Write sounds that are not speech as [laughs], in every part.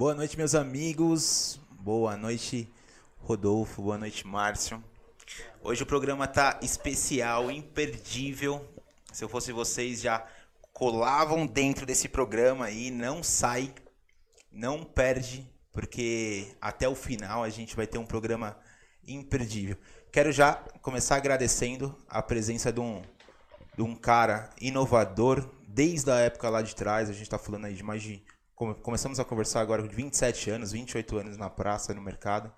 Boa noite, meus amigos. Boa noite, Rodolfo. Boa noite, Márcio. Hoje o programa tá especial, imperdível. Se eu fosse vocês, já colavam dentro desse programa aí. Não sai, não perde, porque até o final a gente vai ter um programa imperdível. Quero já começar agradecendo a presença de um, de um cara inovador desde a época lá de trás. A gente está falando aí de mais de. Começamos a conversar agora de 27 anos, 28 anos na praça, no mercado.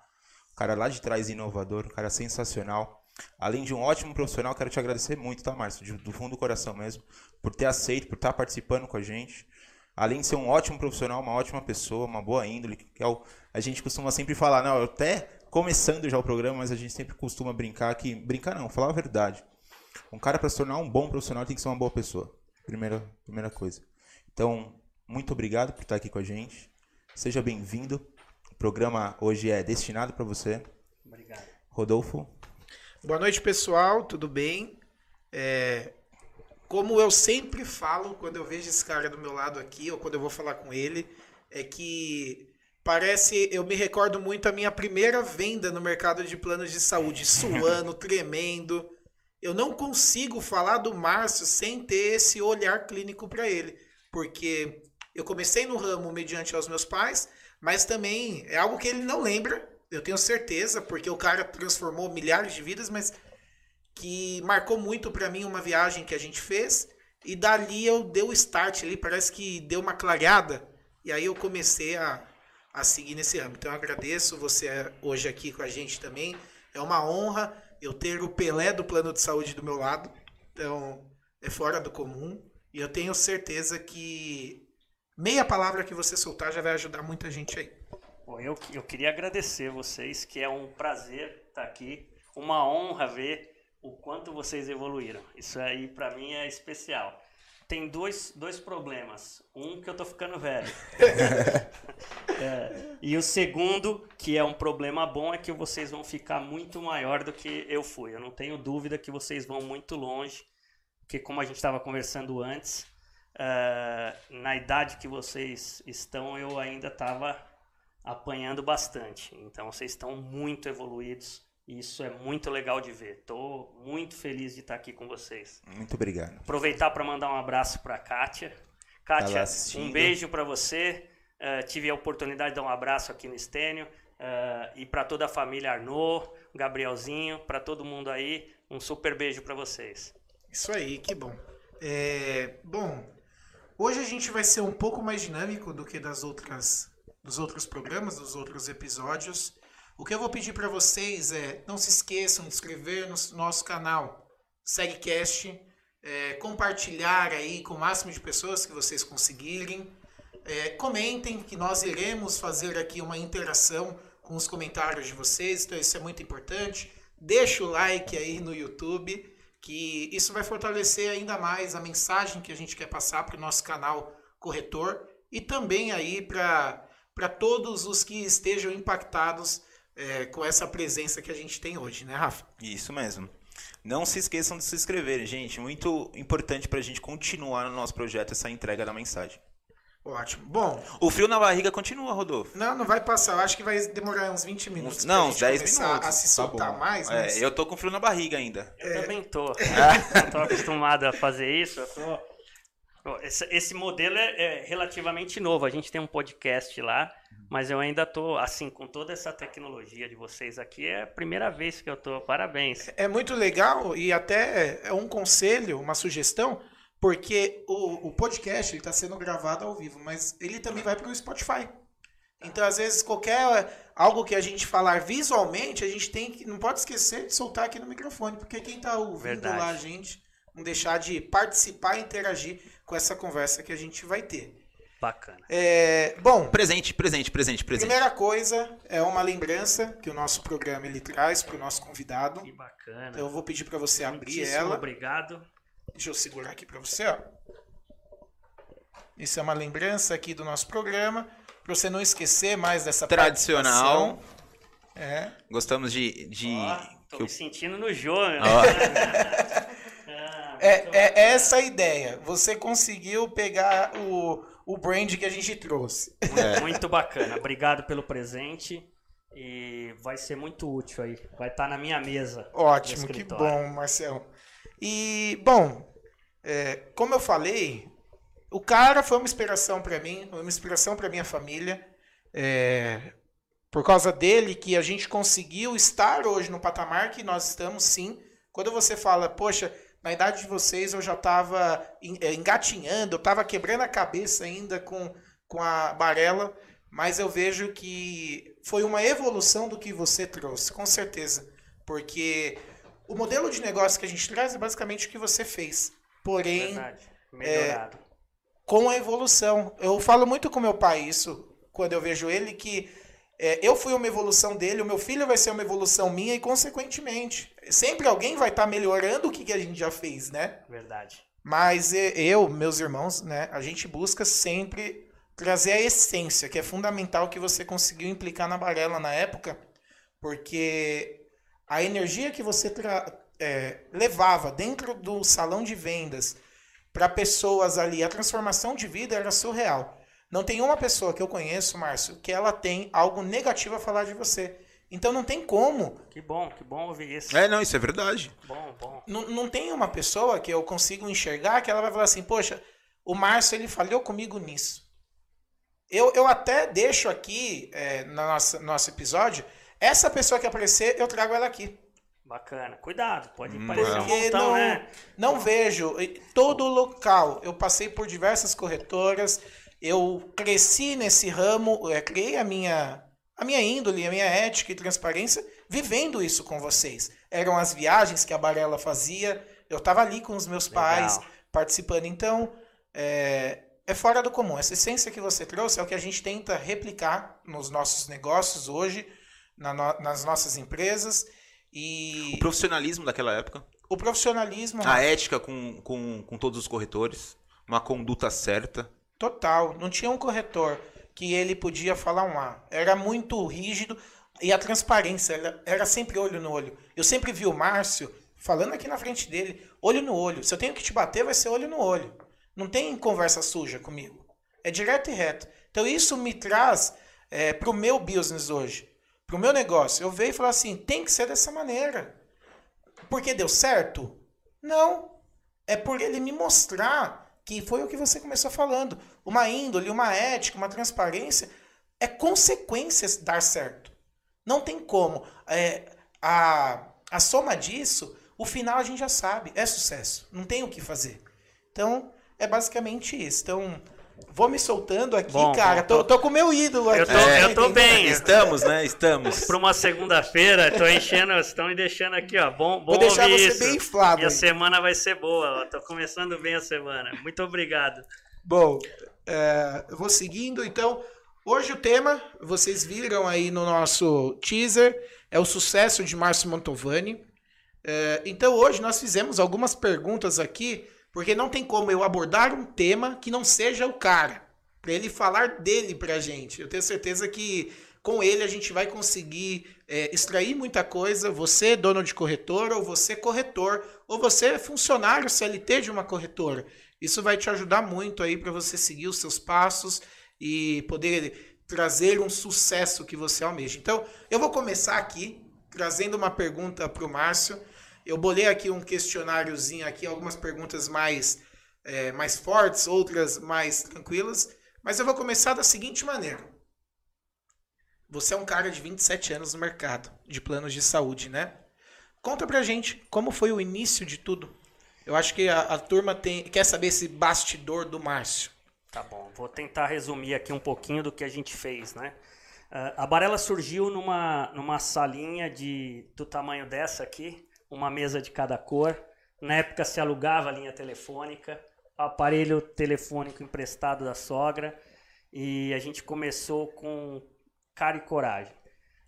Um cara lá de trás inovador, um cara sensacional. Além de um ótimo profissional, quero te agradecer muito, tá, Márcio? Do fundo do coração mesmo, por ter aceito, por estar participando com a gente. Além de ser um ótimo profissional, uma ótima pessoa, uma boa índole, que é o, a gente costuma sempre falar, não, eu até começando já o programa, mas a gente sempre costuma brincar que. Brincar não, falar a verdade. Um cara para se tornar um bom profissional tem que ser uma boa pessoa. Primeira, primeira coisa. Então, muito obrigado por estar aqui com a gente. Seja bem-vindo. O programa hoje é destinado para você. Obrigado. Rodolfo. Boa noite, pessoal. Tudo bem? É, como eu sempre falo quando eu vejo esse cara do meu lado aqui, ou quando eu vou falar com ele, é que parece. Eu me recordo muito a minha primeira venda no mercado de planos de saúde, suando, [laughs] tremendo eu não consigo falar do Márcio sem ter esse olhar clínico para ele, porque eu comecei no ramo mediante aos meus pais, mas também é algo que ele não lembra, eu tenho certeza, porque o cara transformou milhares de vidas, mas que marcou muito para mim uma viagem que a gente fez e dali eu dei o start ali, parece que deu uma clareada e aí eu comecei a, a seguir nesse ramo. Então eu agradeço você hoje aqui com a gente também. É uma honra eu ter o Pelé do plano de saúde do meu lado. Então, é fora do comum. E eu tenho certeza que meia palavra que você soltar já vai ajudar muita gente aí. Bom, eu, eu queria agradecer vocês, que é um prazer estar aqui. Uma honra ver o quanto vocês evoluíram. Isso aí, para mim, é especial tem dois, dois problemas. Um, que eu tô ficando velho. [laughs] é, e o segundo, que é um problema bom, é que vocês vão ficar muito maior do que eu fui. Eu não tenho dúvida que vocês vão muito longe, porque como a gente estava conversando antes, uh, na idade que vocês estão, eu ainda estava apanhando bastante. Então vocês estão muito evoluídos. Isso é muito legal de ver. Estou muito feliz de estar aqui com vocês. Muito obrigado. Aproveitar para mandar um abraço para a Kátia. Kátia, tá um beijo para você. Uh, tive a oportunidade de dar um abraço aqui no Estênio. Uh, e para toda a família Arnaud, Gabrielzinho, para todo mundo aí, um super beijo para vocês. Isso aí, que bom. É, bom, hoje a gente vai ser um pouco mais dinâmico do que das outras, dos outros programas, dos outros episódios. O que eu vou pedir para vocês é não se esqueçam de inscrever no nosso canal SegCast, é, compartilhar aí com o máximo de pessoas que vocês conseguirem. É, comentem que nós iremos fazer aqui uma interação com os comentários de vocês, então isso é muito importante. Deixa o like aí no YouTube, que isso vai fortalecer ainda mais a mensagem que a gente quer passar para o nosso canal corretor e também aí para todos os que estejam impactados é, com essa presença que a gente tem hoje, né, Rafa? Isso mesmo. Não se esqueçam de se inscreverem, gente. Muito importante para a gente continuar no nosso projeto essa entrega da mensagem. Ótimo. Bom. O frio na barriga continua, Rodolfo. Não, não vai passar. Eu acho que vai demorar uns 20 minutos. Não, uns 10 minutos. A se tá soltar tá mais. Mas... É, eu tô com frio na barriga ainda. Eu é... também tô. [laughs] não tô acostumado a fazer isso. Eu tô... esse, esse modelo é, é relativamente novo. A gente tem um podcast lá mas eu ainda tô assim com toda essa tecnologia de vocês aqui é a primeira vez que eu tô parabéns é muito legal e até é um conselho uma sugestão porque o, o podcast está sendo gravado ao vivo mas ele também vai para o Spotify então às vezes qualquer algo que a gente falar visualmente a gente tem que não pode esquecer de soltar aqui no microfone porque quem está ouvindo Verdade. lá a gente não deixar de participar e interagir com essa conversa que a gente vai ter Bacana. É, bom. Presente, presente, presente, presente. Primeira coisa é uma lembrança que o nosso programa ele traz para o nosso convidado. Que bacana. Então eu vou pedir para você abrir ela. Obrigado. Deixa eu segurar aqui para você, ó. Isso é uma lembrança aqui do nosso programa, para você não esquecer mais dessa tradicional. É. Gostamos de, de... tô me eu... sentindo no jogo. [laughs] é, é essa a ideia. Você conseguiu pegar o o brand que a gente trouxe. É. Muito bacana. Obrigado pelo presente. E vai ser muito útil aí. Vai estar tá na minha mesa. Ótimo, que bom, Marcelo. E, bom, é, como eu falei, o cara foi uma inspiração para mim, uma inspiração para minha família. É, por causa dele que a gente conseguiu estar hoje no patamar que nós estamos, sim. Quando você fala, poxa, na idade de vocês eu já estava é, engatinhando, eu estava quebrando a cabeça ainda com, com a Barela, mas eu vejo que foi uma evolução do que você trouxe, com certeza. Porque o modelo de negócio que a gente traz é basicamente o que você fez. Porém, é, com a evolução. Eu falo muito com meu pai isso, quando eu vejo ele, que é, eu fui uma evolução dele, o meu filho vai ser uma evolução minha e, consequentemente, sempre alguém vai estar tá melhorando o que, que a gente já fez, né? Verdade. Mas eu, meus irmãos, né, a gente busca sempre trazer a essência, que é fundamental que você conseguiu implicar na Barela na época, porque a energia que você é, levava dentro do salão de vendas para pessoas ali, a transformação de vida era surreal. Não tem uma pessoa que eu conheço, Márcio, que ela tem algo negativo a falar de você. Então não tem como. Que bom, que bom ouvir isso. É, não, isso é verdade. Bom, bom. Não, não tem uma pessoa que eu consigo enxergar que ela vai falar assim, poxa, o Márcio ele falhou comigo nisso. Eu, eu até deixo aqui, é, no nosso, nosso episódio, essa pessoa que aparecer, eu trago ela aqui. Bacana. Cuidado, pode hum, parecer um montão, não, né? Não vejo. Todo local. Eu passei por diversas corretoras. Eu cresci nesse ramo, é, criei a minha, a minha índole, a minha ética e transparência, vivendo isso com vocês. Eram as viagens que a Barela fazia. Eu estava ali com os meus Legal. pais, participando. Então, é, é fora do comum. Essa essência que você trouxe é o que a gente tenta replicar nos nossos negócios hoje, na no, nas nossas empresas. E o profissionalismo daquela época. O profissionalismo. A ética com, com, com todos os corretores. Uma conduta certa. Total. Não tinha um corretor que ele podia falar um A. Era muito rígido. E a transparência era, era sempre olho no olho. Eu sempre vi o Márcio falando aqui na frente dele, olho no olho. Se eu tenho que te bater, vai ser olho no olho. Não tem conversa suja comigo. É direto e reto. Então isso me traz é, para o meu business hoje, para o meu negócio. Eu vejo e falo assim, tem que ser dessa maneira. Porque deu certo? Não. É por ele me mostrar que foi o que você começou falando. Uma índole, uma ética, uma transparência é consequência dar certo. Não tem como. É, a, a soma disso, o final a gente já sabe, é sucesso. Não tem o que fazer. Então, é basicamente isso. Então, vou me soltando aqui, bom, cara. Bom, tô, tô com o meu ídolo aqui. Eu tô, é, eu tô bem. Estamos, né? Estamos. Para uma segunda-feira, tô enchendo, estão me deixando aqui, ó. Bom, bom vou deixar você isso. bem inflado. E a semana vai ser boa, ó. Tô começando bem a semana. Muito obrigado. Bom, é, eu vou seguindo. Então, hoje o tema, vocês viram aí no nosso teaser, é o sucesso de Márcio Montovani. É, então, hoje nós fizemos algumas perguntas aqui porque não tem como eu abordar um tema que não seja o cara. Para ele falar dele pra gente. Eu tenho certeza que com ele a gente vai conseguir é, extrair muita coisa. Você, dono de corretora, ou você, corretor, ou você, funcionário CLT de uma corretora. Isso vai te ajudar muito aí para você seguir os seus passos e poder trazer um sucesso que você almeja. Então, eu vou começar aqui trazendo uma pergunta para o Márcio. Eu bolei aqui um questionáriozinho aqui, algumas perguntas mais, é, mais fortes, outras mais tranquilas. Mas eu vou começar da seguinte maneira. Você é um cara de 27 anos no mercado de planos de saúde, né? Conta pra gente como foi o início de tudo. Eu acho que a, a turma tem, quer saber esse bastidor do Márcio. Tá bom, vou tentar resumir aqui um pouquinho do que a gente fez, né? Uh, a Barela surgiu numa, numa salinha de, do tamanho dessa aqui, uma mesa de cada cor. Na época se alugava a linha telefônica, aparelho telefônico emprestado da sogra e a gente começou com cara e coragem.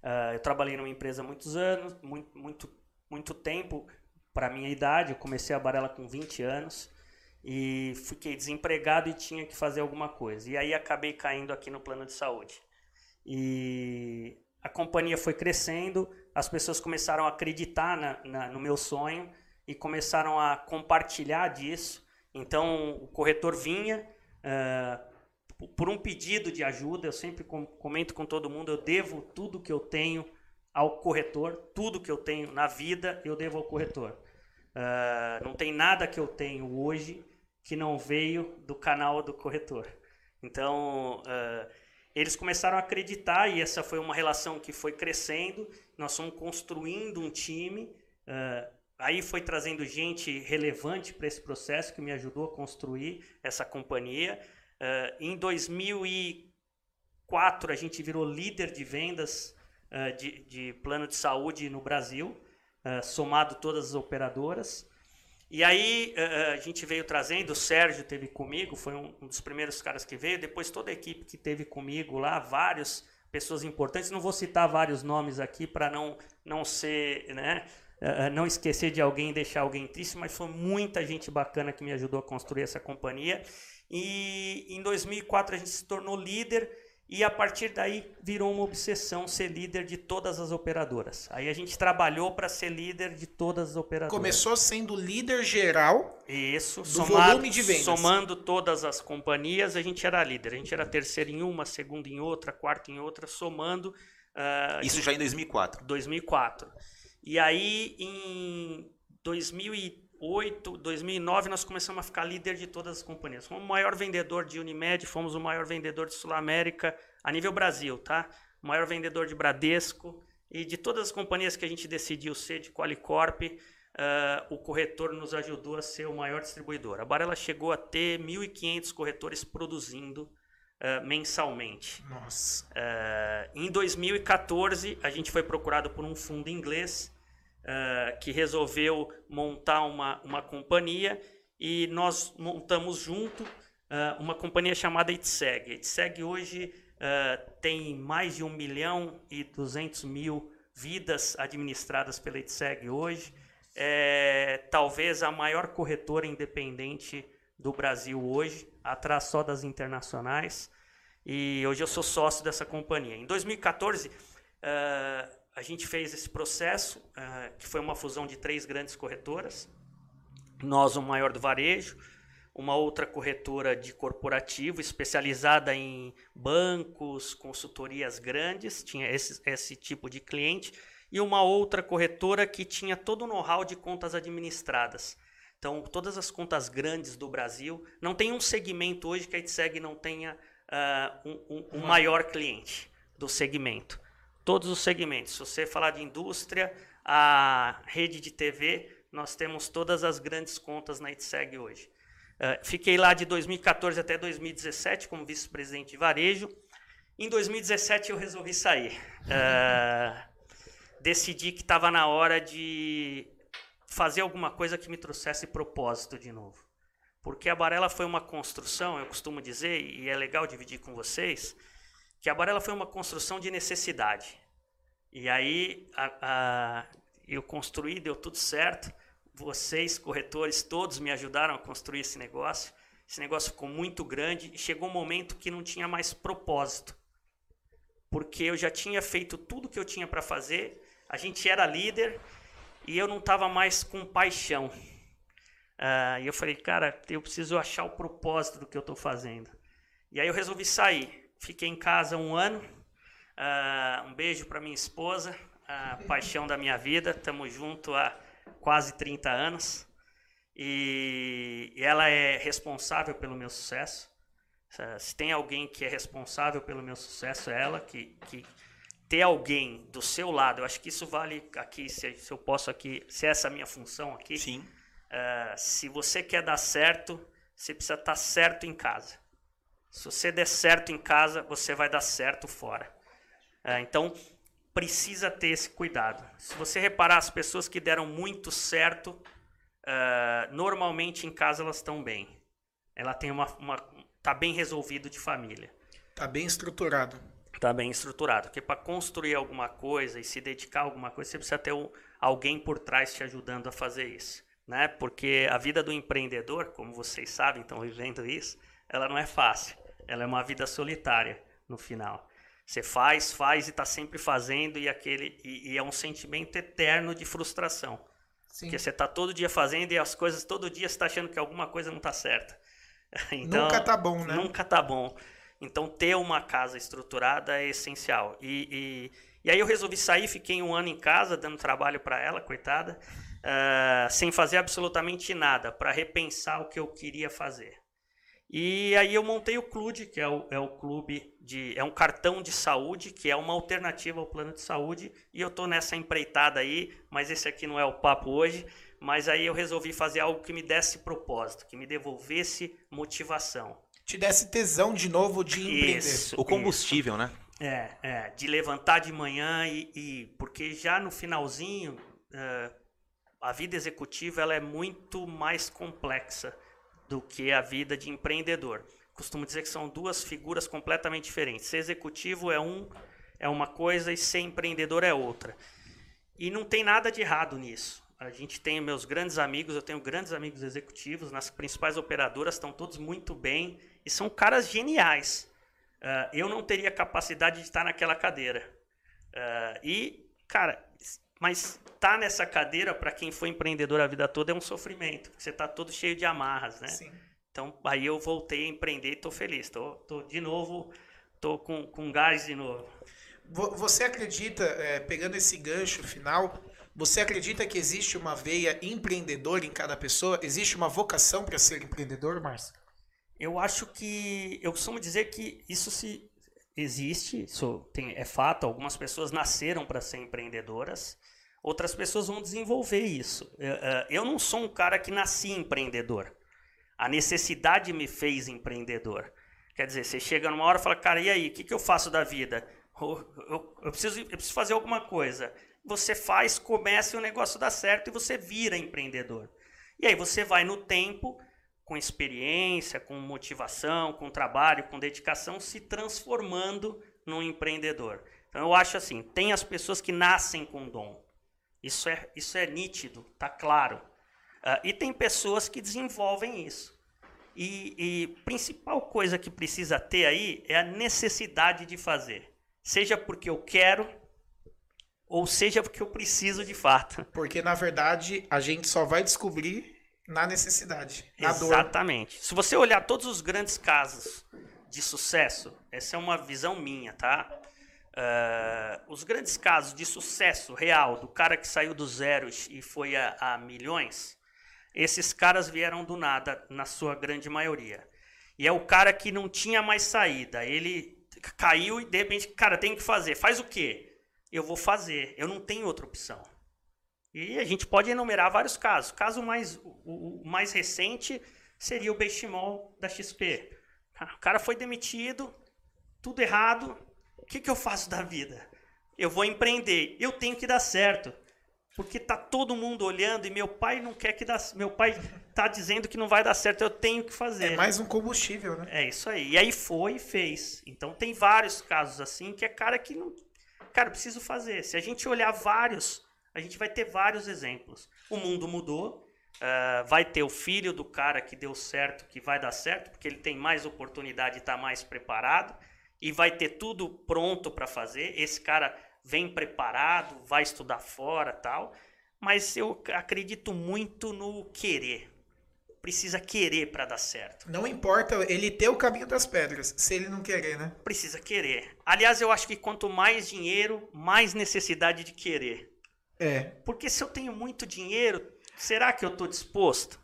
Uh, eu trabalhei numa empresa há muitos anos, muito, muito, muito tempo para minha idade. Eu comecei a barela com 20 anos e fiquei desempregado e tinha que fazer alguma coisa. E aí acabei caindo aqui no plano de saúde. E a companhia foi crescendo, as pessoas começaram a acreditar na, na, no meu sonho e começaram a compartilhar disso. Então, o corretor vinha, uh, por um pedido de ajuda, eu sempre comento com todo mundo, eu devo tudo que eu tenho ao corretor, tudo que eu tenho na vida eu devo ao corretor. Uh, não tem nada que eu tenho hoje que não veio do canal do corretor. Então, uh, eles começaram a acreditar e essa foi uma relação que foi crescendo. Nós fomos construindo um time. Uh, aí foi trazendo gente relevante para esse processo que me ajudou a construir essa companhia. Uh, em 2004, a gente virou líder de vendas uh, de, de, plano de saúde no Brasil, somado todas as operadoras. E aí a gente veio trazendo, o Sérgio teve comigo, foi um, um dos primeiros caras que veio, depois toda a equipe que teve comigo lá, várias pessoas importantes, não vou citar vários nomes aqui para não, não ser, né, não esquecer de alguém deixar alguém triste, mas foi muita gente bacana que me ajudou a construir essa companhia. E em 2004 a gente se tornou líder e a partir daí virou uma obsessão ser líder de todas as operadoras. Aí a gente trabalhou para ser líder de todas as operadoras. Começou sendo líder geral. Isso, do somado, volume de vendas. Somando todas as companhias, a gente era líder. A gente era terceiro em uma, segundo em outra, quarto em outra, somando. Uh, Isso já em 2004. 2004. E aí em 2008, 2009 nós começamos a ficar líder de todas as companhias. Fomos o maior vendedor de Unimed, fomos o maior vendedor de Sul América a nível Brasil, tá? O maior vendedor de Bradesco e de todas as companhias que a gente decidiu ser de Qualicorp, uh, o corretor nos ajudou a ser o maior distribuidor. A Barela chegou a ter 1.500 corretores produzindo uh, mensalmente. Nossa. Uh, em 2014 a gente foi procurado por um fundo inglês uh, que resolveu montar uma, uma companhia e nós montamos junto uh, uma companhia chamada Itseg. Itseg hoje uh, tem mais de 1 milhão e 200 mil vidas administradas pela Itseg hoje. É talvez a maior corretora independente do Brasil hoje, atrás só das internacionais. E hoje eu sou sócio dessa companhia. Em 2014, uh, a gente fez esse processo, uh, que foi uma fusão de três grandes corretoras. Nós, o maior do varejo, uma outra corretora de corporativo especializada em bancos, consultorias grandes, tinha esse, esse tipo de cliente, e uma outra corretora que tinha todo o know-how de contas administradas. Então, todas as contas grandes do Brasil, não tem um segmento hoje que a Itseg não tenha uh, um, um, um maior cliente do segmento todos os segmentos. Se você falar de indústria, a rede de TV, nós temos todas as grandes contas na Itseg hoje. Uh, fiquei lá de 2014 até 2017 como vice-presidente de varejo. Em 2017 eu resolvi sair. Uh, decidi que estava na hora de fazer alguma coisa que me trouxesse propósito de novo. Porque a Barela foi uma construção, eu costumo dizer, e é legal dividir com vocês, que a Barela foi uma construção de necessidade. E aí a, a, eu construí, deu tudo certo. Vocês, corretores, todos me ajudaram a construir esse negócio. Esse negócio ficou muito grande e chegou um momento que não tinha mais propósito. Porque eu já tinha feito tudo que eu tinha para fazer, a gente era líder e eu não estava mais com paixão. Uh, e eu falei, cara, eu preciso achar o propósito do que eu estou fazendo. E aí eu resolvi sair. Fiquei em casa um ano. Uh, um beijo para minha esposa, a paixão da minha vida. Estamos juntos há quase 30 anos. E, ela é responsável pelo meu sucesso. Se tem alguém que é responsável pelo meu sucesso, é ela. Que, que ter alguém do seu lado, eu acho que isso vale aqui, se, se eu posso aqui, se essa é a minha função aqui. Sim. Uh, se você quer dar certo, você precisa estar certo em casa. Se você der certo em casa, você vai dar certo fora. É, então, precisa ter esse cuidado. Se você reparar, as pessoas que deram muito certo, uh, normalmente em casa elas estão bem. Ela tem uma, uma tá bem resolvido de família. Tá bem estruturado. Tá bem estruturado. Porque para construir alguma coisa e se dedicar a alguma coisa, você precisa ter um, alguém por trás te ajudando a fazer isso, né? Porque a vida do empreendedor, como vocês sabem, estão vivendo isso, ela não é fácil. Ela é uma vida solitária no final. Você faz, faz e está sempre fazendo e aquele e, e, é um sentimento eterno de frustração. Sim. Porque você está todo dia fazendo e as coisas todo dia está achando que alguma coisa não está certa. [laughs] Então, nunca tá bom, né? Nunca tá bom. Então, ter uma casa estruturada é essencial. E, e, e aí eu resolvi sair, fiquei um ano em casa, dando trabalho para ela, coitada, uh, sem fazer absolutamente nada, para repensar o que eu queria fazer. E aí eu montei o Clube, que é o, é o clube de. é um cartão de saúde, que é uma alternativa ao plano de saúde. E eu estou nessa empreitada aí, mas esse aqui não é o papo hoje. Mas aí eu resolvi fazer algo que me desse propósito, que me devolvesse motivação. Te desse tesão de novo de empreender. Isso, o combustível, isso. né? É, é, de levantar de manhã e. e porque já no finalzinho, uh, a vida executiva ela é muito mais complexa do que a vida de empreendedor. Costumo dizer que são duas figuras completamente diferentes. Ser executivo é um é uma coisa e ser empreendedor é outra. E não tem nada de errado nisso. A gente tem meus grandes amigos, eu tenho grandes amigos executivos nas principais operadoras, estão todos muito bem e são caras geniais. Uh, eu não teria capacidade de estar naquela cadeira. Uh, e, cara, mas tá nessa cadeira, para quem foi empreendedor a vida toda, é um sofrimento. Você tá todo cheio de amarras, né? Sim. Então, aí eu voltei a empreender e tô feliz. Tô, tô de novo, tô com, com gás de novo. Você acredita, é, pegando esse gancho final, você acredita que existe uma veia empreendedora em cada pessoa? Existe uma vocação para ser empreendedor, Márcio? Eu acho que. Eu costumo dizer que isso se existe, isso tem, é fato. Algumas pessoas nasceram para ser empreendedoras, outras pessoas vão desenvolver isso. É, eu não sou um cara que nasci empreendedor. A necessidade me fez empreendedor. Quer dizer, você chega numa hora e fala, cara, e aí, o que, que eu faço da vida? Eu, eu, eu, preciso, eu preciso fazer alguma coisa você faz, começa e o negócio dá certo e você vira empreendedor. E aí você vai no tempo, com experiência, com motivação, com trabalho, com dedicação, se transformando num empreendedor. Então eu acho assim, tem as pessoas que nascem com dom. Isso é, isso é nítido, tá claro. Uh, e tem pessoas que desenvolvem isso. E, e principal coisa que precisa ter aí é a necessidade de fazer. Seja porque eu quero, ou seja porque eu preciso de fato. [laughs] Porque na verdade a gente só vai descobrir na necessidade, na Exatamente. Dor. Se você olhar todos os grandes casos de sucesso, essa é uma visão minha, tá? Uh, os grandes casos de sucesso real do cara que saiu do zero e foi a, a milhões, esses caras vieram do nada, na sua grande maioria. E é o cara que não tinha mais saída. Ele caiu e de repente, cara, tem que fazer. Faz o quê? eu vou fazer, eu não tenho outra opção. E a gente pode enumerar vários casos. O caso mais, o, o mais recente seria o Benchimol da XP. O cara foi demitido, tudo errado. O que, que eu faço da vida? Eu vou empreender. Eu tenho que dar certo. Porque tá todo mundo olhando e meu pai não quer que dá, meu pai tá dizendo que não vai dar certo, eu tenho que fazer. É mais um combustível, né? É isso aí. E aí foi e fez. Então tem vários casos assim que é cara que não Cara, preciso fazer. Se a gente olhar vários, a gente vai ter vários exemplos. O mundo mudou. Uh, vai ter o filho do cara que deu certo, que vai dar certo, porque ele tem mais oportunidade e está mais preparado. E vai ter tudo pronto para fazer. Esse cara vem preparado, vai estudar fora tal. Mas eu acredito muito no querer precisa querer para dar certo. Não importa ele ter o caminho das pedras, se ele não querer, né? Precisa querer. Aliás, eu acho que quanto mais dinheiro, mais necessidade de querer. É. Porque se eu tenho muito dinheiro, será que eu estou disposto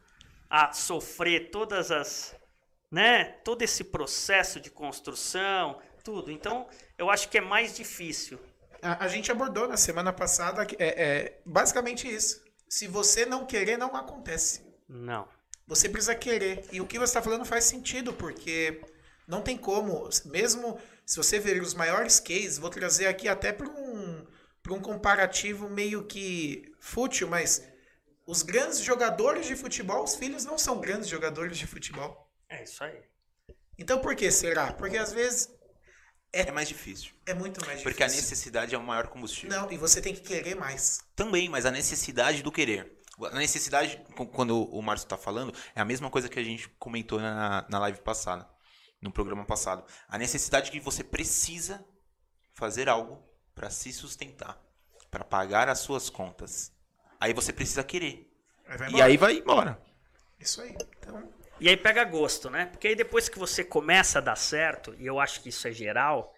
a sofrer todas as, né, todo esse processo de construção, tudo? Então, eu acho que é mais difícil. A, a gente abordou na semana passada é, é basicamente isso. Se você não querer, não acontece. Não. Você precisa querer. E o que você está falando faz sentido, porque não tem como, mesmo se você ver os maiores cases, vou trazer aqui até para um, um comparativo meio que fútil, mas os grandes jogadores de futebol, os filhos não são grandes jogadores de futebol. É isso aí. Então por que será? Porque às vezes. É, é mais difícil. É muito mais difícil. Porque a necessidade é o maior combustível. Não, e você tem que querer mais. Também, mas a necessidade do querer. A necessidade, quando o Márcio está falando, é a mesma coisa que a gente comentou na, na live passada, no programa passado. A necessidade que você precisa fazer algo para se sustentar, para pagar as suas contas. Aí você precisa querer. Aí e aí vai embora. Isso aí. Então, E aí pega gosto, né? Porque aí depois que você começa a dar certo, e eu acho que isso é geral,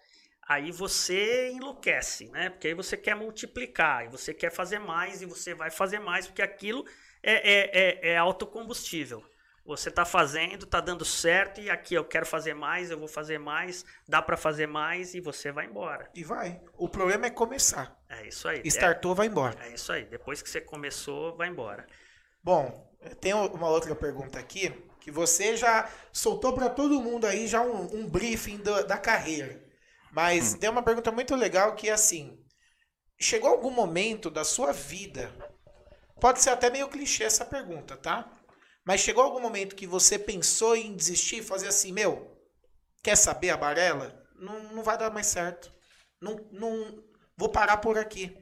aí você enlouquece, né? Porque aí você quer multiplicar, e você quer fazer mais, e você vai fazer mais, porque aquilo é, é, é, é autocombustível. Você está fazendo, está dando certo, e aqui eu quero fazer mais, eu vou fazer mais, dá para fazer mais, e você vai embora. E vai. O problema é começar. É isso aí. Startou, vai embora. É isso aí. Depois que você começou, vai embora. Bom, tem uma outra pergunta aqui, que você já soltou para todo mundo aí já um, um briefing do, da carreira. Mas hum. tem uma pergunta muito legal que é assim: chegou algum momento da sua vida? Pode ser até meio clichê essa pergunta, tá? Mas chegou algum momento que você pensou em desistir, fazer assim, meu, quer saber a barela? Não, não vai dar mais certo. Não, não vou parar por aqui.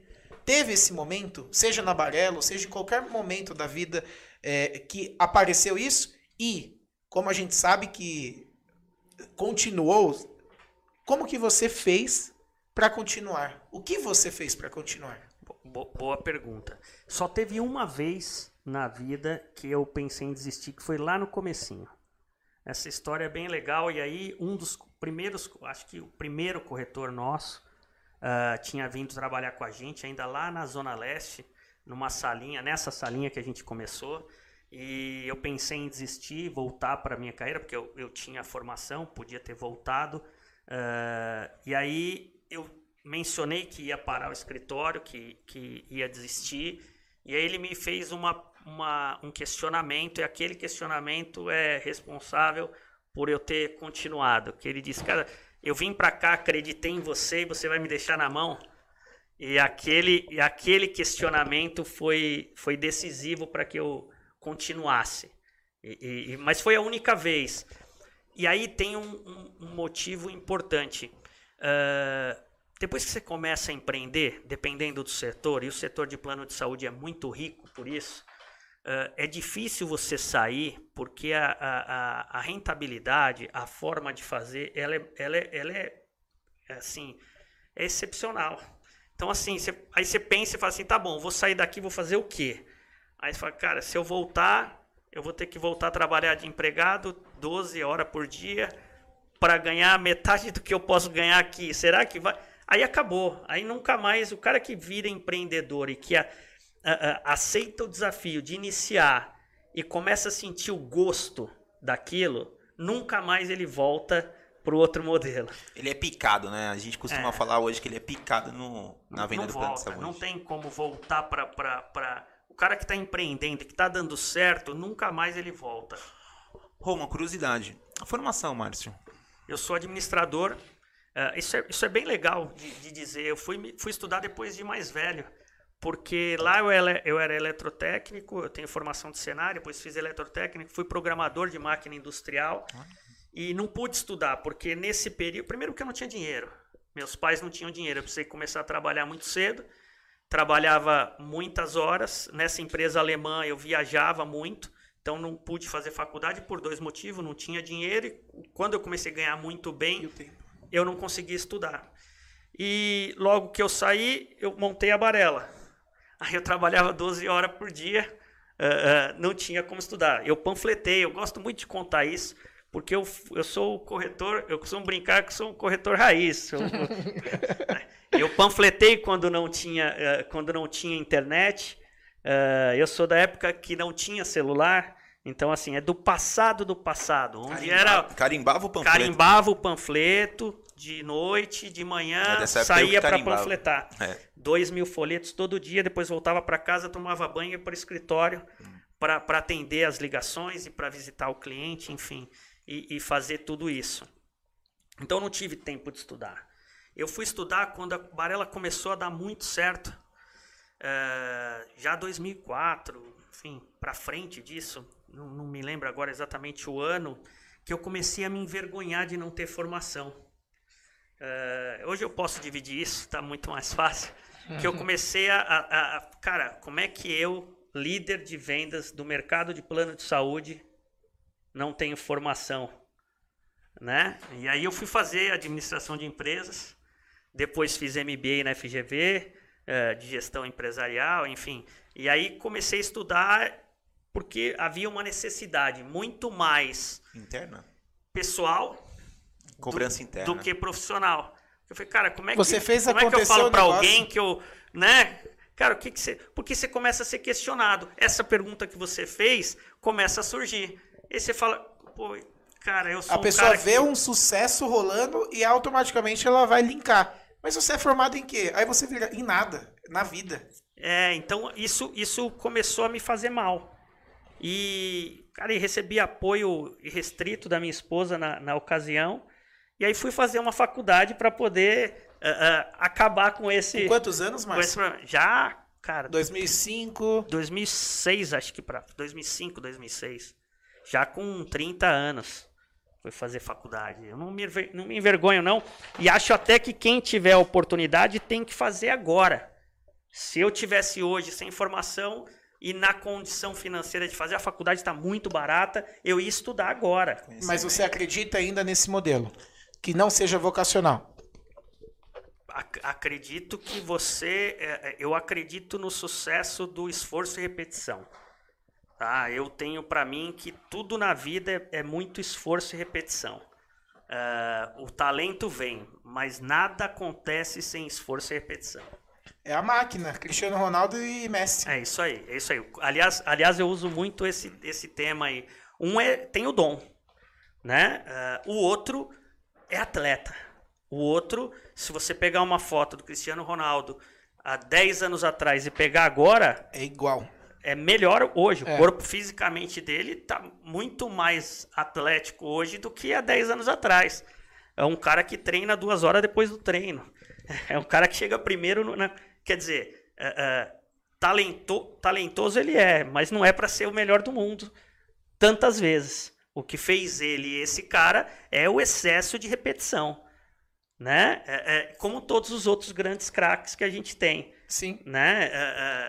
Teve esse momento, seja na barela, seja em qualquer momento da vida é, que apareceu isso e, como a gente sabe que continuou, como que você fez para continuar? O que você fez para continuar? Boa pergunta. Só teve uma vez na vida que eu pensei em desistir, que foi lá no comecinho. Essa história é bem legal e aí um dos primeiros, acho que o primeiro corretor nosso uh, tinha vindo trabalhar com a gente ainda lá na Zona Leste, numa salinha, nessa salinha que a gente começou. E eu pensei em desistir, voltar para a minha carreira, porque eu, eu tinha formação, podia ter voltado. Uh, e aí eu mencionei que ia parar o escritório, que, que ia desistir. E aí ele me fez uma, uma, um questionamento, e aquele questionamento é responsável por eu ter continuado. Que ele disse, cara, eu vim para cá, acreditei em você e você vai me deixar na mão. E aquele, e aquele questionamento foi, foi decisivo para que eu continuasse. E, e, mas foi a única vez. E aí tem um, um, um motivo importante. Uh, depois que você começa a empreender, dependendo do setor, e o setor de plano de saúde é muito rico por isso, uh, é difícil você sair porque a, a, a, rentabilidade, a forma de fazer, ela é, ela é, ela é assim, é excepcional. Então, assim, você, aí você pensa e fala assim, tá bom, vou sair daqui, vou fazer o quê? Aí você fala, cara, se eu voltar, eu vou ter que voltar a trabalhar de empregado 12 horas por dia para ganhar metade do que eu posso ganhar aqui. Será que vai? Aí acabou. Aí nunca mais o cara que vira empreendedor e que a, a, a, aceita o desafio de iniciar e começa a sentir o gosto daquilo, nunca mais ele volta para o outro modelo. Ele é picado, né? A gente costuma é. falar hoje que ele é picado no, na venda não do volta. Não tem como voltar para o cara que está empreendendo, que está dando certo, nunca mais ele volta. Rô, uma curiosidade. A formação, Márcio? Eu sou administrador. Uh, isso, é, isso é bem legal de, de, dizer. Eu fui, fui estudar depois de mais velho. Porque lá eu era, eu era eletrotécnico, eu tenho formação de cenário, depois fiz eletrotécnico, fui programador de máquina industrial. E não pude estudar, porque nesse período. Primeiro, porque eu não tinha dinheiro. Meus pais não tinham dinheiro. Eu precisei começar a trabalhar muito cedo trabalhava muitas horas. Nessa empresa alemã eu viajava muito, então não pude fazer faculdade por dois motivos: não tinha dinheiro e quando eu comecei a ganhar muito bem, eu não conseguia estudar. E logo que eu saí, eu montei a Barela. Aí eu trabalhava 12 horas por dia, uh, uh, não tinha como estudar. Eu panfletei, eu gosto muito de contar isso, porque eu, eu sou o corretor, eu costumo brincar que sou um corretor raiz. Eu, [laughs] eu panfletei quando não tinha, uh, quando não tinha internet. Uh, eu sou da época que não tinha celular. Então, assim, é do passado do passado. Onde Carimba, era. Carimbava o panfleto. Carimbava o panfleto de noite, de manhã, é saía para panfletar. É. Dois mil folhetos todo dia, depois voltava para casa, tomava banho e ia para o escritório hum. para atender as ligações e para visitar o cliente, enfim e, e fazer tudo isso. Então não tive tempo de estudar. Eu fui estudar quando a Barela começou a dar muito certo. É, já 2004, enfim, para frente disso, não, não, me lembro agora exatamente o ano, que eu comecei a me envergonhar de não ter formação. É, hoje eu posso dividir isso, está muito mais fácil. Que eu comecei a, a, a. Cara, como é que eu, líder de vendas do mercado de plano de saúde, não tenho formação, né? E aí eu fui fazer administração de empresas, depois fiz MBA na FGV, é, de gestão empresarial, enfim. E aí comecei a estudar porque havia uma necessidade muito mais Interna? pessoal Cobrança do, interna. do que profissional. Eu falei, cara, como é Você que, fez como é que eu falo negócio. alguém que eu, né? Cara, o que que você, porque você começa a ser questionado. Essa pergunta que você fez começa a surgir. E você fala, pô, cara, eu sou A um pessoa vê que... um sucesso rolando e automaticamente ela vai linkar. Mas você é formado em quê? Aí você vira em nada, na vida. É, então isso, isso começou a me fazer mal. E, cara, e recebi apoio restrito da minha esposa na, na ocasião. E aí fui fazer uma faculdade para poder ah, ah, acabar com esse. Com quantos anos, mais? Já, cara, 2005. 2006, acho que para 2005, 2006. Já com 30 anos. Fui fazer faculdade. Eu não me, não me envergonho, não. E acho até que quem tiver a oportunidade tem que fazer agora. Se eu tivesse hoje sem formação e na condição financeira de fazer, a faculdade está muito barata, eu ia estudar agora. Mas você acredita ainda nesse modelo? Que não seja vocacional. Ac- acredito que você. é, é, Eu acredito no sucesso do esforço e repetição. Tá? Eu tenho para mim que tudo na vida é, é muito esforço e repetição. Ah, o talento vem, mas nada acontece sem esforço e repetição. É a máquina, Cristiano Ronaldo e Messi. É isso aí, é isso aí. Aliás, aliás eu uso muito esse, esse tema aí. Um é, tem o dom, né? Ah, o outro é atleta. O outro, se você pegar uma foto do Cristiano Ronaldo há 10 anos atrás e pegar agora, É igual. É melhor hoje. É. O corpo fisicamente dele tá muito mais atlético hoje do que há 10 anos atrás. É um cara que treina duas horas depois do treino. [laughs] É um cara que chega primeiro. No, na- quer dizer, é, é, talento- talentoso ele é, mas não é para ser o melhor do mundo tantas vezes. O que fez ele esse cara é o excesso de repetição. Né? É- é como todos os outros grandes craques que a gente tem Sim. né? É,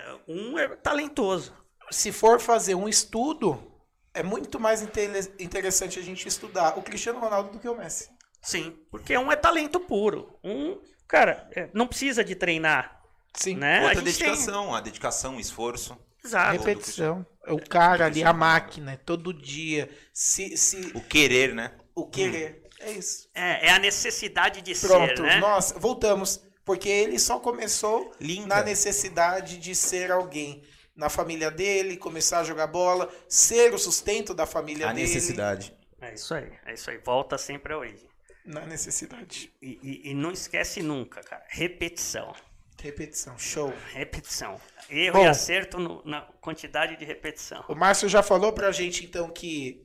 é, um é talentoso. Se for fazer um estudo, é muito mais interessante a gente estudar o Cristiano Ronaldo do que o Messi. Sim, porque um é talento puro. Um, cara, é, não precisa de treinar, Sim. né? Outra a gente tem- dedicação, a dedicação, o esforço. Exato. Repetição. O cara ali, a máquina, todo dia. Se, se O querer, né? o querer. É isso. É, é a necessidade de Pronto. ser, né? Nossa, voltamos. Porque ele só começou Linda. na necessidade de ser alguém. Na família dele, começar a jogar bola, ser o sustento da família A dele. necessidade. É isso aí, é isso aí. Volta sempre à origem. Na necessidade. E, e- e não esquece nunca, cara. Repetição. Repetição. Show. Repetição. Erro Bom. e acerto no- na quantidade de repetição. O Márcio já falou pra gente, então, que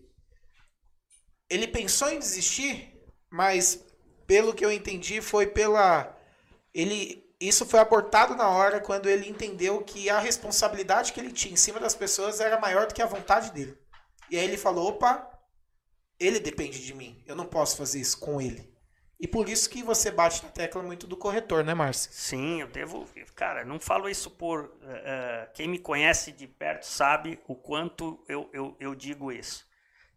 ele pensou em desistir, mas pelo que eu entendi, foi pela. Ele. Isso foi abortado na hora quando ele entendeu que a responsabilidade que ele tinha em cima das pessoas era maior do que a vontade dele. E aí ele falou: opa, ele depende de mim. Eu não posso fazer isso com ele. E por isso que você bate na tecla muito do corretor, né, Márcio? Sim, eu devo. Cara, não falo isso por. eh, quem me conhece de perto sabe o quanto eu, eu, eu digo isso.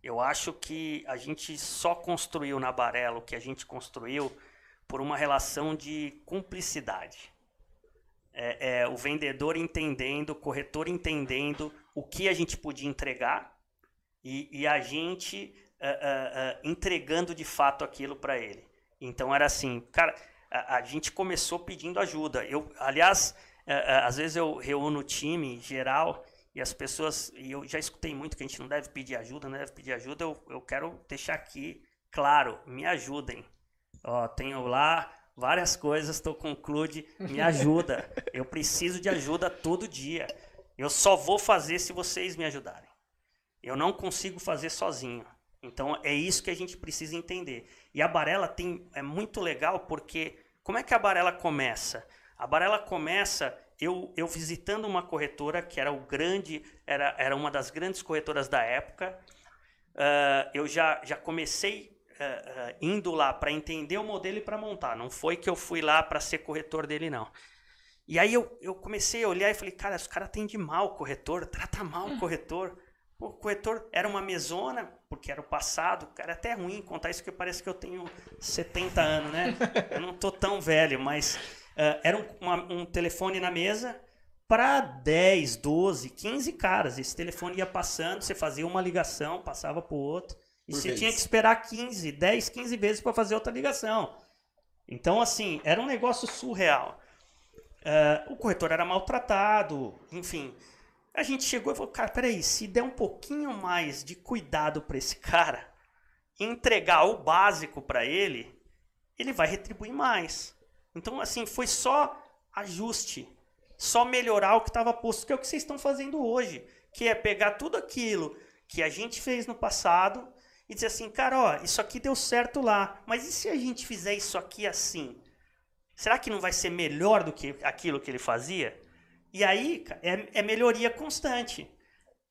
Eu acho que a gente só construiu na Barela o que a gente construiu por uma relação de cumplicidade. É, é, o vendedor entendendo, o corretor entendendo o que a gente podia entregar e, e a gente eh, eh, eh, entregando de fato aquilo para ele. Então era assim, cara, a, a gente começou pedindo ajuda. Eu, aliás, eh, eh, às vezes eu reúno o time geral e as pessoas, e eu já escutei muito que a gente não deve pedir ajuda, não deve pedir ajuda. Eu, eu quero deixar aqui claro, me ajudem. Ó, tenho lá várias coisas, estou com o Clude, me ajuda. [laughs] Eu preciso de ajuda todo dia. Eu só vou fazer se vocês me ajudarem. Eu não consigo fazer sozinho. Então é isso que a gente precisa entender. E a Barela tem é muito legal porque como é que a Barela começa? A Barela começa eu, eu visitando uma corretora que era o grande era, era uma das grandes corretoras da época. Ah, eu já, já comecei ah, indo lá para entender o modelo e para montar. Não foi que eu fui lá para ser corretor dele não. E aí eu, eu comecei a olhar e falei, cara, os caras atendem mal o corretor, trata mal o corretor. Pô, O corretor era uma mesona, porque era o passado, cara, é até ruim contar isso, porque parece que eu tenho 70 anos, né? Eu não tô tão velho, mas ah, era um, uma- um telefone na mesa, para 10, 12, 15 caras. Esse telefone ia passando, você fazia uma ligação, passava para o outro. E Por você vez. tinha que esperar 15, 10, 15 vezes para fazer outra ligação. Então, assim, era um negócio surreal. É, o corretor era maltratado, enfim. A gente chegou e falou, cara, peraí, se der um pouquinho mais de cuidado para esse cara, e entregar o básico para ele, ele vai retribuir mais. Então, assim, foi só ajuste, só melhorar o que estava posto, que é o que vocês estão fazendo hoje, que é pegar tudo aquilo que a gente fez no passado e dizer assim, cara, ó, isso aqui deu certo lá, mas e se a gente fizer isso aqui assim? Será que não vai ser melhor do que aquilo que ele fazia? E aí, cara, é, é melhoria constante.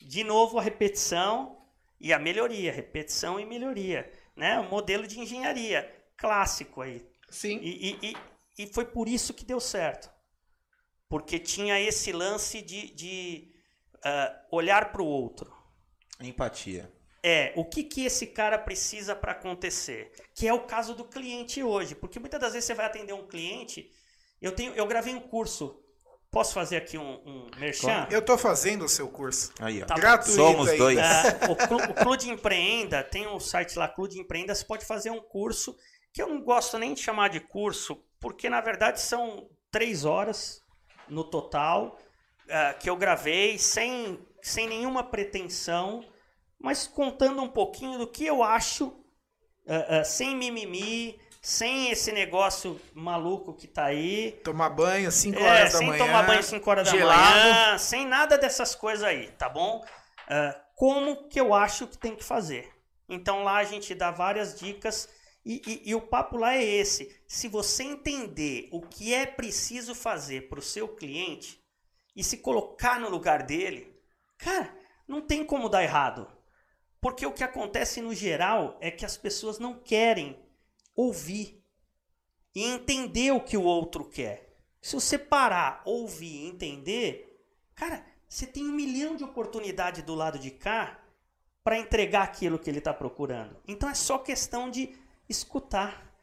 De novo, a repetição e a melhoria, repetição e melhoria, né? O modelo de engenharia clássico aí. Sim. E, e, e, e foi por isso que deu certo. Porque tinha esse lance de, de ah, olhar para o outro. Empatia. É, o que, que esse cara precisa para acontecer? Que é o caso do cliente hoje. Porque muitas das vezes você vai atender um cliente. Eu, tenho, eu gravei um curso. Posso fazer aqui um, um merchan? Eu tô fazendo o seu curso. Aí, ó. Tá Gratuito Somos aí. dois. É, [laughs] o, Clu, o Clube Empreenda, tem um site lá, Clube Empreenda, você pode fazer um curso, que eu não gosto nem de chamar de curso, porque na verdade são três horas no total, eh, que eu gravei sem, sem nenhuma pretensão, mas contando um pouquinho do que eu acho, eh, eh, sem mimimi, sem esse negócio maluco que tá aí. Tomar banho 5 É, horas da sem manhã. tomar banho 5 horas da gelado. manhã, sem nada dessas coisas aí, tá bom? Ah, como que eu acho que tem que fazer. Então lá a gente dá várias dicas e, e- e o papo lá é esse. Se você entender o que é preciso fazer para o seu cliente e se colocar no lugar dele, cara, não tem como dar errado. Porque o que acontece no geral é que as pessoas não querem ouvir e entender o que o outro quer. Se você parar, ouvir e entender, cara, você tem um milhão de oportunidades do lado de cá para entregar aquilo que ele está procurando. Então é só questão de escutar,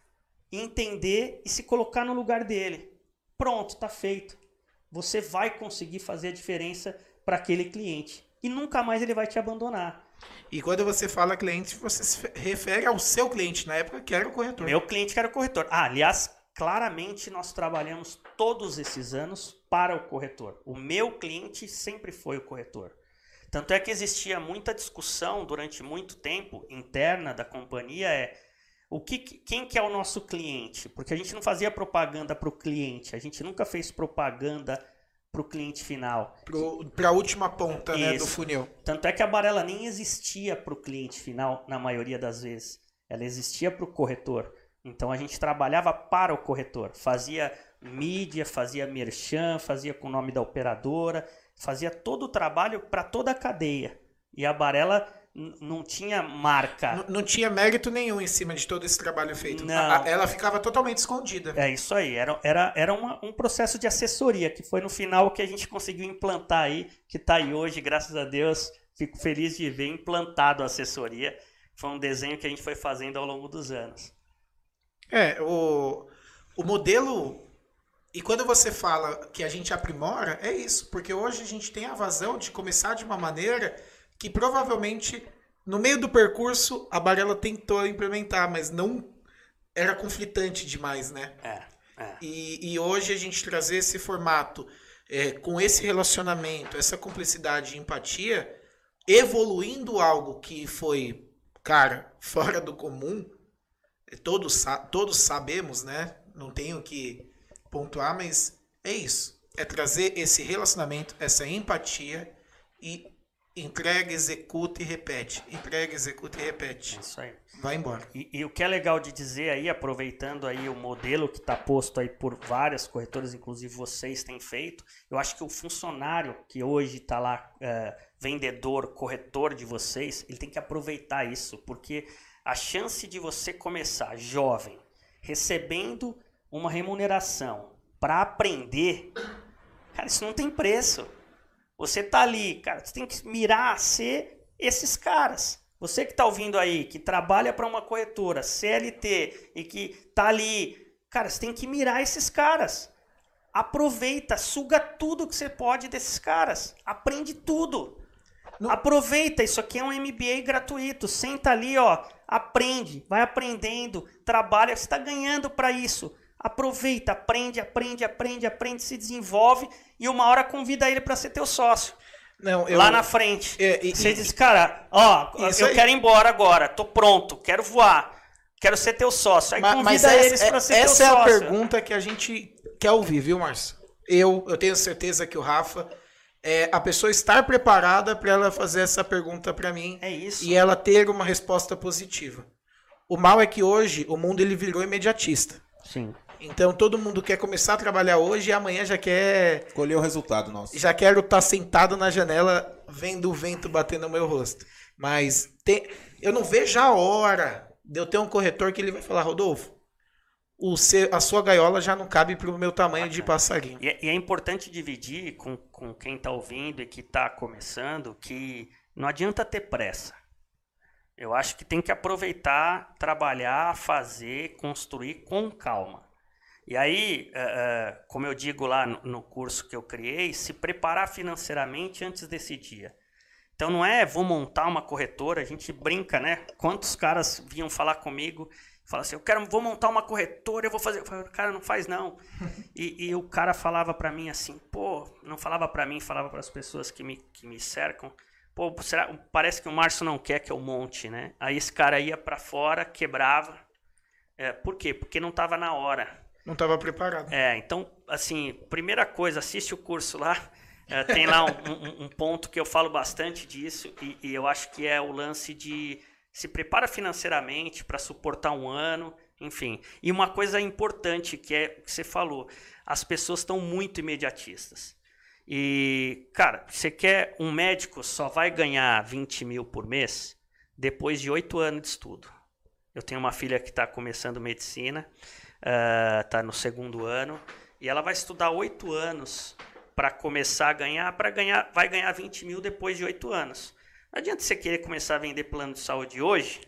entender e se colocar no lugar dele. Pronto, está feito. Você vai conseguir fazer a diferença para aquele cliente e nunca mais ele vai te abandonar. E quando você fala cliente, você se refere ao seu cliente, na época que era o corretor. Meu cliente que era o corretor. Ah, aliás, claramente nós trabalhamos todos esses anos para o corretor. O meu cliente sempre foi o corretor. Tanto é que existia muita discussão durante muito tempo interna da companhia é o que, que- quem que é o nosso cliente? Porque a gente não fazia propaganda para o cliente, a gente nunca fez propaganda para o cliente final. Para a última ponta né, do funil. Tanto é que a Barela nem existia para o cliente final na maioria das vezes. Ela existia para o corretor. Então a gente trabalhava para o corretor. Fazia mídia, fazia merchan, fazia com o nome da operadora, fazia todo o trabalho para toda a cadeia. E a Barela não tinha marca. N- Não tinha mérito nenhum em cima de todo esse trabalho feito. Não. Ela ficava totalmente escondida. É isso aí, era, era, era uma- um processo de assessoria, que foi no final que a gente conseguiu implantar aí, que está aí hoje, graças a Deus. Fico feliz de ver implantado a assessoria. Foi um desenho que a gente foi fazendo ao longo dos anos. É, o, o modelo. E quando você fala que a gente aprimora, é isso. Porque hoje a gente tem a vazão de começar de uma maneira que provavelmente no meio do percurso a Barela tentou implementar, mas não era conflitante demais, né? É, é. E, e hoje a gente trazer esse formato é, com esse relacionamento, essa cumplicidade e empatia, evoluindo algo que foi, cara, [laughs] fora do comum, é, todos, todos sabemos, né? Não tenho que pontuar, mas é isso. É trazer esse relacionamento, essa empatia e entrega, executa e repete. Entrega, executa e É repete. isso aí. Vai embora. E, e o que é legal de dizer aí, aproveitando aí o modelo que está posto aí por várias corretoras, inclusive vocês têm feito, eu acho que o funcionário que hoje está lá, é, vendedor, corretor de vocês, ele tem que aproveitar isso, porque a chance de você começar jovem, recebendo uma remuneração para aprender, cara, isso não tem preço. Você tá ali, cara, você tem que mirar a ser esses caras. Você que tá ouvindo aí, que trabalha para uma corretora, CLT, e que tá ali, cara, você tem que mirar esses caras. Aproveita, suga tudo que você pode desses caras. Aprende tudo. Aproveita, isso aqui é um MBA gratuito. Senta ali, ó, aprende, vai aprendendo, trabalha, você está ganhando para isso. Aproveita, aprende, aprende, aprende, aprende, se desenvolve e uma hora convida ele para ser teu sócio. Não, eu, Lá na frente. É, e- você e- diz, cara, ó, eu aí. quero ir embora agora, tô pronto, quero voar, quero ser teu sócio. Aí Ma- convida mas essa, eles para ser teu essa é sócio. a pergunta que a gente quer ouvir, viu, Márcio? Eu, eu tenho certeza que o Rafa é a pessoa estar preparada para ela fazer essa pergunta para mim É isso. e ela ter uma resposta positiva. O mal é que hoje o mundo ele virou imediatista. Sim. Então todo mundo quer começar a trabalhar hoje e amanhã já quer Colher o resultado nosso. já quero estar sentado na janela vendo o vento bater no meu rosto. Mas tem- eu não vejo a hora de eu ter um corretor que ele vai falar, Rodolfo, o seu- a sua gaiola já não cabe para o meu tamanho de passarinho. E é, e é importante dividir com, com quem está ouvindo e que está começando que não adianta ter pressa. Eu acho que tem que aproveitar, trabalhar, fazer, construir com calma. E aí, eh, eh, como eu digo lá no, no curso que eu criei, se preparar financeiramente antes desse dia. Então não é vou montar uma corretora, a gente brinca, né? Quantos caras vinham falar comigo, falam assim, eu quero, vou montar uma corretora, eu vou fazer, eu falo, cara, não faz não. [laughs] E, e o cara falava pra mim assim, pô, não falava pra mim, falava para as pessoas que me, que me cercam, pô, será, parece que o Márcio não quer que eu monte, né? Aí esse cara ia pra fora, quebrava. É, por quê? Porque não tava na hora. Não estava preparado. É, então, assim, primeira coisa, assiste o curso lá. É, tem lá um, um- um ponto que eu falo bastante disso e, e eu acho que é o lance de se prepara financeiramente para suportar um ano, enfim. E uma coisa importante que é o que você falou, as pessoas estão muito imediatistas. E, cara, você quer um médico só vai ganhar 20 mil por mês depois de oito anos de estudo. Eu tenho uma filha que está começando medicina, está no segundo ano, e ela vai estudar oito anos para começar a ganhar, para ganhar, vai ganhar 20 mil depois de oito anos. Não adianta você querer começar a vender plano de saúde hoje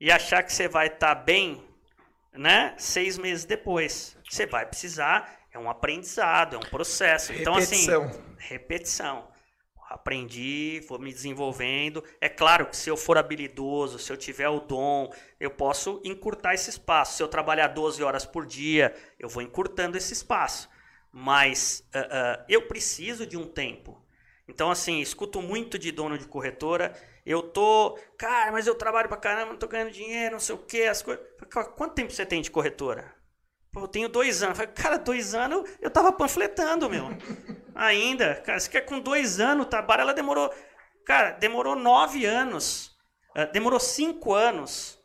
e achar que você vai estar bem, né? Seis meses depois. Você vai precisar, é um aprendizado, é um processo. Então, assim, Repetição. Aprendi, vou me desenvolvendo. É claro que se eu for habilidoso, se eu tiver o dom, eu posso encurtar esse espaço. Se eu trabalhar 12 horas por dia, eu vou encurtando esse espaço. Mas ah, ah, eu preciso de um tempo. Então, assim, escuto muito de dono de corretora. Eu tô, cara, mas eu trabalho pra caramba, não tô ganhando dinheiro, não sei o quê, as coisas. Quanto tempo você tem de corretora? Pô, eu tenho dois anos. Cara, dois anos eu tava panfletando, meu. Ainda. Cara, você quer com dois anos, trabalho, ela demorou. Cara, demorou nove anos. eh, demorou cinco anos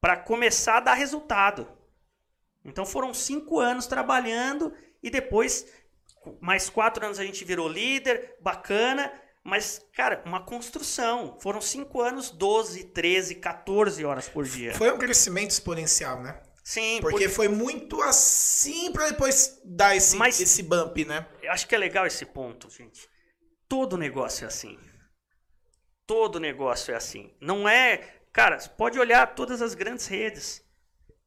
para começar a dar resultado. Então foram cinco anos trabalhando e depois, mais quatro anos a gente virou líder, bacana. Mas, cara, uma construção. Foram cinco anos, 12, 13, 14 horas por dia. Foi um crescimento exponencial, né? Sim, Porque foi muito assim para depois dar esse, Mas- esse bump, né? Eu acho que é legal esse ponto, gente. Todo negócio é assim. Todo negócio é assim. Não é. Cara, você pode olhar todas as grandes redes.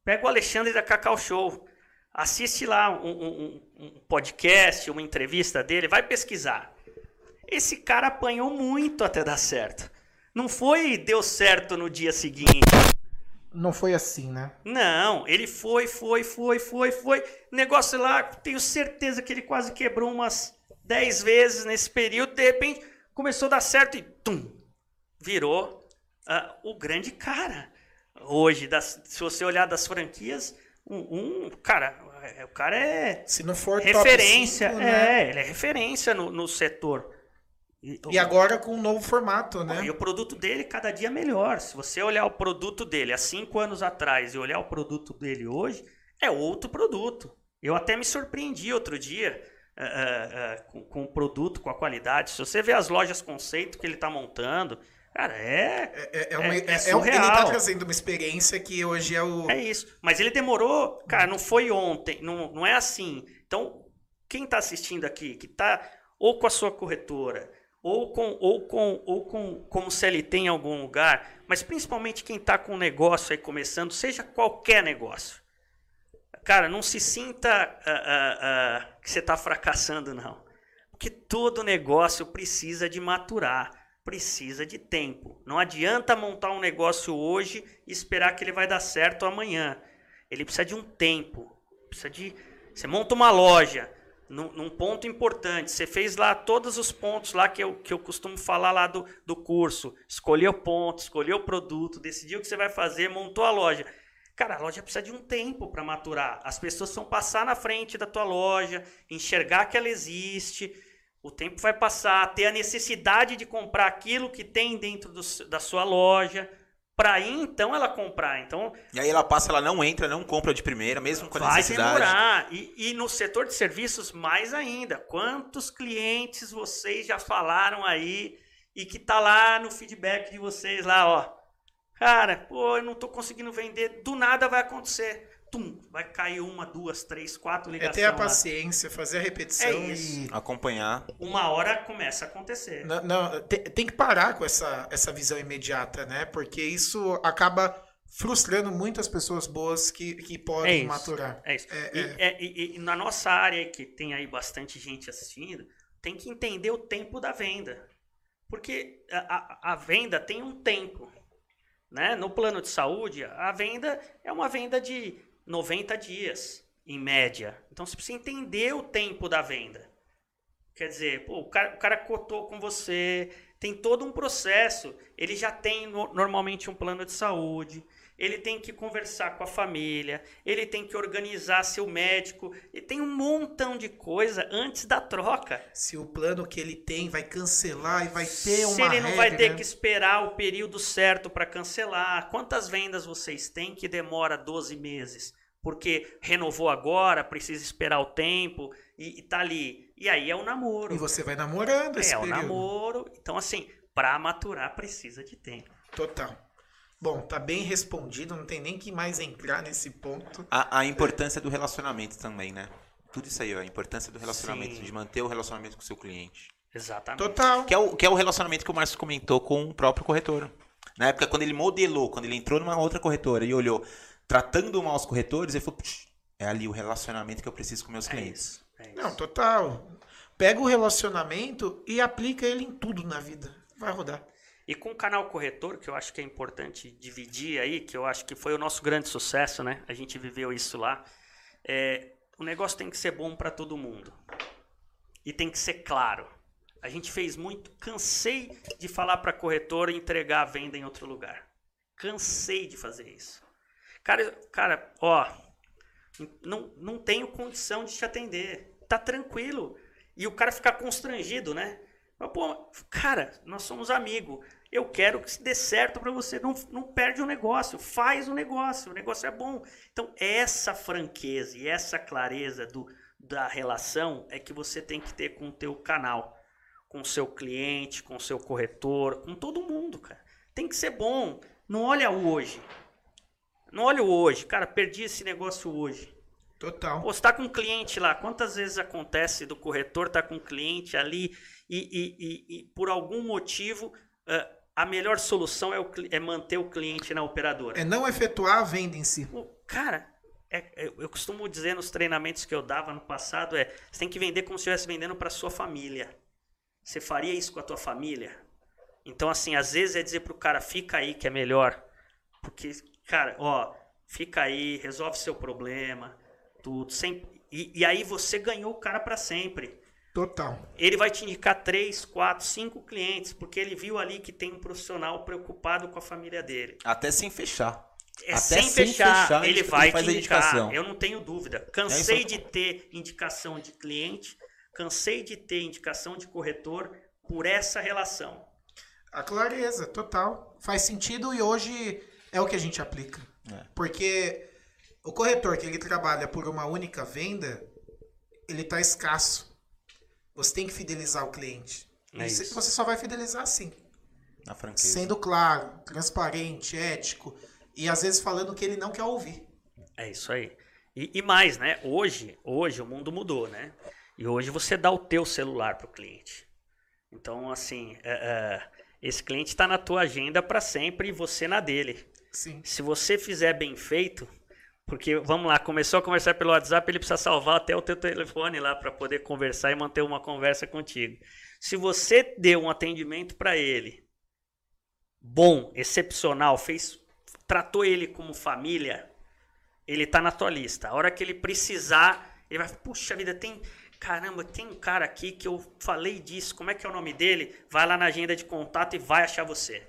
Pega o Alexandre da Cacau Show. Assiste lá um, um- um- um podcast, uma entrevista dele. Vai pesquisar. Esse cara apanhou muito até dar certo. Não foi deu certo no dia seguinte. Não foi assim, né? Não, ele foi, foi, foi, foi, foi. Negócio lá, tenho certeza que ele quase quebrou umas 10 vezes nesse período. De repente, começou a dar certo e tum, virou ah, o grande cara. Hoje, das- se você olhar das franquias, um, um- cara, é- o cara é Se não for top referência, cinco, né? é, ele é referência no, no setor. E agora com um novo formato, né? E o produto dele cada dia melhor. Se você olhar o produto dele há cinco anos atrás e olhar o produto dele hoje, é outro produto. Eu até me surpreendi outro dia ah, ah, com, com o produto, com a qualidade. Se você vê as lojas conceito que ele está montando, cara, é, É, é uma, É- é- é é um- ele tá surreal. trazendo uma experiência que hoje é o. é isso. Mas ele demorou, cara, não foi ontem, não, não é assim. Então, quem está assistindo aqui, que está ou com a sua corretora, ou com, ou com, ou com como CLT em algum lugar, mas principalmente quem está com um negócio aí começando, seja qualquer negócio. Cara, não se sinta. ah, ah, ah, que você está fracassando, não. Porque todo negócio precisa de maturar, precisa de tempo. Não adianta montar um negócio hoje e esperar que ele vai dar certo amanhã. Ele precisa de um tempo. Precisa de. Você monta uma loja num, num ponto importante. Você fez lá todos os pontos lá que eu, que eu costumo falar lá do, do curso. Escolheu ponto, escolheu produto, decidiu o que você vai fazer, montou a loja. Cara, a loja precisa de um tempo para maturar. As pessoas vão passar na frente da tua loja, enxergar que ela existe. O tempo vai passar, ter a necessidade de comprar aquilo que tem dentro do, da sua loja, para aí então ela comprar. Então, e aí ela passa, ela não entra, não compra de primeira, mesmo com a vai necessidade. Vai demorar. E, e no setor de serviços, mais ainda. Quantos clientes vocês já falaram aí e que tá lá no feedback de vocês lá, ó. Cara, pô, eu não tô conseguindo vender, do nada vai acontecer. Tum, vai cair uma, duas, três, quatro ligações. É ter a paciência, lá. fazer a repetição é e. Acompanhar. Uma hora começa a acontecer. Não, não tem, tem, que parar com essa, essa visão imediata, né? Porque isso acaba frustrando muitas pessoas boas que, que podem é maturar. É isso. É, e, é. É, e, e, na nossa área, que tem aí bastante gente assistindo, tem que entender o tempo da venda. Porque a, a, a venda tem um tempo. Né? No plano de saúde, a venda é uma venda de 90 dias, em média. Então você precisa entender o tempo da venda. Quer dizer, pô, o, cara, o cara cotou com você, tem todo um processo. Ele já tem no, normalmente um plano de saúde, ele tem que conversar com a família, ele tem que organizar seu médico, ele tem um montão de coisa antes da troca. Se o plano que ele tem vai cancelar e vai ter uma Se ele não regra, vai ter que esperar o período certo para cancelar. Quantas vendas vocês têm que demora 12 meses? Porque renovou agora, precisa esperar o tempo e, e tá ali. E aí é o namoro. E você vai namorando esse É período. o namoro. Então assim, para maturar precisa de tempo. Total. Bom, tá bem respondido, não tem nem que mais entrar nesse ponto. A, a importância é. do relacionamento também, né? Tudo isso aí, ó, a importância do relacionamento, Sim. de manter o relacionamento com o seu cliente. Exatamente. Total. Que é, o, que é o relacionamento que o Márcio comentou com o próprio corretor. Na época, quando ele modelou, quando ele entrou numa outra corretora e olhou, tratando mal os corretores, ele falou, é ali o relacionamento que eu preciso com meus é clientes. Isso, é isso. Não, total. Pega o relacionamento e aplica ele em tudo na vida. Vai rodar. E com o canal corretor, que eu acho que é importante dividir aí, que eu acho que foi o nosso grande sucesso, né? A gente viveu isso lá. É, o negócio tem que ser bom para todo mundo. E tem que ser claro. A gente fez muito. Cansei de falar para corretor entregar a venda em outro lugar. Cansei de fazer isso. Cara, cara, ó, não, não tenho condição de te atender. Tá tranquilo. E o cara ficar constrangido, né? Mas, pô, cara, nós somos amigos. Eu quero que dê certo para você. Não, não perde o negócio, faz o negócio. O negócio é bom. Então, essa franqueza e essa clareza do, da relação é que você tem que ter com o teu canal, com o seu cliente, com o seu corretor, com todo mundo, cara. Tem que ser bom. Não olha o hoje. Não olha o hoje. Cara, perdi esse negócio hoje. Total. Pô, você tá com um cliente lá. Quantas vezes acontece do corretor tá com um cliente ali e, e, e, e por algum motivo uh, a melhor solução é, o, é, manter o cliente na operadora. É não efetuar a venda em si. Cara, é, é, eu costumo dizer nos treinamentos que eu dava no passado é você tem que vender como se estivesse vendendo para sua família. Você faria isso com a tua família? Então, assim, às vezes é dizer pro cara, fica aí que é melhor. Porque, cara, ó, fica aí, resolve seu problema, tudo. Sem, e, e aí você ganhou o cara para sempre. Total. Ele vai te indicar três, quatro, cinco clientes, porque ele viu ali que tem um profissional preocupado com a família dele. Até sem fechar. É, Até sem, sem fechar, fechar, ele vai te indicar. Eu não tenho dúvida. Cansei é de ter indicação de cliente, cansei de ter indicação de corretor por essa relação. A clareza, total. Faz sentido e hoje é o que a gente aplica. É. Porque o corretor que ele trabalha por uma única venda, ele está escasso. Você tem que fidelizar o cliente. É você, você só vai fidelizar assim. Na franqueza. Sendo claro, transparente, ético. E às vezes falando o que ele não quer ouvir. É isso aí. E, e, mais, né? Hoje, hoje o mundo mudou, né? E hoje você dá o teu celular para o cliente. Então, assim, é, é, esse cliente está na tua agenda para sempre e você na dele. Sim. Se você fizer bem feito, Porque, vamos lá, começou a conversar pelo WhatsApp, ele precisa salvar até o teu telefone lá para poder conversar e manter uma conversa contigo. Se você deu um atendimento para ele, bom, excepcional, fez, tratou ele como família, ele tá na tua lista. A hora que ele precisar, ele vai, puxa vida, tem, caramba, tem um cara aqui que eu falei disso, como é que é o nome dele? Vai lá na agenda de contato e vai achar você.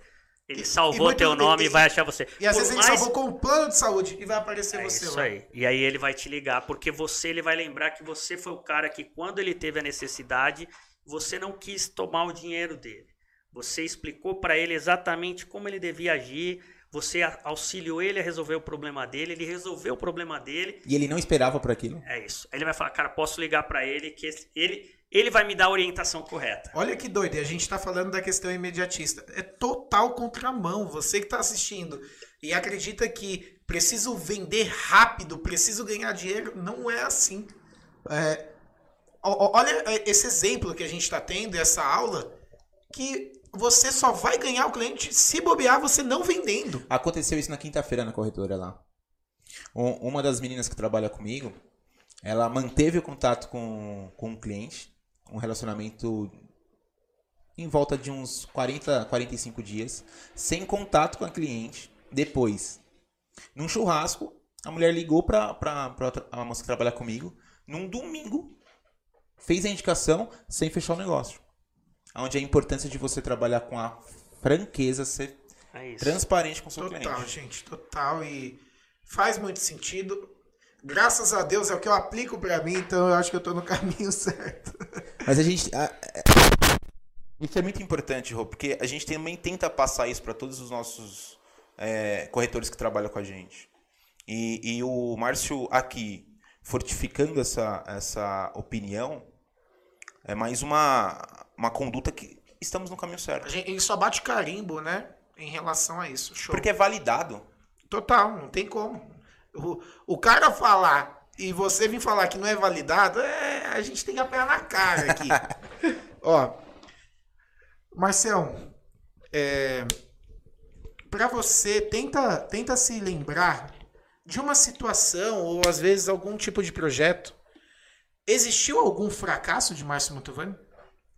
Ele salvou muito- teu nome e, e- vai achar você. E às Por vezes ele mais- salvou com o plano de saúde e vai aparecer é você isso lá. aí. E aí ele vai te ligar, porque você ele vai lembrar que você foi o cara que quando ele teve a necessidade, você não quis tomar o dinheiro dele. Você explicou para ele exatamente como ele devia agir, você auxiliou ele a resolver o problema dele, ele resolveu o problema dele. E ele não esperava por aquilo. É isso. Ele vai falar, cara, posso ligar para ele que ele ele vai me dar a orientação correta. Olha que doido, e a gente tá falando da questão imediatista. É total contramão. Você que tá assistindo e acredita que preciso vender rápido, preciso ganhar dinheiro, não é assim. É, olha esse exemplo que a gente está tendo, essa aula, que você só vai ganhar o cliente se bobear você não vendendo. Aconteceu isso na quinta-feira na corretora lá. Um- uma das meninas que trabalha comigo, ela manteve o contato com, com o cliente, um relacionamento em volta de uns 40, 45 dias, sem contato com a cliente. Depois, num churrasco, a mulher ligou pra, pra, pra a moça que trabalha comigo, num domingo, fez a indicação sem fechar o negócio. Onde a importância de você trabalhar com a franqueza, ser É transparente com o seu Total, cliente. gente, total. E faz muito sentido. Graças a Deus é o que eu aplico pra mim, então eu acho que eu tô no [laughs] caminho certo. Mas a gente. a- é- Isso é muito importante, Rô, porque a gente também tenta passar isso para todos os nossos é, corretores que trabalham com a gente. E, e o Márcio aqui, fortificando essa, essa opinião, é mais uma, uma conduta que estamos no caminho certo. gente, ele só bate carimbo, né? Em relação a isso. Show. Porque é validado. Total, não tem como. O, o cara falar e você vir falar que não é validado, é, a gente tem que apanhar na cara aqui. [laughs] Ó, Marcel, é, para você, tenta, tenta se lembrar de uma situação ou às vezes algum tipo de projeto. Existiu algum fracasso de Márcio Mantovani?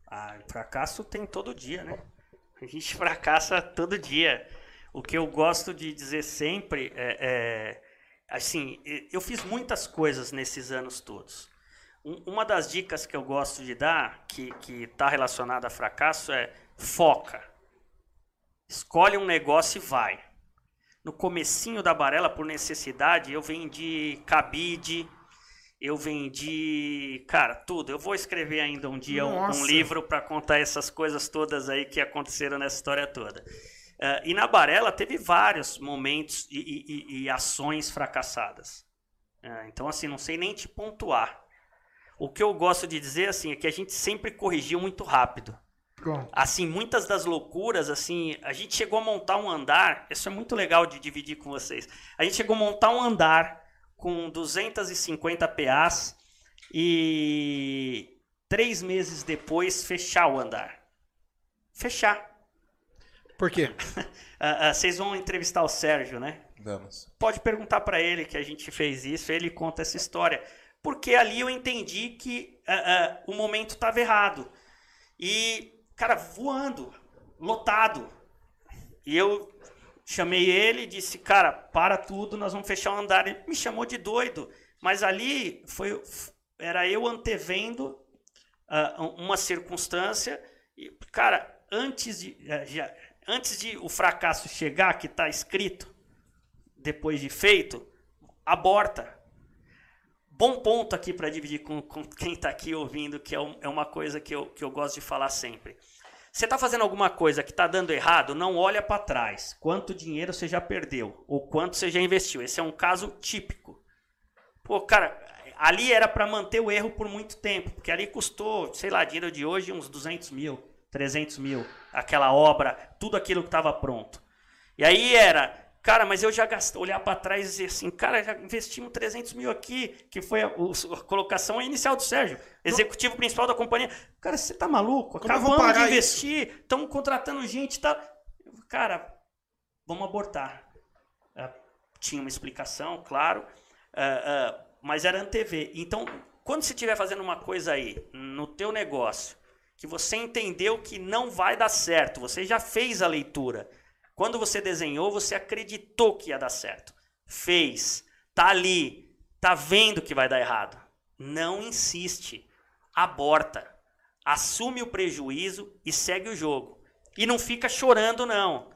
Ah, fracasso tem todo dia, né? A gente [laughs] fracassa todo dia. O que eu gosto de dizer sempre é, é, assim, eu fiz muitas coisas nesses anos todos. Um- uma das dicas que eu gosto de dar, que que está relacionada a fracasso, é foca. Escolhe um negócio e vai. No comecinho da Barela, por necessidade, eu vendi cabide, eu vendi, cara, tudo. Eu vou escrever ainda um dia um, um livro para contar essas coisas todas aí que aconteceram nessa história toda. Eh, e na Barela teve vários momentos e, e- e- ações fracassadas. Eh, então, assim, não sei nem te pontuar. O que eu gosto de dizer, assim, é que a gente sempre corrigiu muito rápido assim, muitas das loucuras, assim, a gente chegou a montar um andar, isso é muito legal de dividir com vocês. A gente chegou a montar um andar com 250 PAs e três meses depois fechar o andar. Fechar. Por quê? [laughs] Ah, ah, vocês vão entrevistar o Sérgio, né? Vamos. pode perguntar para ele que a gente fez isso, ele conta essa história. Porque ali eu entendi que ah, o momento estava errado. E, cara, voando, lotado. E eu chamei ele e disse, cara, para tudo, nós vamos fechar o andar. Ele me chamou de doido. Mas ali foi, era eu antevendo uma circunstância. E, cara, antes de, eh, já- antes de o fracasso chegar, que está escrito, depois de feito, aborta. Bom ponto aqui para dividir com, com quem está aqui ouvindo, que é, um- é uma coisa que eu, que eu gosto de falar sempre. Você está fazendo alguma coisa que está dando errado, não olha para trás. Quanto dinheiro você já perdeu ou quanto você já investiu. Esse é um caso típico. Pô, cara, ali era para manter o erro por muito tempo, porque ali custou, sei lá, dinheiro de hoje uns 200 mil, 300 mil, aquela obra, tudo aquilo que estava pronto. E aí era, cara, mas eu já gastei, olhar para trás e dizer assim, cara, já investimos 300 mil aqui, que foi a, a colocação inicial do Sérgio, executivo principal da companhia. Cara, você tá maluco? Acabamos de investir, estamos contratando gente, tá? Cara, vamos abortar. Ah, Tinha uma explicação, claro. Uh, uh, mas era TV. Então, quando você estiver fazendo uma coisa aí no teu negócio, que você entendeu que não vai dar certo, você já fez a leitura. Quando você desenhou, você acreditou que ia dar certo. Fez, tá ali, tá vendo que vai dar errado. Não insiste, aborta, assume o prejuízo e segue o jogo. E não fica chorando não.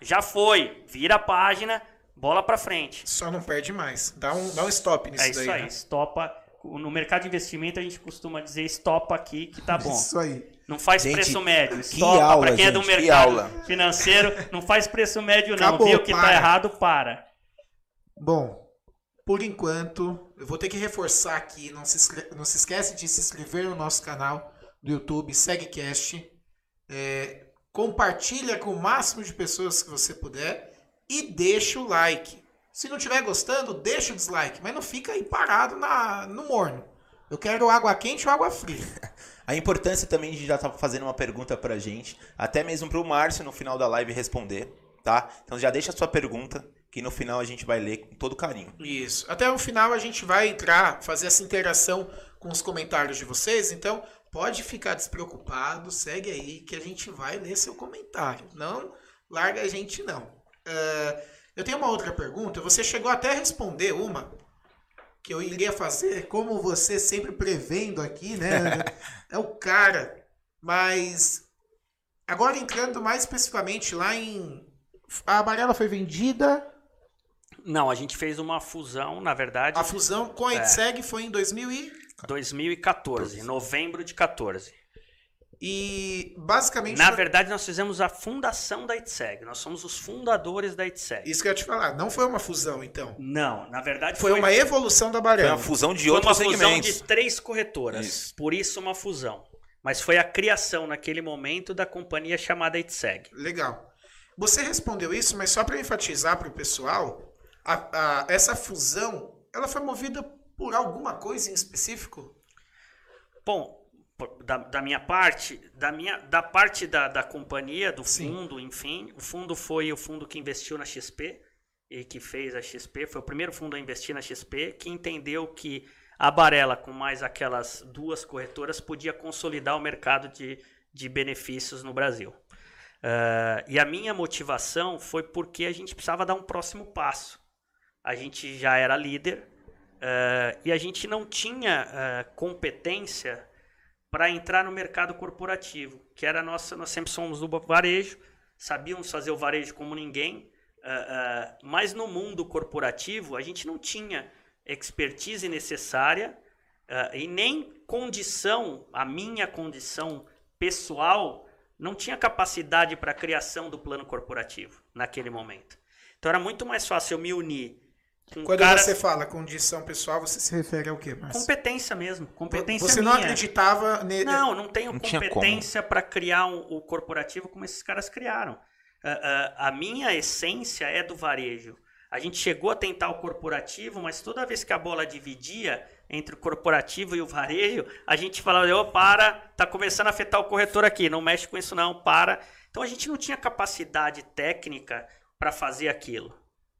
Já foi, vira a página, bola para frente. Só não perde mais. Dá um, dá um stop nisso daí. É isso aí, né? estopa no mercado de investimento a gente costuma dizer estopa aqui que tá bom. Isso aí. Não faz gente, preço médio. Estopa para quem gente, é do mercado financeiro, não faz preço médio Acabou, não. Viu que tá errado, para. Bom, por enquanto, eu vou ter que reforçar aqui, não se, não se esquece de se inscrever no nosso canal do YouTube, segue Cast, é, compartilha com o máximo de pessoas que você puder e deixa o like. Se não estiver gostando, deixa o dislike, mas não fica aí parado na, no morno. Eu quero água quente ou água fria. [laughs] A importância também de já estar tá fazendo uma pergunta pra gente, até mesmo pro Márcio no final da live responder, tá? Então já deixa a sua pergunta, que no final a gente vai ler com todo carinho. Isso. Até o final a gente vai entrar, fazer essa interação com os comentários de vocês, então pode ficar despreocupado, segue aí que a gente vai ler seu comentário. Não larga a gente não. Uh, eu tenho uma outra pergunta. Você chegou até a responder uma que eu iria fazer, como você sempre prevendo aqui, né? [laughs] é o cara. Mas agora entrando mais especificamente lá em a amarela foi vendida não, a gente fez uma fusão, na verdade. A fusão com a é, foi em 2000 e... 2014, novembro de 14. E basicamente. Na verdade, nós fizemos a fundação da ITSEG. Nós somos os fundadores da ITSEG. Isso que eu ia te falar. Não foi uma fusão, então? Não, na verdade. Foi, foi uma evolução da Barela. Foi uma fusão de foi outros segmentos. Foi uma fusão de três corretoras. Isso. Por isso, uma fusão. Mas foi a criação, naquele momento, da companhia chamada ITSEG. Legal. Você respondeu isso, mas só para enfatizar para o pessoal, a, a, essa fusão ela foi movida por alguma coisa em específico? Bom, da, da, minha parte, da minha da parte da, da companhia, do Sim. fundo, enfim, o fundo foi o fundo que investiu na XP e que fez a XP, foi o primeiro fundo a investir na XP, que entendeu que a Barela, com mais aquelas duas corretoras, podia consolidar o mercado de, de benefícios no Brasil. Uh, e a minha motivação foi porque a gente precisava dar um próximo passo. A gente já era líder uh, e a gente não tinha uh, competência para entrar no mercado corporativo, que era nossa, nós sempre somos do varejo, sabíamos fazer o varejo como ninguém, uh, uh, mas no mundo corporativo a gente não tinha expertise necessária uh, e nem condição, a minha condição pessoal, não tinha capacidade para a criação do plano corporativo naquele momento. Então era muito mais fácil eu me unir quando cara... você fala condição pessoal, você se refere ao quê? Mas... Competência mesmo. Competência Você minha. não acreditava nele? Não, não tenho não competência para criar o um, um corporativo como esses caras criaram. Uh, uh, a minha essência é do varejo. A gente chegou a tentar o corporativo, mas toda vez que a bola dividia entre o corporativo e o varejo, a gente falava, ô, oh, para, tá começando a afetar o corretor aqui, não mexe com isso não, para. Então a gente não tinha capacidade técnica para fazer aquilo.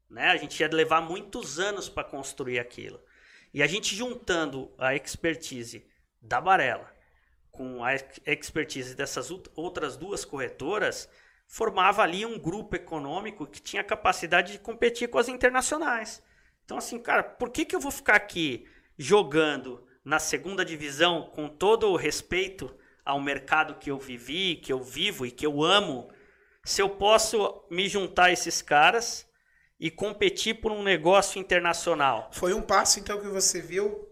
Né? A gente ia levar muitos anos para construir aquilo. E a gente juntando a expertise da Barela com a expertise dessas outras duas corretoras, formava ali um grupo econômico que tinha capacidade de competir com as internacionais. Então, assim, cara, por que, que eu vou ficar aqui jogando na segunda divisão com todo o respeito ao mercado que eu vivi, que eu vivo e que eu amo, se eu posso me juntar a esses caras e competir por um negócio internacional. Foi um passo, então, que você viu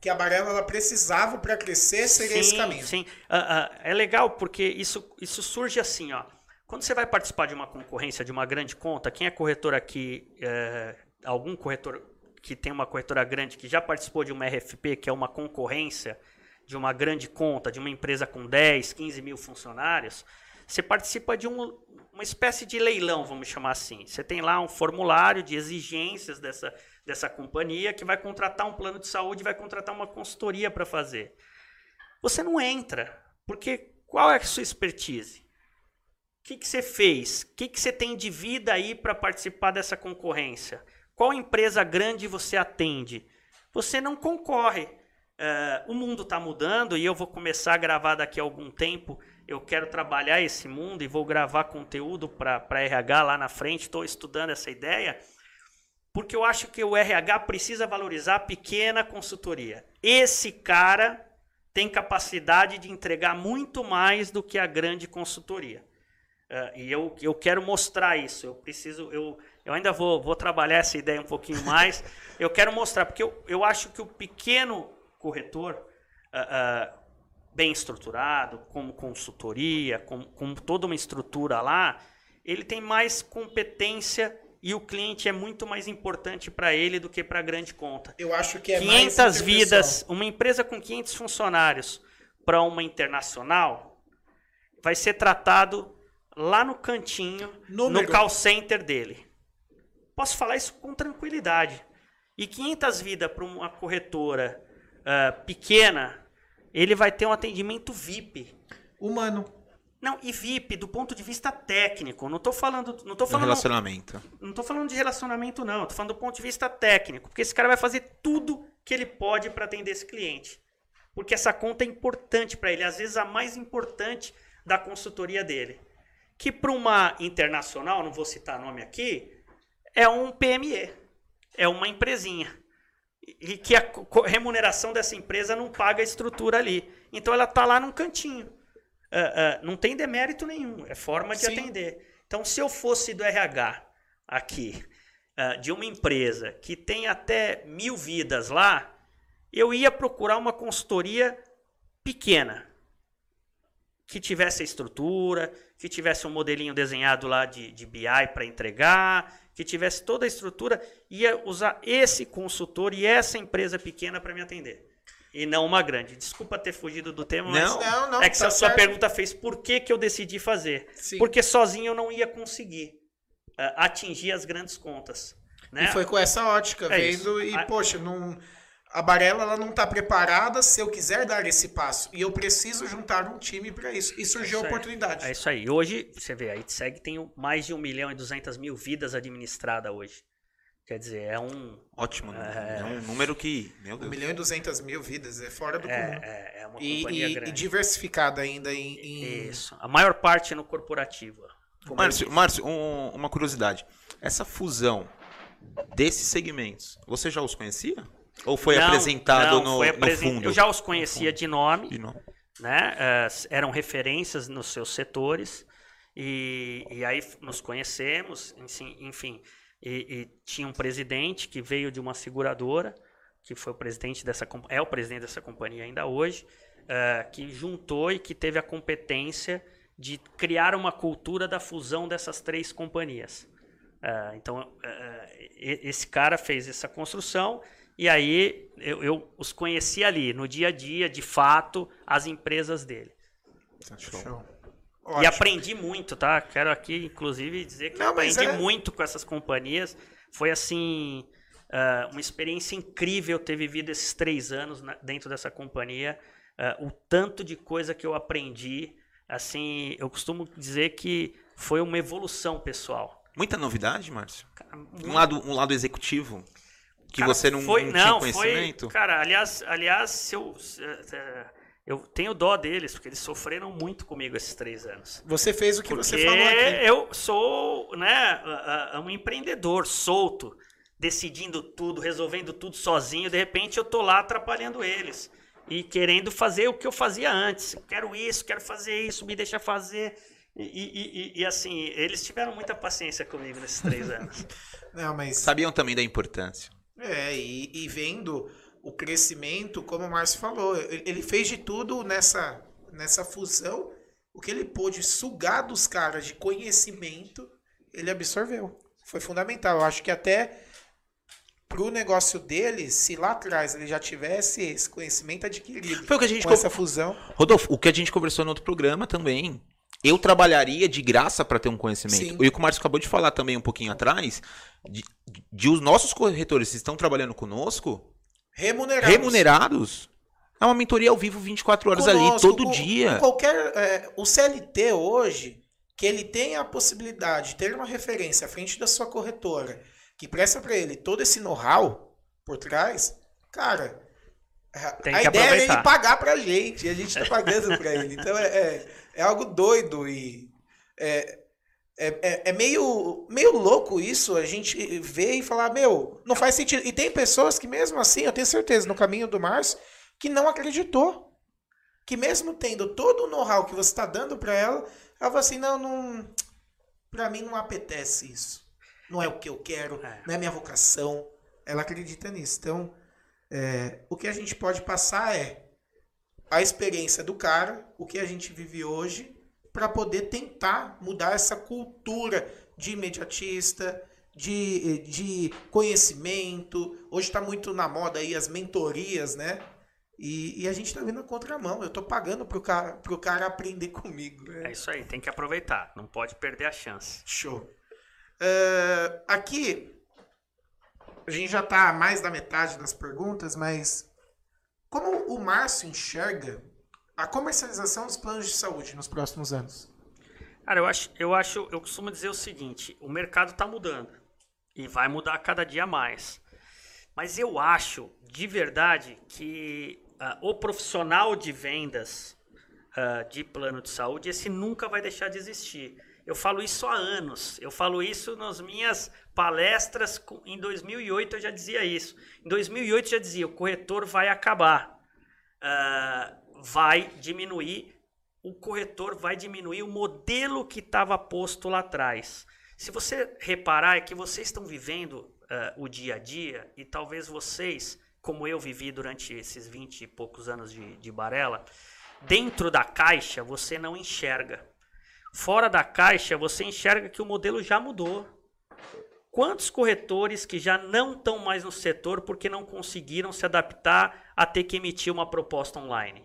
que a Barela ela precisava para crescer, seria sim, esse caminho. Sim, uh, uh, é legal porque isso, isso surge assim, ó. Quando você vai participar de uma concorrência de uma grande conta, quem é corretor aqui, é, algum corretor que tem uma corretora grande que já participou de uma RFP, que é uma concorrência de uma grande conta, de uma empresa com 10, 15 mil funcionários, você participa de um, uma espécie de leilão, vamos chamar assim. Você tem lá um formulário de exigências dessa, dessa companhia que vai contratar um plano de saúde, vai contratar uma consultoria para fazer. Você não entra, porque qual é a sua expertise? O que, que você fez? O que, que você tem de vida aí para participar dessa concorrência? qual empresa grande você atende? Você não concorre. Uh, o mundo está mudando e eu vou começar a gravar daqui a algum tempo. Eu quero trabalhar esse mundo e vou gravar conteúdo para RH lá na frente. Estou estudando essa ideia porque eu acho que o RH precisa valorizar a pequena consultoria. Esse cara tem capacidade de entregar muito mais do que a grande consultoria. Uh, e eu, eu quero mostrar isso. Eu preciso, eu, eu ainda vou, vou trabalhar essa ideia um pouquinho [laughs] mais. eu quero mostrar, porque eu, eu acho que o pequeno corretor, uh, uh, bem estruturado, como consultoria, com, com toda uma estrutura lá, ele tem mais competência e o cliente é muito mais importante para ele do que para a grande conta. Eu acho que é 500 vidas, uma empresa com 500 funcionários para uma internacional vai ser tratado lá no cantinho, Número. no call center dele. Posso falar isso com tranquilidade. E 500 vidas para uma corretora uh, pequena, ele vai ter um atendimento VIP. Humano. Não, e VIP do ponto de vista técnico. Não estou falando, não tô falando relacionamento. Não estou falando de relacionamento não, estou falando do ponto de vista técnico, porque esse cara vai fazer tudo que ele pode para atender esse cliente. Porque essa conta é importante para ele, às vezes a mais importante da consultoria dele. Que para uma internacional, não vou citar nome aqui, é um PME, é uma empresinha. E que a remuneração dessa empresa não paga a estrutura ali. Então ela está lá num cantinho uh, uh, não tem demérito nenhum, é forma de Sim. atender. Então, se eu fosse do RH aqui, uh, de uma empresa que tem até mil vidas lá, eu ia procurar uma consultoria pequena, que tivesse a estrutura, que tivesse um modelinho desenhado lá de, de BI para entregar, que tivesse toda a estrutura, ia usar esse consultor e essa empresa pequena para me atender e não uma grande. Desculpa ter fugido do tema, mas não, não, não, é que tá a sua certo. pergunta fez por que, que eu decidi fazer. Sim. Porque sozinho eu não ia conseguir uh, atingir as grandes contas. Né? E foi com essa ótica, é vendo isso. e, a... poxa, não, a Barela ela não está preparada se eu quiser dar esse passo. E eu preciso juntar um time para isso. E surgiu é a oportunidade. É isso aí. Hoje, você vê, a ITSEG tem mais de 1 milhão e 200 mil vidas administradas hoje. Quer dizer, é um. Ótimo, é, é um número que. Meu Deus. 1 milhão e 200 mil vidas, é fora do é, comum. É, é uma e, companhia e, grande. E diversificada ainda em, em, Isso. A maior parte no corporativo. Márcio, Márcio um, uma curiosidade. Essa fusão desses segmentos, você já os conhecia? Ou foi não, apresentado não, no, foi apresen... no fundo? Eu já os conhecia de nome. De nome. Né? Uh, eram referências nos seus setores. E, e aí nos conhecemos, enfim e, e, tinha um presidente que veio de uma seguradora, que foi o presidente dessa é o presidente dessa companhia ainda hoje, uh, que juntou e que teve a competência de criar uma cultura da fusão dessas três companhias. Uh, então, esse cara fez essa construção e aí eu, eu, os conheci ali, no dia a dia, de fato, as empresas dele. Show. Ótimo. E aprendi muito, tá? Quero aqui, inclusive, dizer que Não, aprendi é... muito com essas companhias. Foi assim. Uh, uma experiência incrível ter vivido esses três anos na, dentro dessa companhia. Uh, o tanto de coisa que eu aprendi. Assim, eu costumo dizer que foi uma evolução pessoal. Muita novidade, Márcio? Cara, um, lado, um lado executivo que cara, você não, foi, não, não tinha conhecimento? Foi, cara, aliás, aliás eu, uh, eu tenho dó deles, porque eles sofreram muito comigo esses três anos. Você fez o que porque você falou aqui. eu sou né, um empreendedor solto, decidindo tudo, resolvendo tudo sozinho. De repente eu tô lá atrapalhando eles e querendo fazer o que eu fazia antes. quero isso, quero fazer isso, me deixa fazer. E, e, e, e, assim, eles tiveram muita paciência comigo nesses três [laughs] anos. Não, mas... Sabiam também da importância. É, e, vendo o crescimento, como o Márcio falou, ele fez de tudo nessa, nessa fusão. O que ele pôde sugar dos caras de conhecimento, ele absorveu. Foi fundamental. Eu acho que até para o negócio dele, se lá atrás ele já tivesse esse conhecimento adquirido Foi o que a gente com essa fusão. Rodolfo, o que a gente conversou no outro programa também. Eu trabalharia de graça para ter um conhecimento. Sim. E o que o Márcio acabou de falar também um pouquinho atrás, de, de os nossos corretores que estão trabalhando conosco, Remunerados. Remunerados. É uma mentoria ao vivo 24 horas Conosco, ali, todo dia. Qualquer, é, o CLT hoje, que ele tem a possibilidade de ter uma referência à frente da sua corretora, que presta para ele todo esse know-how por trás, cara, Tem a ideia é aproveitar. ele pagar pra gente, e a gente tá pagando pra ele. Então é, é, é algo doido e é, é, é- é meio, meio louco isso, a gente ver e falar, meu, não faz sentido. E tem pessoas que mesmo assim, eu tenho certeza, no caminho do Márcio, que não acreditou. Que mesmo tendo todo o know-how que você está dando pra ela, ela falou assim, não, não, pra mim não apetece isso. Não é o que eu quero, É. não é minha vocação. Ela acredita nisso. Então, é, o que a gente pode passar é a experiência do cara, o que a gente vive hoje, para poder tentar mudar essa cultura de imediatista, de, de conhecimento. Hoje está muito na moda aí as mentorias, né? E, e a gente está vindo na contramão. Eu estou pagando pro cara, pro cara aprender comigo. né? É isso aí, tem que aproveitar. Não pode perder a chance. Show. É, aqui, a gente já está mais da metade das perguntas, mas como o Márcio enxerga a comercialização dos planos de saúde nos próximos anos? Cara, eu acho, eu acho, eu costumo dizer o seguinte: o mercado está mudando e vai mudar cada dia mais. Mas eu acho, de verdade, que ah, o profissional de vendas ah, de plano de saúde, esse nunca vai deixar de existir. Eu falo isso há anos. Eu falo isso nas minhas palestras. Em 2008 eu já dizia isso. Em 2008 eu já dizia: o corretor vai acabar. Ah, vai diminuir o corretor vai diminuir o modelo que estava posto lá atrás. Se você reparar, é que vocês estão vivendo eh, o dia a dia e talvez vocês, como eu vivi durante esses 20 e poucos anos de, de Barela, dentro da caixa você não enxerga. Fora da caixa você enxerga que o modelo já mudou. Quantos corretores que já não estão mais no setor porque não conseguiram se adaptar a ter que emitir uma proposta online?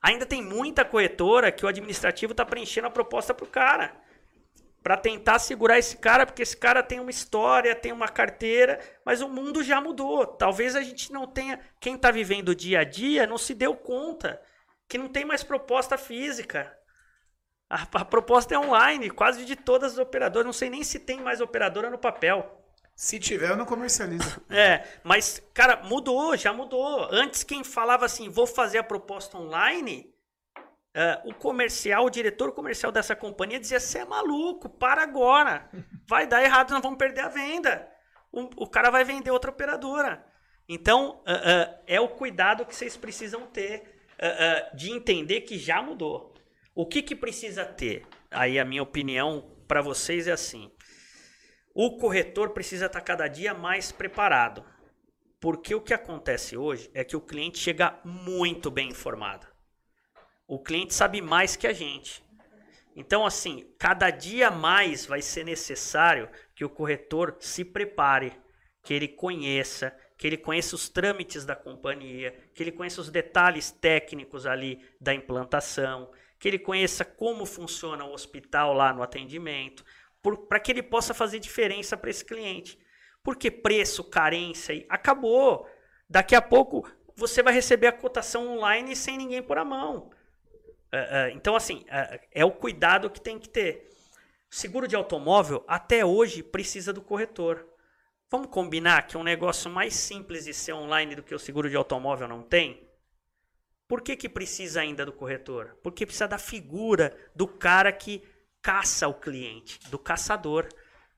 Ainda tem muita corretora que o administrativo está preenchendo a proposta para o cara. Para tentar segurar esse cara, porque esse cara tem uma história, tem uma carteira, mas o mundo já mudou. Talvez a gente não tenha. Quem está vivendo o dia a dia não se deu conta que não tem mais proposta física. A, a proposta é online, quase de todas as operadoras. Não sei nem se tem mais operadora no papel. Se tiver, eu não comercializo. [laughs] É, mas, cara, mudou, já mudou. Antes, quem falava assim, vou fazer a proposta online, é, o comercial, o diretor comercial dessa companhia dizia: você é maluco, para agora. Vai dar errado, nós vamos perder a venda. O, o cara vai vender outra operadora. Então, é, é, é o cuidado que vocês precisam ter de entender que já mudou. O que, que precisa ter? Aí a minha opinião para vocês é assim. O corretor precisa estar cada dia mais preparado. Porque o que acontece hoje é que o cliente chega muito bem informado. O cliente sabe mais que a gente. Então, assim, cada dia mais vai ser necessário que o corretor se prepare, que ele conheça, que ele conheça os trâmites da companhia, que ele conheça os detalhes técnicos ali da implantação, que ele conheça como funciona o hospital lá no atendimento, para que ele possa fazer diferença para esse cliente. Porque preço, carência, acabou. Daqui a pouco você vai receber a cotação online sem ninguém pôr a mão. É, é, então, assim, é, é o cuidado que tem que ter. Seguro de automóvel, até hoje, precisa do corretor. Vamos combinar que um negócio mais simples de ser online do que o seguro de automóvel não tem? Por que, que precisa ainda do corretor? Porque precisa da figura do cara que caça o cliente, do caçador.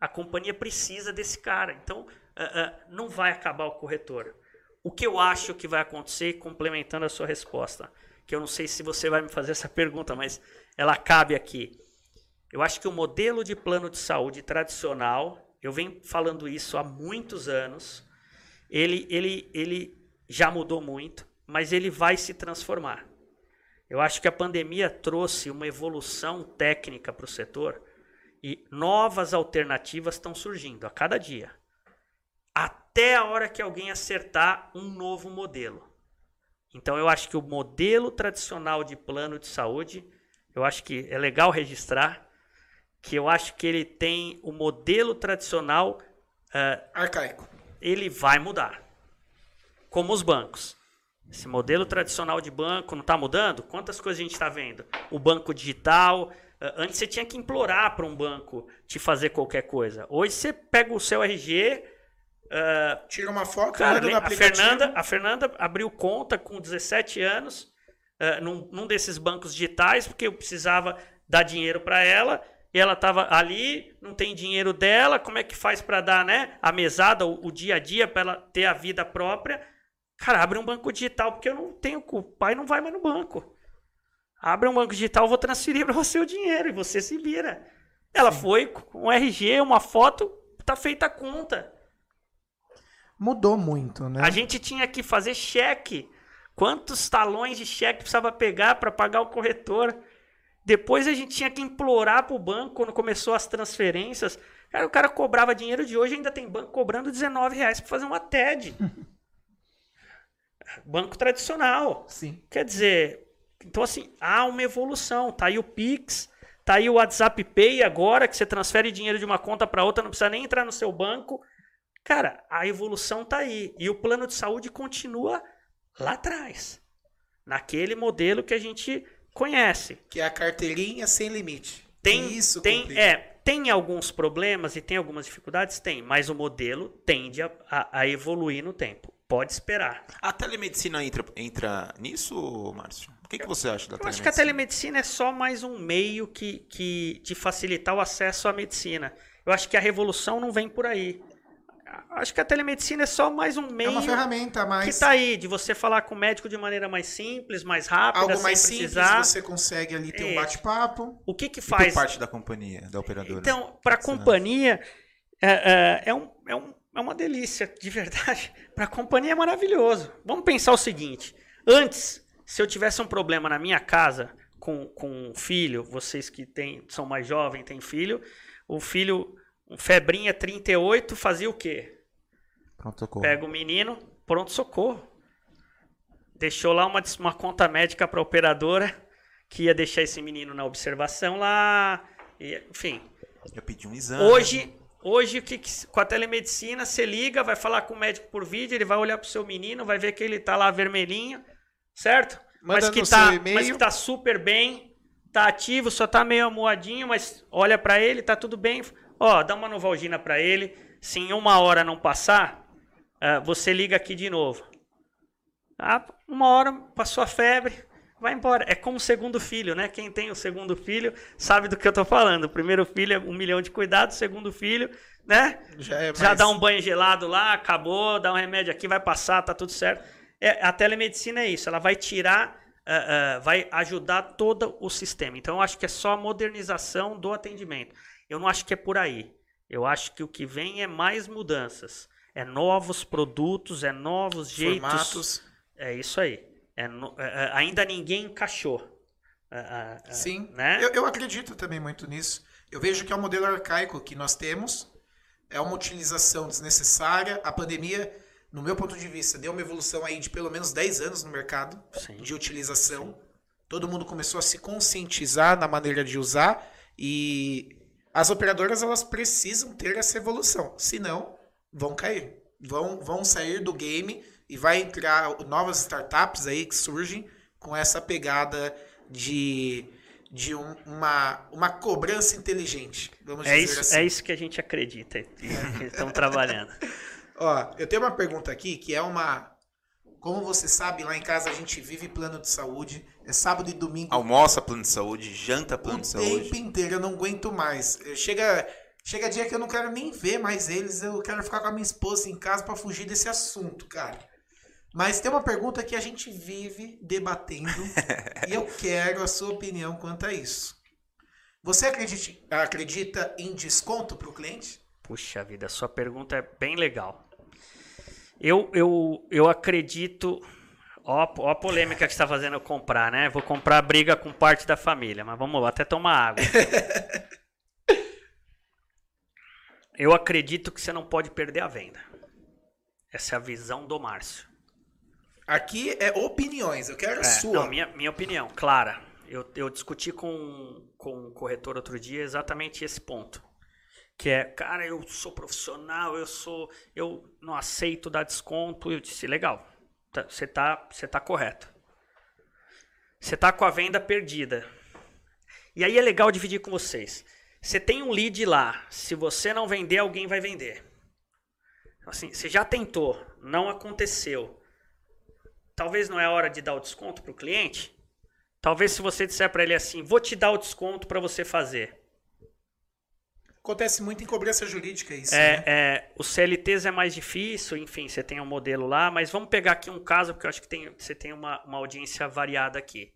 A companhia precisa desse cara. Então, uh, uh, não vai acabar o corretor. O que eu acho que vai acontecer, complementando a sua resposta, que eu não sei se você vai me fazer essa pergunta, mas ela cabe aqui. Eu acho que o modelo de plano de saúde tradicional, eu venho falando isso há muitos anos, ele, ele, ele já mudou muito, mas ele vai se transformar. Eu acho que a pandemia trouxe uma evolução técnica para o setor e novas alternativas estão surgindo a cada dia. Até a hora que alguém acertar um novo modelo. Então eu acho que o modelo tradicional de plano de saúde, eu acho que é legal registrar que eu acho que ele tem o modelo tradicional uh, arcaico. Ele vai mudar, como os bancos. Esse modelo tradicional de banco não está mudando? Quantas coisas a gente está vendo? O banco digital, Ah, Antes você tinha que implorar para um banco te fazer qualquer coisa. Hoje você pega o seu RG. ah, Tira uma foto, cara, manda no a. Fernanda, a Fernanda abriu conta com 17 anos ah, num, num desses bancos digitais, porque eu precisava dar dinheiro para ela. E ela estava ali, não tem dinheiro dela, como é que faz para dar né, a mesada, o, o dia a dia, para ela ter a vida própria? Cara, abre um banco digital, porque eu não tenho. O pai não vai mais no banco. Abre um banco digital, eu vou transferir para você o dinheiro e você se vira. Ela foi com um RG, uma foto, tá feita a conta. Mudou muito, né? A gente tinha que fazer cheque. Quantos talões de cheque precisava pegar para pagar o corretor? Depois a gente tinha que implorar para o banco quando começou as transferências. Cara, o cara cobrava dinheiro de hoje, ainda tem banco cobrando 19 reais para fazer uma TED. [laughs] banco tradicional. Sim. Quer dizer, então assim, há uma evolução. Tá aí o Pix, tá aí o WhatsApp Pay agora, que você transfere dinheiro de uma conta para outra, não precisa nem entrar no seu banco. Cara, a evolução tá aí. E o plano de saúde continua lá atrás. Naquele modelo que a gente conhece. Que é a carteirinha sem limite. Tem, Isso tem, complica. é, tem alguns problemas e tem algumas dificuldades? Tem, mas o modelo tende a, a- a evoluir no tempo. Pode esperar. A telemedicina entra, entra nisso, Márcio? O que, que você acha da Eu acho que a telemedicina é só mais um meio que, que de facilitar o acesso à medicina. Eu acho que a revolução não vem por aí. Acho que a telemedicina é só mais um É meio uma ferramenta a que mais. está aí, de você falar com o médico de maneira mais simples, mais rápida, Algo sem mais simples, precisar. você consegue ali ter um É. bate-papo. O que que E por faz? parte da companhia, da operadora? Então, para a companhia, é, é, é um, é, um, é uma delícia, de verdade. [laughs] Para a companhia é maravilhoso. Vamos pensar o seguinte: antes, se eu tivesse um problema na minha casa com, com um filho, vocês que tem, são mais jovens, têm filho, o filho, um febrinha 38, fazia o quê? Pronto, socorro. Pega o menino, pronto socorro. Deixou lá uma, uma conta médica para a operadora, que ia deixar esse menino na observação lá, e, enfim. Eu pedi um exame. Hoje, hoje que, que- com a telemedicina, você liga, vai falar com o médico por vídeo, ele vai olhar pro seu menino, vai ver que ele tá lá vermelhinho, certo? Manda mas que tá, mas que tá super bem, tá ativo, só tá meio amuadinho, mas olha pra ele, tá tudo bem. Ó, dá uma Novalgina pra ele. Se em uma hora não passar, ah, você liga aqui de novo. Ah, uma hora passou a febre, vai embora. É como o segundo filho, né? Quem tem o segundo filho sabe do que eu tô falando. O primeiro filho é um milhão de cuidados, o segundo filho, né? Já, é Já mais- dá um banho gelado lá, acabou, dá um remédio aqui, vai passar, tá tudo certo. É, a telemedicina é isso, ela vai tirar, ah, ah, vai ajudar todo o sistema. Então eu acho que é só a modernização do atendimento. Eu não acho que é por aí. Eu acho que o que vem é mais mudanças. É novos produtos, é novos jeitos. formatos. É isso aí. É é, é, ainda ninguém encaixou. Ah, Sim. Né? Eu, eu acredito também muito nisso. Eu vejo que é um modelo arcaico que nós temos. É uma utilização desnecessária. A pandemia, no meu ponto de vista, deu uma evolução aí de pelo menos 10 anos no mercado Sim. de utilização. Todo mundo começou a se conscientizar na maneira de usar e as operadoras elas precisam ter essa evolução, senão vão cair, vão, vão sair do game e vai entrar novas startups aí que surgem com essa pegada de, de um- uma, uma cobrança inteligente, vamos É dizer isso, assim. é isso que a gente acredita e que estão [laughs] trabalhando. [laughs] Ó, eu tenho uma pergunta aqui que é uma. Como você sabe, lá em casa a gente vive plano de saúde. É sábado e domingo Almoça plano de saúde, janta plano o de tempo saúde. inteiro. Eu não aguento mais. Chega, chega dia que eu não quero nem ver mais eles. Eu quero ficar com a minha esposa em casa pra fugir desse assunto, cara. Mas tem uma pergunta que a gente vive debatendo [laughs] e eu quero a sua opinião quanto a isso. Você acredita, acredita em desconto pro cliente? Puxa vida, sua pergunta é bem legal. Eu, eu, eu acredito. Ó, ó a polêmica que está fazendo eu comprar, né? Vou comprar briga com parte da família, mas vamos lá, até tomar água. [laughs] Eu acredito que você não pode perder a venda. Essa é a visão do Márcio. Aqui é opiniões, eu quero a É, sua. não, minha, minha opinião, clara. Eu, eu discuti com, com um corretor outro dia exatamente esse ponto. Que é, cara, eu sou profissional, eu sou. Eu não aceito dar desconto. Eu disse, legal. tá- Você tá, você tá correto. Você tá com a venda perdida. E aí é legal dividir com vocês. Você tem um lead lá. Se você não vender, alguém vai vender. Assim, você já tentou, não aconteceu. Talvez não é hora de dar o desconto para o cliente. Talvez se você disser para ele assim, vou te dar o desconto para você fazer. Acontece muito em cobrança jurídica isso, É, né? é, os CLTs é mais difícil, enfim, você tem um modelo lá, mas vamos pegar aqui um caso, porque eu acho que tem- você tem uma, uma audiência variada aqui.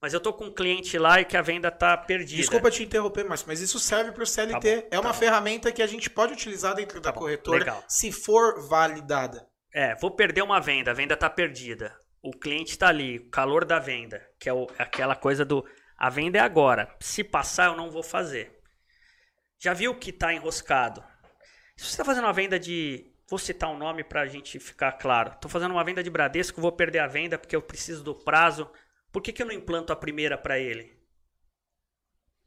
Mas eu tô com um cliente lá e que a venda tá perdida. Desculpa te interromper, Márcio, mas isso serve para o CLT. Tá bom, é uma tá bom. ferramenta que a gente pode utilizar dentro da bom, corretora legal. se for validada. É, vou perder uma venda, a venda tá perdida. O cliente tá ali, o calor da venda, que é o- aquela coisa do a venda é agora. Se passar, eu não vou fazer. Já viu que tá enroscado? Se você está fazendo uma venda de. Vou citar um nome para a gente ficar claro. Estou fazendo uma venda de Bradesco, vou perder a venda porque eu preciso do prazo. Por que, que eu não implanto a primeira para ele?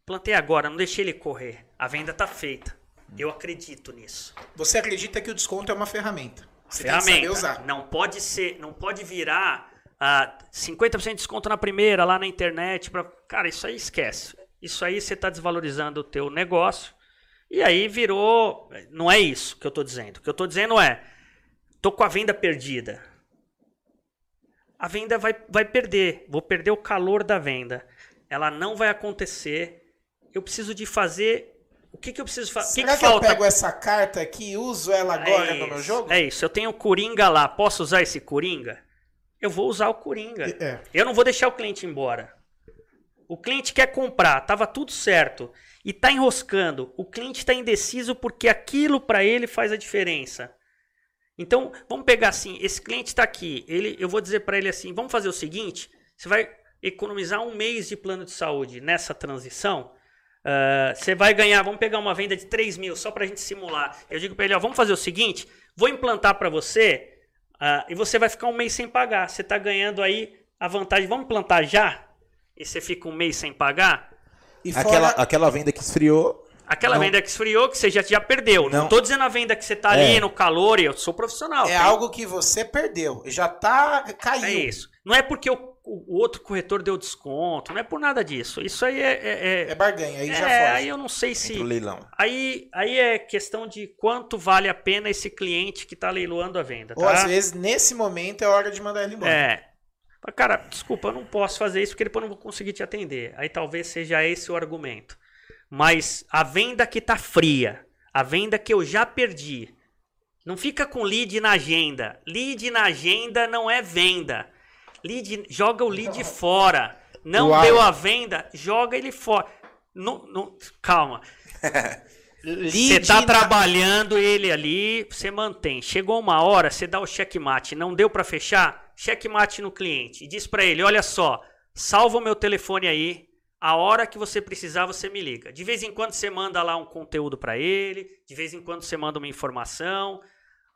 Plantei agora, não deixei ele correr. A venda tá feita. Eu acredito nisso. Você acredita que o desconto é uma ferramenta. Você ferramenta. Não pode ser, não pode virar ah, 50% de desconto na primeira lá na internet. Pra... Cara, isso aí esquece. Isso aí você está desvalorizando o teu negócio. E aí virou. Não é isso que eu estou dizendo. O que eu estou dizendo é: tô com a venda perdida. A venda vai, vai perder. Vou perder o calor da venda. Ela não vai acontecer. Eu preciso de fazer. O que, que eu preciso fazer? O que, Será que que, eu pego essa carta aqui e uso ela agora no meu jogo? É isso. Eu tenho o Coringa lá. Posso usar esse Coringa? Eu vou usar o Coringa. É. Eu não vou deixar o cliente embora. O cliente quer comprar, tava tudo certo e tá enroscando. O cliente está indeciso porque aquilo para ele faz a diferença. Então, vamos pegar assim, esse cliente está aqui, ele, eu vou dizer para ele assim, vamos fazer o seguinte, você vai economizar um mês de plano de saúde nessa transição, você vai ganhar, vamos pegar uma venda de 3 mil, só para a gente simular. Eu digo para ele, ó, vamos fazer o seguinte, vou implantar para você ah, e você vai ficar um mês sem pagar. Você está ganhando aí a vantagem, vamos implantar já? E você fica um mês sem pagar? E Aquela, fora- aquela venda que esfriou. Aquela Não. venda que esfriou, que você já, já perdeu. Não. Tô dizendo a venda que você tá ali É. no calor, e eu sou profissional. é tem- algo que você perdeu. Já tá. Caiu. É isso. Não é porque o, o- outro corretor deu desconto, não é por nada disso. Isso aí é. É, É é, barganha, aí já é, foge. aí eu não sei se. Leilão. Aí, aí é questão de quanto vale a pena esse cliente que tá leiloando a venda. Ou às Tá? vezes, nesse momento, é hora de mandar ele embora. É. Fala, Cara, desculpa, eu não posso fazer isso porque depois eu não vou conseguir te atender. Aí talvez seja esse o argumento. Mas a venda que tá fria, a venda que eu já perdi, não fica com lead na agenda. Lead na agenda não é venda. Lead, joga o lead fora. Não Uau. deu a venda, joga ele fora. Não, não, calma. [laughs] Você tá na- trabalhando ele ali, você mantém. Chegou uma hora, você dá o checkmate, não deu para fechar? Checkmate no cliente e diz para ele: "Olha só, salva o meu telefone aí. A hora que você precisar, você me liga. De vez em quando você manda lá um conteúdo para ele, de vez em quando você manda uma informação,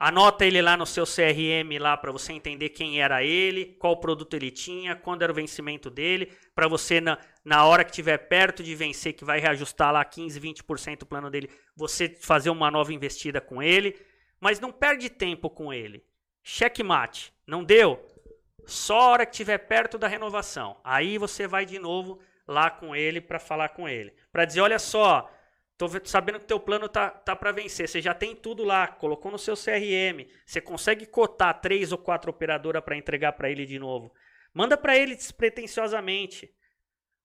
Anota ele lá no seu CRM lá para você entender quem era ele, qual produto ele tinha, quando era o vencimento dele, para você na, na hora que tiver perto de vencer, que vai reajustar lá 15, 20% o plano dele, você fazer uma nova investida com ele, mas não perde tempo com ele. Checkmate, não deu? Só a hora que tiver perto da renovação. Aí você vai de novo lá com ele para falar com ele, para dizer, olha só, Tô sabendo que teu plano tá, tá para vencer. Você já tem tudo lá, colocou no seu CRM. Você consegue cotar três ou quatro operadoras para entregar para ele de novo. Manda para ele despretensiosamente.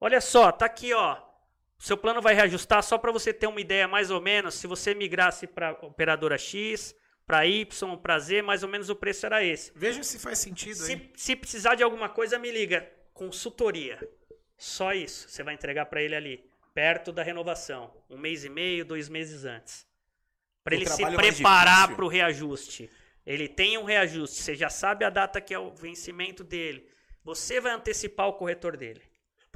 Olha só, tá aqui, ó. Seu plano vai reajustar só para você ter uma ideia mais ou menos. Se você migrasse para operadora X, para Y, para Z, mais ou menos o preço era esse. Veja se faz sentido. Se, se precisar de alguma coisa, me liga. Consultoria. Só isso. Você vai entregar para ele ali, perto da renovação. Um mês e meio, dois meses antes. Para ele se mais preparar para o reajuste. Ele tem um reajuste. Você já sabe a data que é o vencimento dele. Você vai antecipar o corretor dele.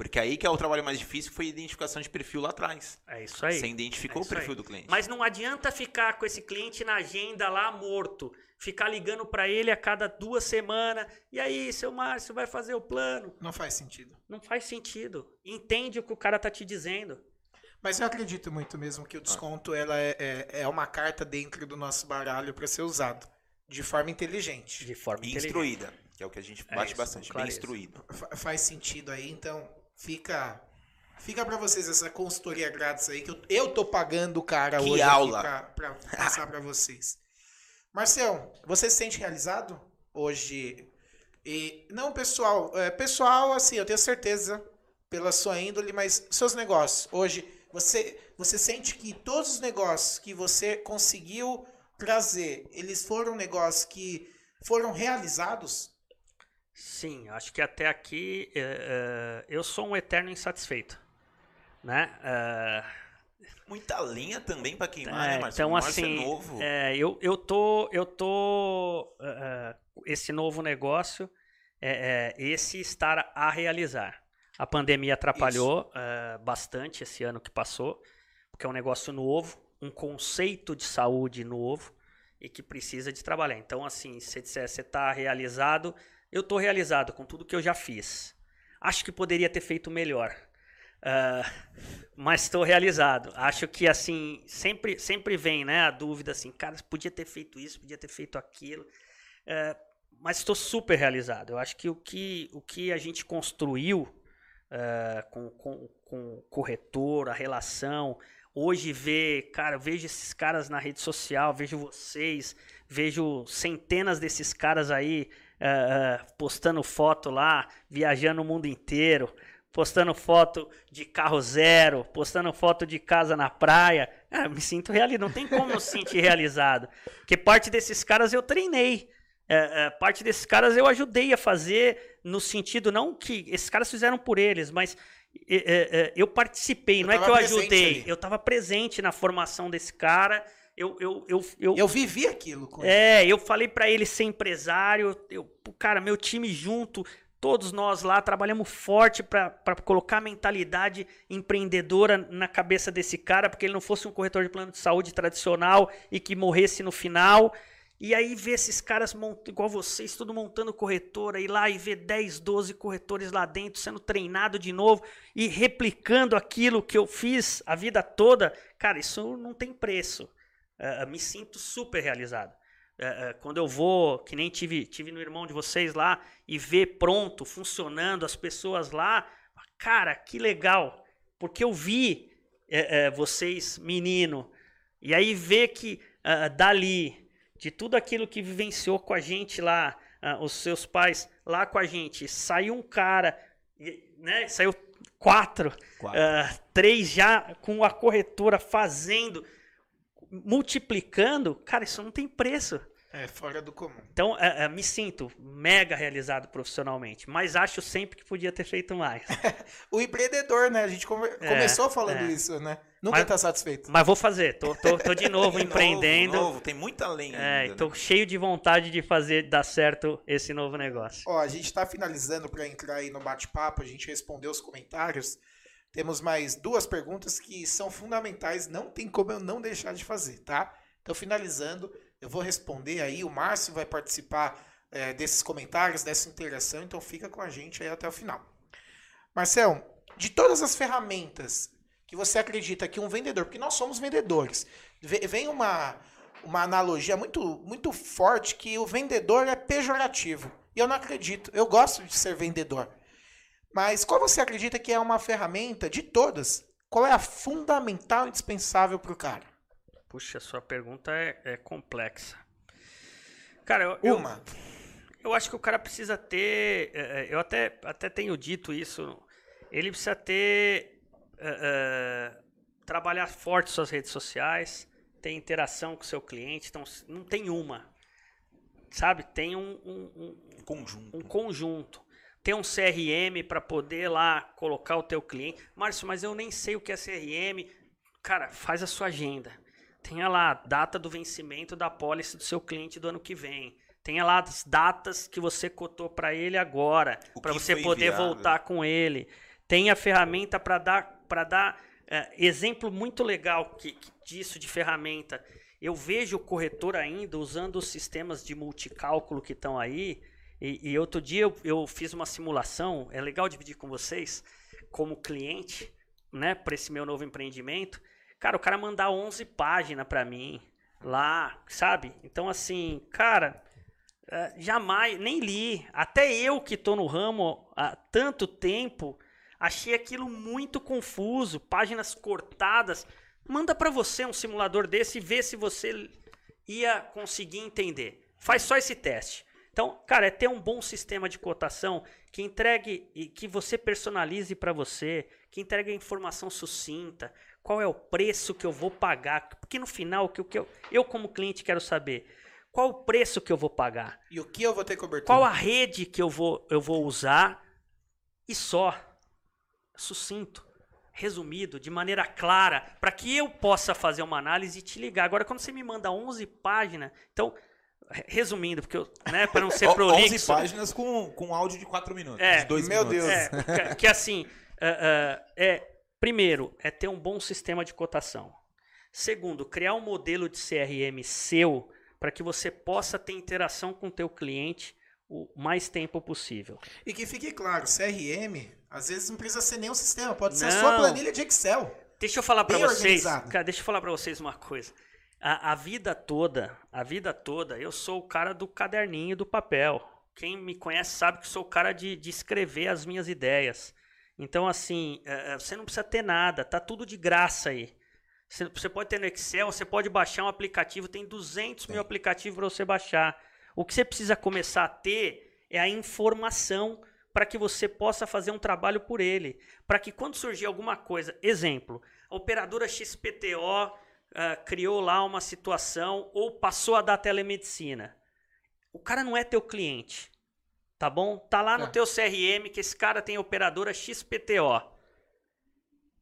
Porque aí que é o trabalho mais difícil foi a identificação de perfil lá atrás. É isso aí. Você identificou É o perfil aí. do cliente. Mas não adianta ficar com esse cliente na agenda lá morto. Ficar ligando para ele a cada duas semanas. E aí, seu Márcio, vai fazer o plano? Não faz sentido. Não faz sentido. Entende o que o cara tá te dizendo. Mas eu acredito muito mesmo que o desconto ela é, é, é uma carta dentro do nosso baralho para ser usado de forma inteligente. De forma E inteligente. instruída, que é o que a gente É bate isso, bastante. Bem instruído. Fa- faz sentido aí, então fica Fica pra vocês essa consultoria grátis aí, que eu, eu tô pagando o cara Que hoje aula. pra passar pra vocês. Marcel, você se sente realizado hoje? E, não, pessoal, é, pessoal, assim, eu tenho certeza pela sua índole, mas seus negócios, hoje, você, você sente que todos os negócios que você conseguiu trazer, eles foram negócios que foram realizados? Sim, acho que até aqui é, é, eu sou um eterno insatisfeito. Né? É, Muita linha também pra queimar, É, né, Márcio? então Márcio assim, é novo. é, eu, eu tô, eu tô, é, é, esse novo negócio, é, é, esse estar a realizar. A pandemia atrapalhou é, bastante esse ano que passou, porque é um negócio novo, um conceito de saúde novo e que precisa de trabalhar. Então, assim, se você disser, você está realizado, eu estou realizado com tudo que eu já fiz. Acho que poderia ter feito melhor. Ah, mas estou realizado. Acho que assim sempre sempre vem, né, a dúvida assim, cara, podia ter feito isso, podia ter feito aquilo. Ah, mas estou super realizado. Eu acho que o que o que a gente construiu ah, com, com, com o corretor, a relação, hoje ver, cara, eu vejo esses caras na rede social, vejo vocês, vejo centenas desses caras aí ah, postando foto lá, viajando o mundo inteiro postando foto de carro zero, postando foto de casa na praia. Ah, me sinto realizado. Não tem como eu se sentir realizado. Porque parte desses caras eu treinei. É, é, parte desses caras eu ajudei a fazer no sentido, não que esses caras fizeram por eles, mas é, é, é, eu participei, Eu não é que eu ajudei. ali. Eu estava presente na formação desse cara. Eu, eu, eu, eu, Eu vivi aquilo com ele. é, eu falei pra ele ser empresário, eu, cara, meu time junto, todos nós lá trabalhamos forte pra pra colocar a mentalidade empreendedora na cabeça desse cara, porque ele não fosse um corretor de plano de saúde tradicional e que morresse no final. E aí ver esses caras mont... igual vocês, tudo montando corretora, ir lá e ver 10, 12 corretores lá dentro sendo treinado de novo e replicando aquilo que eu fiz a vida toda, cara, isso não tem preço. Eh, me sinto super realizado. Eh, quando eu vou, que nem tive, tive no irmão de vocês lá, e ver pronto, funcionando, as pessoas lá, cara, que legal. Porque eu vi vocês, menino, e aí ver que dali, de tudo aquilo que vivenciou com a gente lá, os seus pais lá com a gente, saiu um cara, né, saiu quatro, Quatro. ah, três já com a corretora fazendo, multiplicando, cara, isso não tem preço. É, fora do comum. Então, é, é, me sinto mega realizado profissionalmente, mas acho sempre que podia ter feito mais. [laughs] O empreendedor, né? A gente come- É, começou falando é. isso, né? Nunca Mas- tá satisfeito. Mas vou fazer, tô, tô, tô de [laughs] novo empreendendo. Novo, novo, tem muita lenha É, ainda, e tô né? cheio de vontade de fazer dar certo esse novo negócio. Ó, a gente tá finalizando para entrar aí no bate-papo, a gente respondeu os comentários. Temos mais duas perguntas que são fundamentais, não tem como eu não deixar de fazer, tá? Então, finalizando, eu vou responder aí, o Márcio vai participar é, desses comentários, dessa interação, então fica com a gente aí até o final. Marcel, de todas as ferramentas que você acredita que um vendedor, porque nós somos vendedores, ve- vem uma, uma analogia muito, muito forte que o vendedor é pejorativo. E eu não acredito. Eu gosto de ser vendedor. Mas qual você acredita que é uma ferramenta de todas? Qual é a fundamental e indispensável para o cara? Puxa, sua pergunta é, é complexa. Cara, eu, eu, Uma. eu acho que o cara precisa ter. é, é, Eu até, até tenho dito isso. Ele precisa ter. é, é, trabalhar forte suas redes sociais, ter interação com o seu cliente. Então, não tem uma. Sabe? Tem um- um- um, Conjunto. um conjunto. Tem um CRM para poder lá colocar o teu cliente. Márcio, mas eu nem sei o que é CRM. Cara, faz a sua agenda. Tenha lá a data do vencimento da pólice do seu cliente do ano que vem. Tenha lá as datas que você cotou para ele agora, para você poder enviado. voltar com ele. Tenha ferramenta para dar para dar é, exemplo muito legal que, que- disso de ferramenta. Eu vejo o corretor ainda usando os sistemas de multicálculo que estão aí. E, e outro dia eu, eu fiz uma simulação, é legal dividir com vocês, como cliente, né, para esse meu novo empreendimento. Cara, o cara mandar 11 páginas para mim lá, sabe? Então, assim, cara, é, jamais, nem li. Até eu que tô no ramo há tanto tempo, Achei aquilo muito confuso, páginas cortadas. Manda para você um simulador desse e vê se você ia conseguir entender. Faz só esse teste. Então, cara, é ter um bom sistema de cotação que entregue e que você personalize para você, que entregue a informação sucinta, qual é o preço que eu vou pagar, porque no final o que, o que eu, eu como cliente quero saber, qual o preço que eu vou pagar? E o que eu vou ter cobertura? Qual a rede que eu vou, eu vou usar? E só. Sucinto. Resumido, de maneira clara, para que eu possa fazer uma análise e te ligar. Agora, quando você me manda 11 páginas, então, resumindo, porque eu, né, para não ser [laughs] prolixo. 11 páginas com, com áudio de 4 minutos. É, 2 meu minutos. Deus. É, que, que assim, é, é, é, primeiro, é ter um bom sistema de cotação. Segundo, criar um modelo de CRM seu para que você possa ter interação com o teu cliente o mais tempo possível. E que fique claro, CRM, às vezes não precisa ser nem um sistema, pode ser a Não. sua planilha de Excel. Deixa eu falar para vocês, organizado. cara, deixa eu falar para vocês uma coisa. A, a vida toda, a vida toda, eu sou o cara do caderninho do papel. Quem me conhece sabe que sou o cara de, de escrever as minhas ideias. Então, assim, é, é, você não precisa ter nada, tá tudo de graça aí. Você, pode ter no Excel, você pode baixar um aplicativo, tem 200 mil aplicativos para você baixar. O que você precisa começar a ter é a informação para que você possa fazer um trabalho por ele. Para que quando surgir alguma coisa, exemplo, a operadora XPTO ah, criou lá uma situação ou passou a dar telemedicina. O cara não é teu cliente, tá bom? Tá lá no Tá. teu CRM que esse cara tem operadora XPTO.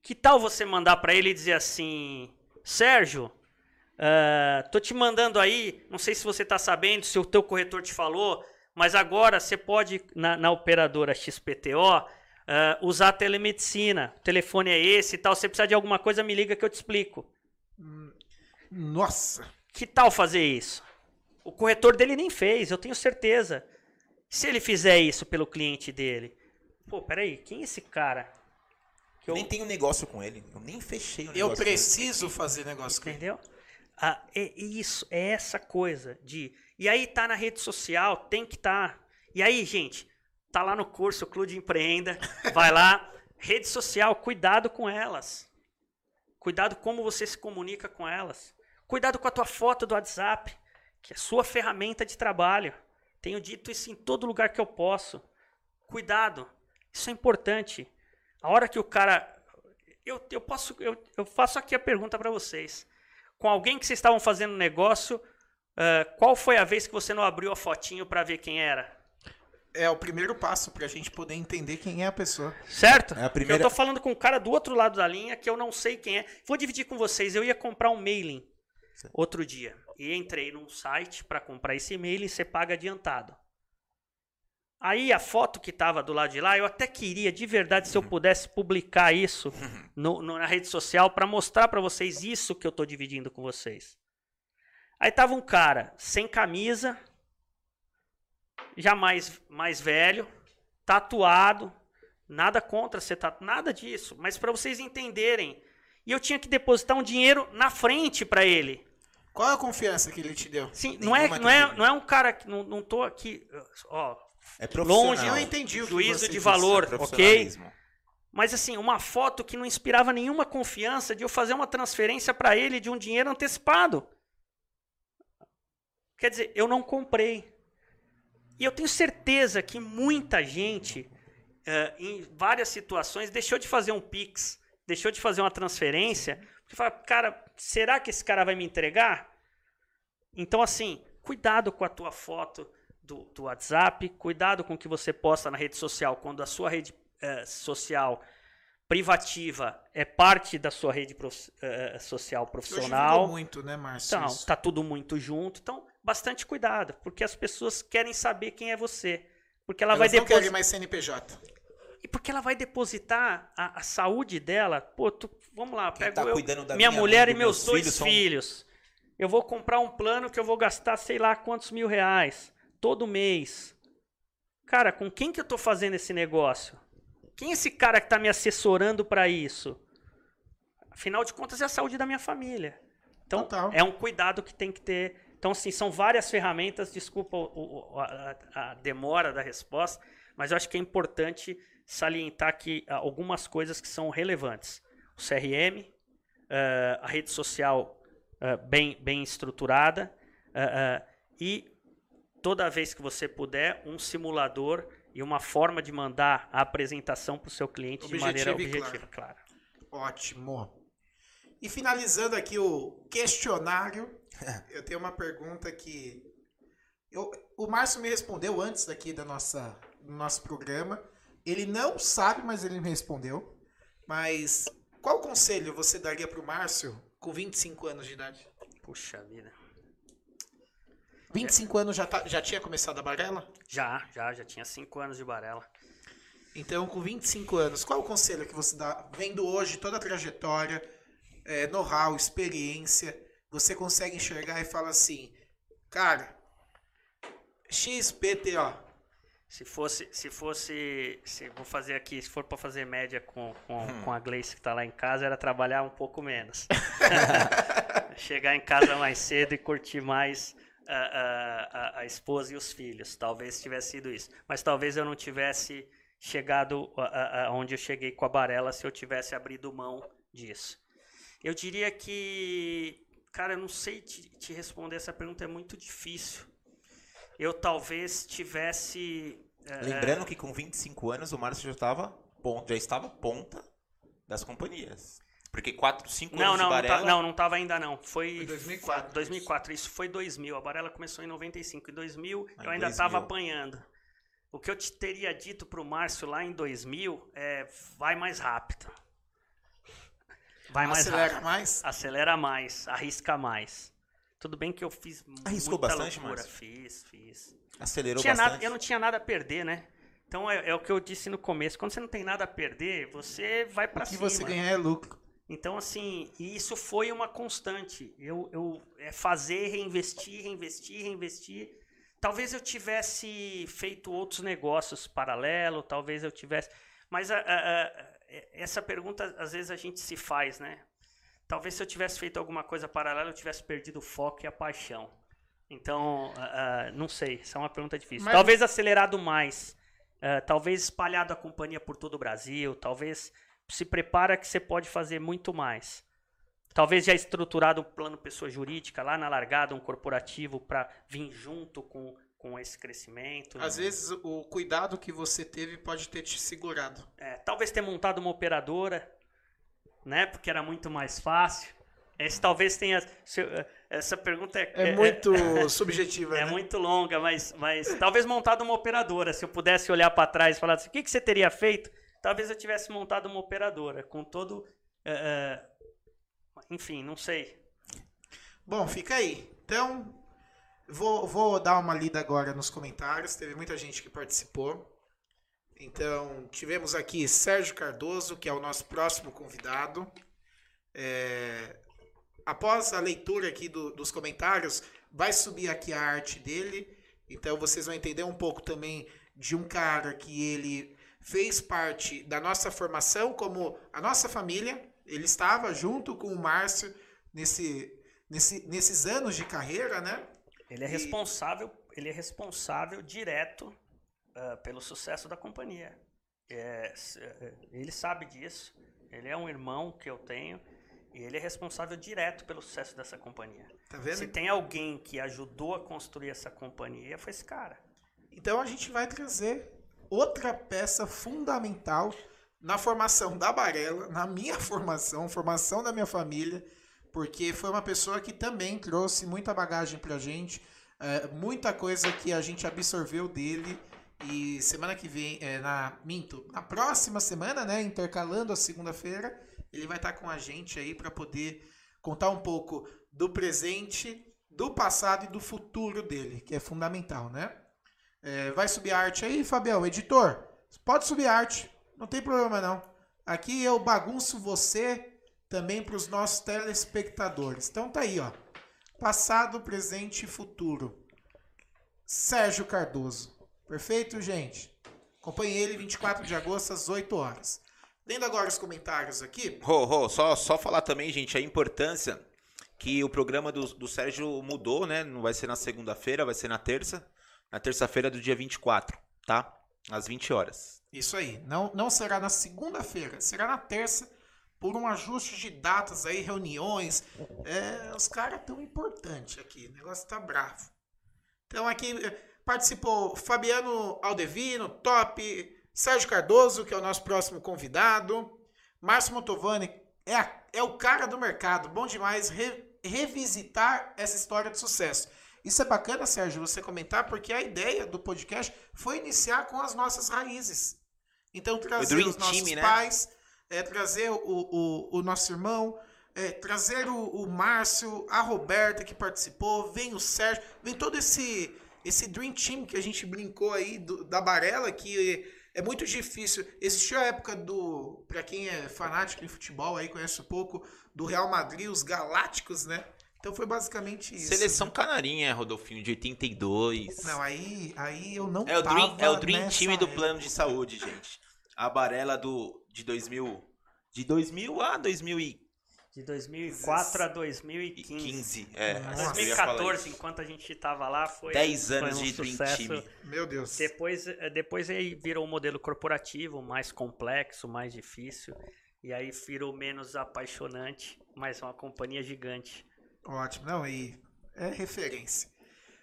Que tal você mandar para ele e dizer assim, Sérgio, ah, tô te mandando aí, não sei se você tá sabendo, se o teu corretor te falou, mas agora você pode, na, na operadora XPTO, ah, usar a telemedicina. O telefone é esse e tal. Se você precisar de alguma coisa, me liga que eu te explico. Nossa. Que tal fazer isso? O corretor dele nem fez, eu tenho certeza. Se ele fizer isso pelo cliente dele, pô, peraí, quem é esse cara? Que Eu nem tenho negócio com ele. Eu nem fechei o negócio Eu com ele. preciso fazer negócio com ele. Entendeu? Ah, é isso, é essa coisa de. E aí tá na rede social, tem que tá. E aí, gente, tá lá no curso Clube de Empreenda, vai lá, [laughs] rede social, cuidado com elas. Cuidado como você se comunica com elas. Cuidado com a tua foto do WhatsApp, que é sua ferramenta de trabalho. Tenho dito isso em todo lugar que eu posso. Cuidado. Isso é importante. A hora que o cara. Eu, eu, posso, eu, eu faço aqui a pergunta para vocês. Com alguém que vocês estavam fazendo negócio, ah, qual foi a vez que você não abriu a fotinho para ver quem era? É o primeiro passo pra gente poder entender quem é a pessoa. Certo? É a primeira- Eu tô falando com um cara do outro lado da linha que eu não sei quem é. Vou dividir com vocês. Eu ia comprar um mailing outro dia. E entrei num site para comprar esse mailing e você paga adiantado. Aí a foto que tava do lado de lá, eu até queria, de verdade, se eu pudesse publicar isso no- no- na rede social para mostrar para vocês isso que eu tô dividindo com vocês. Aí tava um cara sem camisa, já mais, mais velho, tatuado, nada contra ser tatuado, nada disso, mas para vocês entenderem. E eu tinha que depositar um dinheiro na frente para ele. Qual é a confiança que ele te deu? Sim, não é, não é, não é um cara que não, não tô aqui, ó, É profissional. longe, Eu entendi o que juízo você de disse, valor, É ok? profissionalismo. Mas assim, uma foto que não inspirava nenhuma confiança de eu fazer uma transferência para ele de um dinheiro antecipado. Quer dizer, eu não comprei. E eu tenho certeza que muita gente, eh, em várias situações, deixou de fazer um Pix, deixou de fazer uma transferência, porque fala, cara, será que esse cara vai me entregar? Então, assim, cuidado com a tua foto do, do WhatsApp, cuidado com o que você posta na rede social, quando a sua rede eh, social privativa é parte da sua rede prof- eh, social Hoje profissional. virou muito, né, Márcio? Então, isso? tá tudo muito junto. Então, bastante cuidado, porque as pessoas querem saber quem é você. Porque ela Elas vai não querem mais CNPJ. E porque ela vai depositar a, a saúde dela. Pô, tu- vamos lá, Quem pego tá eu, cuidando da minha minha mulher mãe, e meus meus dois filhos filhos. são- Eu vou comprar um plano que eu vou gastar sei lá quantos mil reais todo mês. Cara, com quem que eu tô fazendo esse negócio? Quem é esse cara que tá me assessorando para isso? Afinal de contas, é a saúde da minha família. Então, Total. é um cuidado que tem que ter. Então, assim, são várias ferramentas. Desculpa o- o- a, a- demora da resposta, mas eu acho que é importante salientar aqui ah, algumas coisas que são relevantes. O CRM, uh, a rede social uh, bem, bem estruturada uh, e toda vez que você puder, um simulador e uma forma de mandar a apresentação para o seu cliente de maneira objetiva, claro. Ótimo. E finalizando aqui o questionário, [laughs] eu tenho uma pergunta que eu, o Márcio me respondeu antes daqui da nossa, do nosso programa. Ele não sabe, mas ele me respondeu. Mas qual conselho você daria para o Márcio com 25 anos de idade? Puxa vida. 25 é. anos já, tá, já tinha começado a barela? Já, já, já tinha 5 anos de barela. Então, com 25 anos, qual o conselho que você dá, vendo hoje toda a trajetória, é, know-how, experiência, você consegue enxergar e fala assim, cara, XPTO, se fosse, se fosse, se vou fazer aqui, se for para fazer média com, com, hum. com a Gleice que está lá em casa, era trabalhar um pouco menos. [laughs] Chegar em casa mais cedo e curtir mais a, a, a, esposa e os filhos. Talvez tivesse sido isso. Mas talvez eu não tivesse chegado aonde eu cheguei com a Barela se eu tivesse abrido mão disso. Eu diria que, cara, eu não sei te, te responder essa pergunta, é muito difícil eu talvez tivesse. É, Lembrando que com 25 anos o Márcio já estava ponta, já estava ponta das companhias. Porque 4, 5 não, anos não, de Barela... Não, não, não estava ainda não. Foi, foi 2004. 2004, isso foi 2000. A Barela começou em 95. Em 2000 ah, eu ainda estava apanhando. O que eu te teria dito para o Márcio lá em 2000 é vai mais rápido. Vai mais Acelera rápido. mais? Acelera mais, arrisca mais. Tudo bem que eu fiz Arriscou muita bastante, loucura. Fiz, fiz. Acelerou tinha bastante? Nada, eu não tinha nada a perder, né? Então é, é, o que eu disse no começo. Quando você não tem nada a perder, você vai para cima. O que você ganhar é lucro. Então, assim, isso foi uma constante. Eu, eu é fazer, reinvestir, reinvestir, reinvestir. Talvez eu tivesse feito outros negócios paralelo, talvez eu tivesse. Mas a, a, a, essa pergunta, às vezes, a gente se faz, né? talvez se eu tivesse feito alguma coisa paralela, eu tivesse perdido o foco e a paixão. Então, uh, uh, não sei, essa é uma pergunta difícil. Mas... Talvez acelerado mais, uh, talvez espalhado a companhia por todo o Brasil, talvez se prepara que você pode fazer muito mais. Talvez já estruturado um plano pessoa jurídica lá na largada, um corporativo para vir junto com, com esse crescimento. Às vezes o cuidado que você teve pode ter te segurado. É, talvez ter montado uma operadora né? Porque era muito mais fácil. Esse talvez tenha. Essa pergunta é. É, é muito é, [laughs] subjetiva. É né? muito longa, mas, mas talvez montado uma operadora. Se eu pudesse olhar para trás e falar assim, o que, que você teria feito? Talvez eu tivesse montado uma operadora, com todo. É, enfim, não sei. Bom, fica aí. Então, vou, vou dar uma lida agora nos comentários. Teve muita gente que participou. Então, tivemos aqui Sérgio Cardoso, que é o nosso próximo convidado. É, após a leitura aqui do, dos comentários, vai subir aqui a arte dele. Então, vocês vão entender um pouco também de um cara que ele fez parte da nossa formação, como a nossa família. Ele estava junto com o Márcio nesse, nesse, nesses anos de carreira, né? Ele é responsável, ele é responsável direto uh, pelo sucesso da companhia. É, é, ele sabe disso. Ele é um irmão que eu tenho e ele é responsável direto pelo sucesso dessa companhia. Tá vendo? Se tem alguém que ajudou a construir essa companhia, foi esse cara. Então a gente vai trazer outra peça fundamental na formação da Barela, na minha [laughs] formação, formação da minha família, porque foi uma pessoa que também trouxe muita bagagem pra gente, é, muita coisa que a gente absorveu dele e semana que vem, é, na Minto, na próxima semana, né, intercalando a segunda-feira, ele vai estar com a gente aí para poder contar um pouco do presente, do passado e do futuro dele, que é fundamental, né? É, vai subir a arte aí, Fabião, editor? Pode subir a arte, não tem problema não. Aqui eu bagunço você também para os nossos telespectadores. Então tá aí, ó. Passado, presente e futuro. Sérgio Cardoso. Perfeito, gente? Acompanhe ele 24 de agosto às 8 horas. Lendo agora os comentários aqui. Rô, Rô, só, só falar também, gente, a importância que o programa do, do Sérgio mudou, né? Não vai ser na segunda-feira, vai ser na terça. Na terça-feira do dia 24, tá? Às 20 horas. Isso aí. Não, não será na segunda-feira, será na terça, por um ajuste de datas aí, reuniões. É, os caras tão importantes aqui. O negócio tá bravo. Então aqui eh, participou Fabiano Aldevino, top. Sérgio Cardoso, que é o nosso próximo convidado. Márcio Motovani é, a- é o cara do mercado. Bom demais re- revisitar essa história de sucesso. Isso é bacana, Sérgio, você comentar, porque a ideia do podcast foi iniciar com as nossas raízes. Então, trazer os nossos Team, né? É, trazer o, o, o nosso irmão, é, trazer o, o Márcio, a Roberta que participou, vem o Sérgio, vem todo esse, esse Dream Team que a gente brincou aí do- da Barela, que é muito difícil. Existiu a época do, para quem é fanático em futebol aí, conhece um pouco, do Real Madrid, os Galácticos, né? Então foi basicamente isso. Seleção né? canarinha, Rodolfinho, de 82. Não, aí, aí eu não É o Dream, é o dream Time do época. plano de saúde, gente. A Barela do, de 2000. De 2000 a 2015. De 2004 a 2015. É, Nossa. eu ia falar 2014, isso. enquanto a gente tava lá, foi 10 foi anos um de Dream sucesso. Time. Meu Deus. Depois, eh, depois aí virou um modelo corporativo, mais complexo, mais difícil. E aí virou menos apaixonante, mas uma companhia gigante. Ótimo, não, e é referência.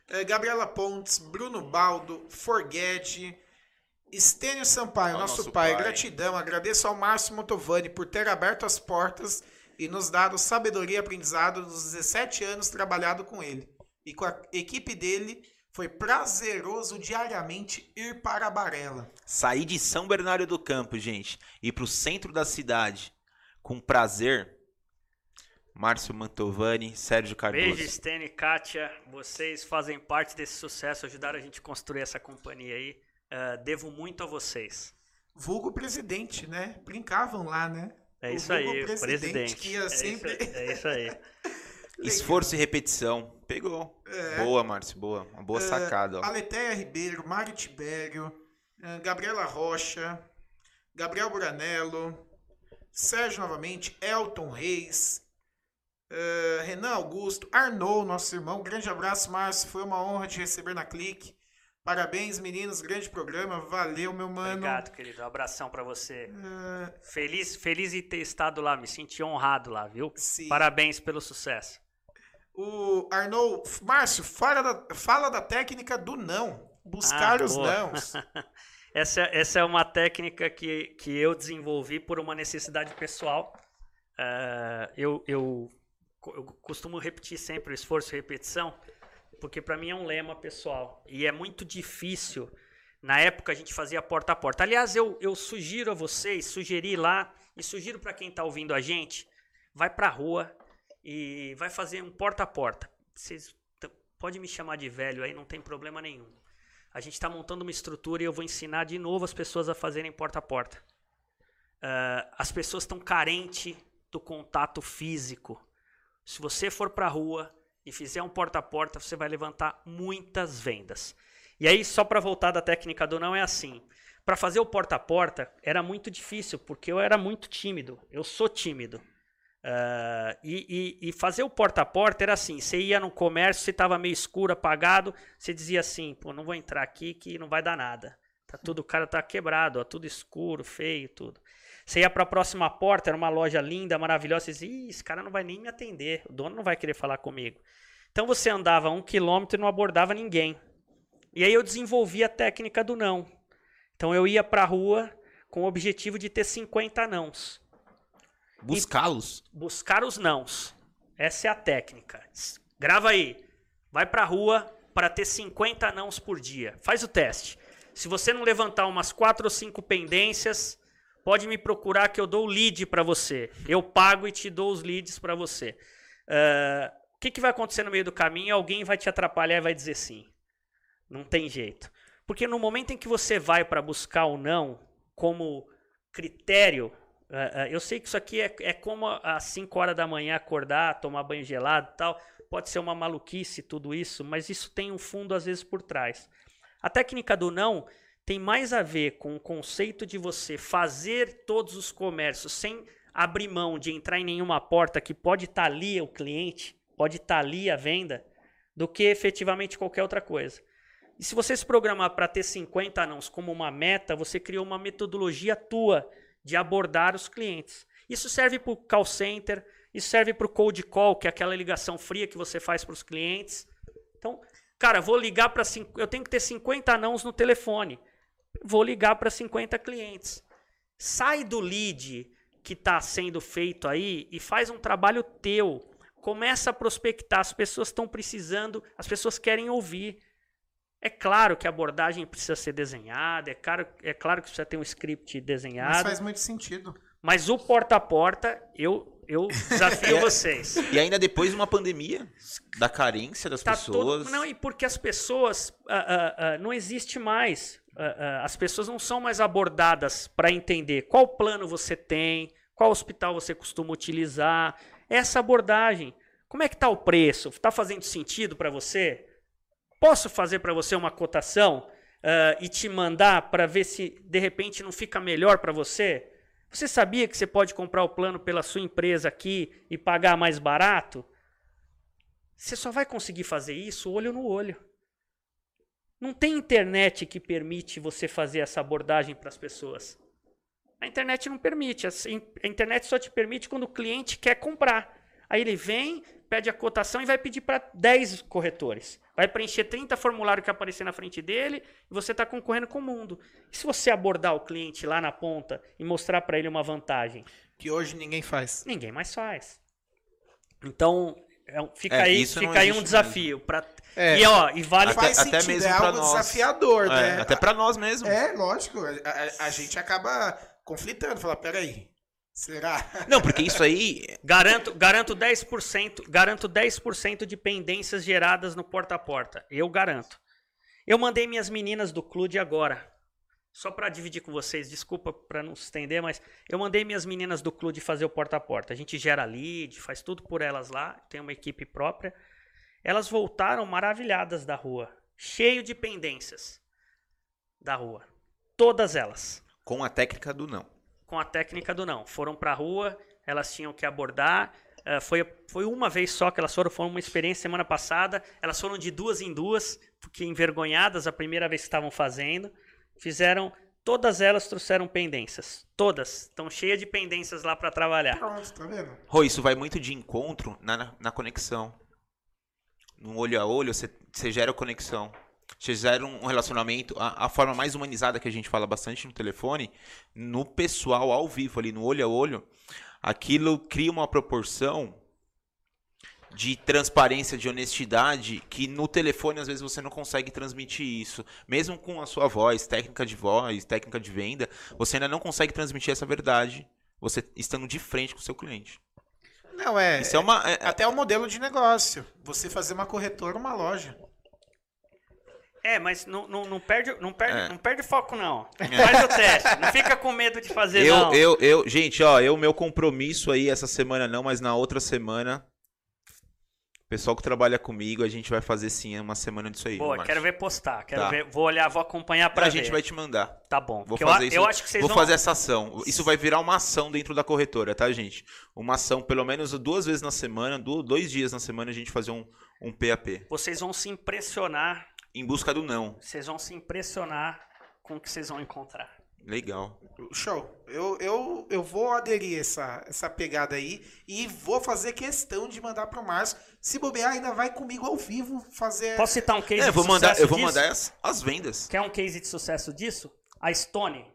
É, Gabriela Pontes, Bruno Baldo, Forguete, Estênio Sampaio, nosso, nosso pai, pai. gratidão. Agradeço ao Márcio Motovani por ter aberto as portas e nos dado sabedoria e aprendizado nos 17 anos trabalhado com ele. E com a equipe dele, foi prazeroso diariamente ir para a Barela. Sair de São Bernardo do Campo, gente, e pro centro da cidade com prazer. Márcio Mantovani, Sérgio Cardoso. Beijo, Stênio e Kátia. Vocês fazem parte desse sucesso, ajudaram a gente a construir essa companhia aí. Eh, devo muito a vocês. Vulgo presidente, né? Brincavam lá, né? É O isso vulgo aí, presidente. que ia é, sempre... isso, é isso aí. [laughs] Esforço e repetição. Pegou. Boa, Márcio, boa. Uma boa sacada, ó. Aleteia Ribeiro, Mário Tibério, eh, Gabriela Rocha, Gabriel Buranello, Sérgio novamente, Elton Reis, Renan Augusto, Arnou, nosso irmão. Grande abraço, Márcio. Foi uma honra te receber na Clique. Parabéns, meninos. Grande programa. Valeu, meu mano. Obrigado, querido. Um abração pra você. Eh, Feliz, feliz em ter estado lá, me senti honrado lá, viu? sim. Parabéns pelo sucesso. O Arnou, Márcio, fala da, fala da técnica do não. Buscar Ah, os nãos. [laughs] Essa, essa é uma técnica que, que eu desenvolvi por uma necessidade pessoal. Ah, eu, eu, eu costumo repetir sempre o esforço e repetição, porque para mim é um lema pessoal. E é muito difícil. Na época a gente fazia porta a porta. Aliás, eu, eu sugiro a vocês, sugeri lá, e sugiro para quem está ouvindo a gente, vai para a rua e vai fazer um porta a porta. Vocês pode me chamar de velho aí, não tem problema nenhum. A gente está montando uma estrutura e eu vou ensinar de novo as pessoas a fazerem porta a porta. Ah, as pessoas estão carentes do contato físico. Se você for para a rua e fizer um porta a porta, você vai levantar muitas vendas. E aí, só para voltar da técnica do não, é assim. Para fazer o porta a porta era muito difícil, porque eu era muito tímido. Eu sou tímido. Ah, e, e- e fazer o porta a porta era assim: você ia no comércio, você estava meio escuro, apagado, você dizia assim: pô, não vou entrar aqui que não vai dar nada. Tá tudo, o cara tá quebrado, ó, tudo escuro, feio, tudo. Você ia para a próxima porta, era uma loja linda, maravilhosa, você dizia: Ih, esse cara não vai nem me atender, o dono não vai querer falar comigo. Então você andava um quilômetro e não abordava ninguém. E aí eu desenvolvi a técnica do não. Então eu ia para a rua com o objetivo de ter 50 nãos Buscá-los. buscar os nãos. Essa é a técnica. Grava aí. Vai pra rua para ter 50 nãos por dia. Faz o teste. Se você não levantar umas 4 ou 5 pendências, pode me procurar que eu dou o lead para você. Eu pago e te dou os leads para você. Ah, o que, que vai acontecer no meio do caminho? Alguém vai te atrapalhar e vai dizer sim. Não tem jeito. Porque no momento em que você vai para buscar o não como critério, ah, ah, eu sei que isso aqui é, é como às 5 horas da manhã acordar, tomar banho gelado e tal. Pode ser uma maluquice tudo isso, mas isso tem um fundo às vezes por trás. A técnica do não tem mais a ver com o conceito de você fazer todos os comércios sem abrir mão de entrar em nenhuma porta que pode estar ali o cliente, pode estar ali a venda, do que efetivamente qualquer outra coisa. E se você se programar para ter 50 anãos como uma meta, você criou uma metodologia tua de abordar os clientes. Isso serve para o call center, isso serve para o cold call, que é aquela ligação fria que você faz para os clientes. Então, cara, vou ligar para. Eu tenho que ter 50 anãos no telefone. Vou ligar para 50 clientes. Sai do lead que está sendo feito aí e faz um trabalho teu. Começa a prospectar. As pessoas estão precisando, as pessoas querem ouvir. É claro que a abordagem precisa ser desenhada, é claro, é claro que precisa ter um script desenhado. Mas faz muito sentido. Mas o porta a porta, eu, eu [laughs] desafio vocês. E ainda depois de uma pandemia, da carência das tá pessoas. Todo, não, e porque as pessoas. Uh, uh, uh, não existe mais. As pessoas não são mais abordadas para entender qual plano você tem, qual hospital você costuma utilizar. Essa abordagem. Como é que está o preço? Está fazendo sentido para você? Posso fazer para você uma cotação e te mandar para ver se de repente não fica melhor para você? Você sabia que você pode comprar o plano pela sua empresa aqui e pagar mais barato? Você só vai conseguir fazer isso olho no olho. Não tem internet que permite você fazer essa abordagem para as pessoas. A internet não permite. A internet só te permite quando o cliente quer comprar. Aí ele vem, pede a cotação e vai pedir para 10 corretores. Vai preencher 30 formulários que aparecer na frente dele e você está concorrendo com o mundo. E se você abordar o cliente lá na ponta e mostrar para ele uma vantagem? Que hoje ninguém faz. Ninguém mais faz. Então, é fica é, aí, fica aí um desafio. Pra... É. E, ó, e vale até, faz sentido, até mesmo é algo nós. desafiador, é, né? Até para nós mesmos. É, lógico. A, a, a gente acaba conflitando, falar, peraí, Será? Não, porque isso aí. [laughs] Garanto, garanto 10%, garanto 10% de pendências geradas no porta a porta. Eu garanto. Eu mandei minhas meninas do clube agora. Só para dividir com vocês, desculpa para não se estender, mas eu mandei minhas meninas do clube fazer o porta a porta. A gente gera lead, faz tudo por elas lá, tem uma equipe própria. Elas voltaram maravilhadas da rua, cheio de pendências da rua. Todas elas. Com a técnica do não com a técnica do não. Foram para a rua, elas tinham que abordar. Uh, foi, foi uma vez só que elas foram, foi uma experiência semana passada. Elas foram de duas em duas, porque envergonhadas a primeira vez que estavam fazendo. Fizeram, todas elas trouxeram pendências. Todas. Estão cheias de pendências lá para trabalhar. Pronto, tá vendo? Rô, isso vai muito de encontro na, na conexão. No olho a olho, você, você gera conexão. Vocês fizeram um relacionamento, a, a, forma mais humanizada que a gente fala bastante no telefone, no pessoal ao vivo, ali no olho a olho, aquilo cria uma proporção de transparência, de honestidade, que no telefone às vezes você não consegue transmitir isso. Mesmo com a sua voz, técnica de voz, técnica de venda, você ainda não consegue transmitir essa verdade, você estando de frente com o seu cliente. Não, é. Isso é uma. É, até o um modelo de negócio. Você fazer uma corretora, uma loja. É, mas não, não, não perde, não, perde, é. não perde foco, não. [laughs] Faz o teste. Não fica com medo de fazer, eu, não. Eu, eu, gente, ó, eu, meu compromisso aí essa semana não, mas na outra semana. Pessoal que trabalha comigo, a gente vai fazer sim uma semana disso aí. Boa, quero ver postar. Quero tá. ver, vou olhar, vou acompanhar pra A ver. gente vai te mandar. Tá bom. Vou fazer eu, isso. Eu acho que vocês vou vão... fazer essa ação. Isso vai virar uma ação dentro da corretora, tá, gente? Uma ação, pelo menos duas vezes na semana, dois dias na semana, a gente fazer um, um PAP. Vocês vão se impressionar em busca do não. Vocês vão se impressionar com o que vocês vão encontrar. Legal. Show. Eu, eu, eu vou aderir essa, essa pegada aí e vou fazer questão de mandar pro Márcio. Se bobear, ainda vai comigo ao vivo fazer. Posso citar um case é, de vou mandar, Eu vou disso? mandar as, as vendas. Quer um case de sucesso disso? A Stone.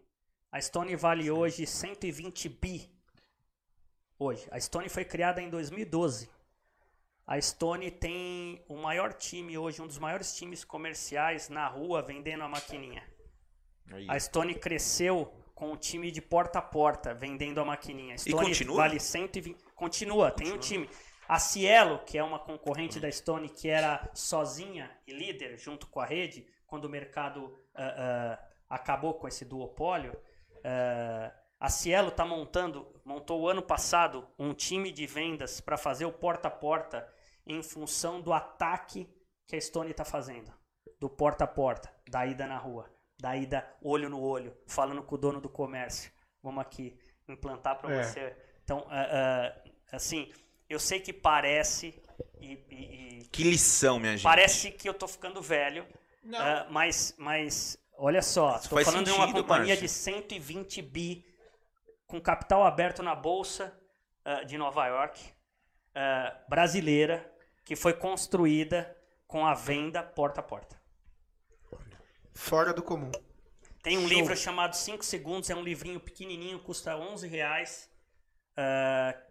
A Stone vale hoje 120 bi. Hoje. A Stone foi criada em 2012. A Stone tem o maior time hoje, um dos maiores times comerciais na rua vendendo a maquininha. Aí. A Stone cresceu com o time de porta a porta vendendo a maquininha. A Stone e continua? vale 120. Continua, continua, tem um time. A Cielo, que é uma concorrente da Stone que era sozinha e líder junto com a rede, quando o mercado uh, uh, acabou com esse duopólio, uh, a Cielo está montando, montou o ano passado um time de vendas para fazer o porta a porta em função do ataque que a Stone está fazendo. Do porta a porta, da ida na rua, da ida olho no olho, falando com o dono do comércio. Vamos aqui implantar para é. você. Então, uh, uh, assim, eu sei que parece. E, e, que lição, minha gente. Parece que eu tô ficando velho, Uh, mas, mas, olha só, Isso tô faz falando de uma sentido, companhia Márcio. de 120 bi, com capital aberto na Bolsa uh, de Nova York, uh, brasileira, que foi construída com a venda porta a porta. Fora do comum. Tem um Show. livro chamado 5 Segundos, é um livrinho pequenininho, custa 11 reais,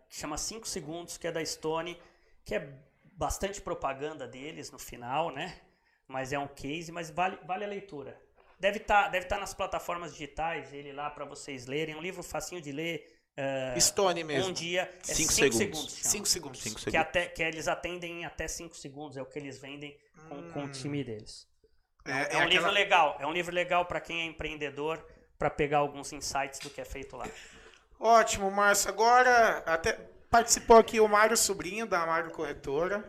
que chama 5 Segundos, que é da Stone, que é bastante propaganda deles no final, né? Mas é um case, mas vale, vale a leitura. Deve estar deve tá nas plataformas digitais, ele lá para vocês lerem. É um livro facinho de ler. ah, Stone um mesmo. dia. É Cinco 5 segundos. segundos. chama. Cinco segundos. Cinco que, segundos. até, que eles atendem em até 5 segundos, é o que eles vendem com, com o time deles. É, É, é um aquela- livro legal, é um livro legal para quem é empreendedor, para pegar alguns insights do que é feito lá. Ótimo, Márcio. Agora, até participou aqui o Mário Sobrinho, da Mário Corretora.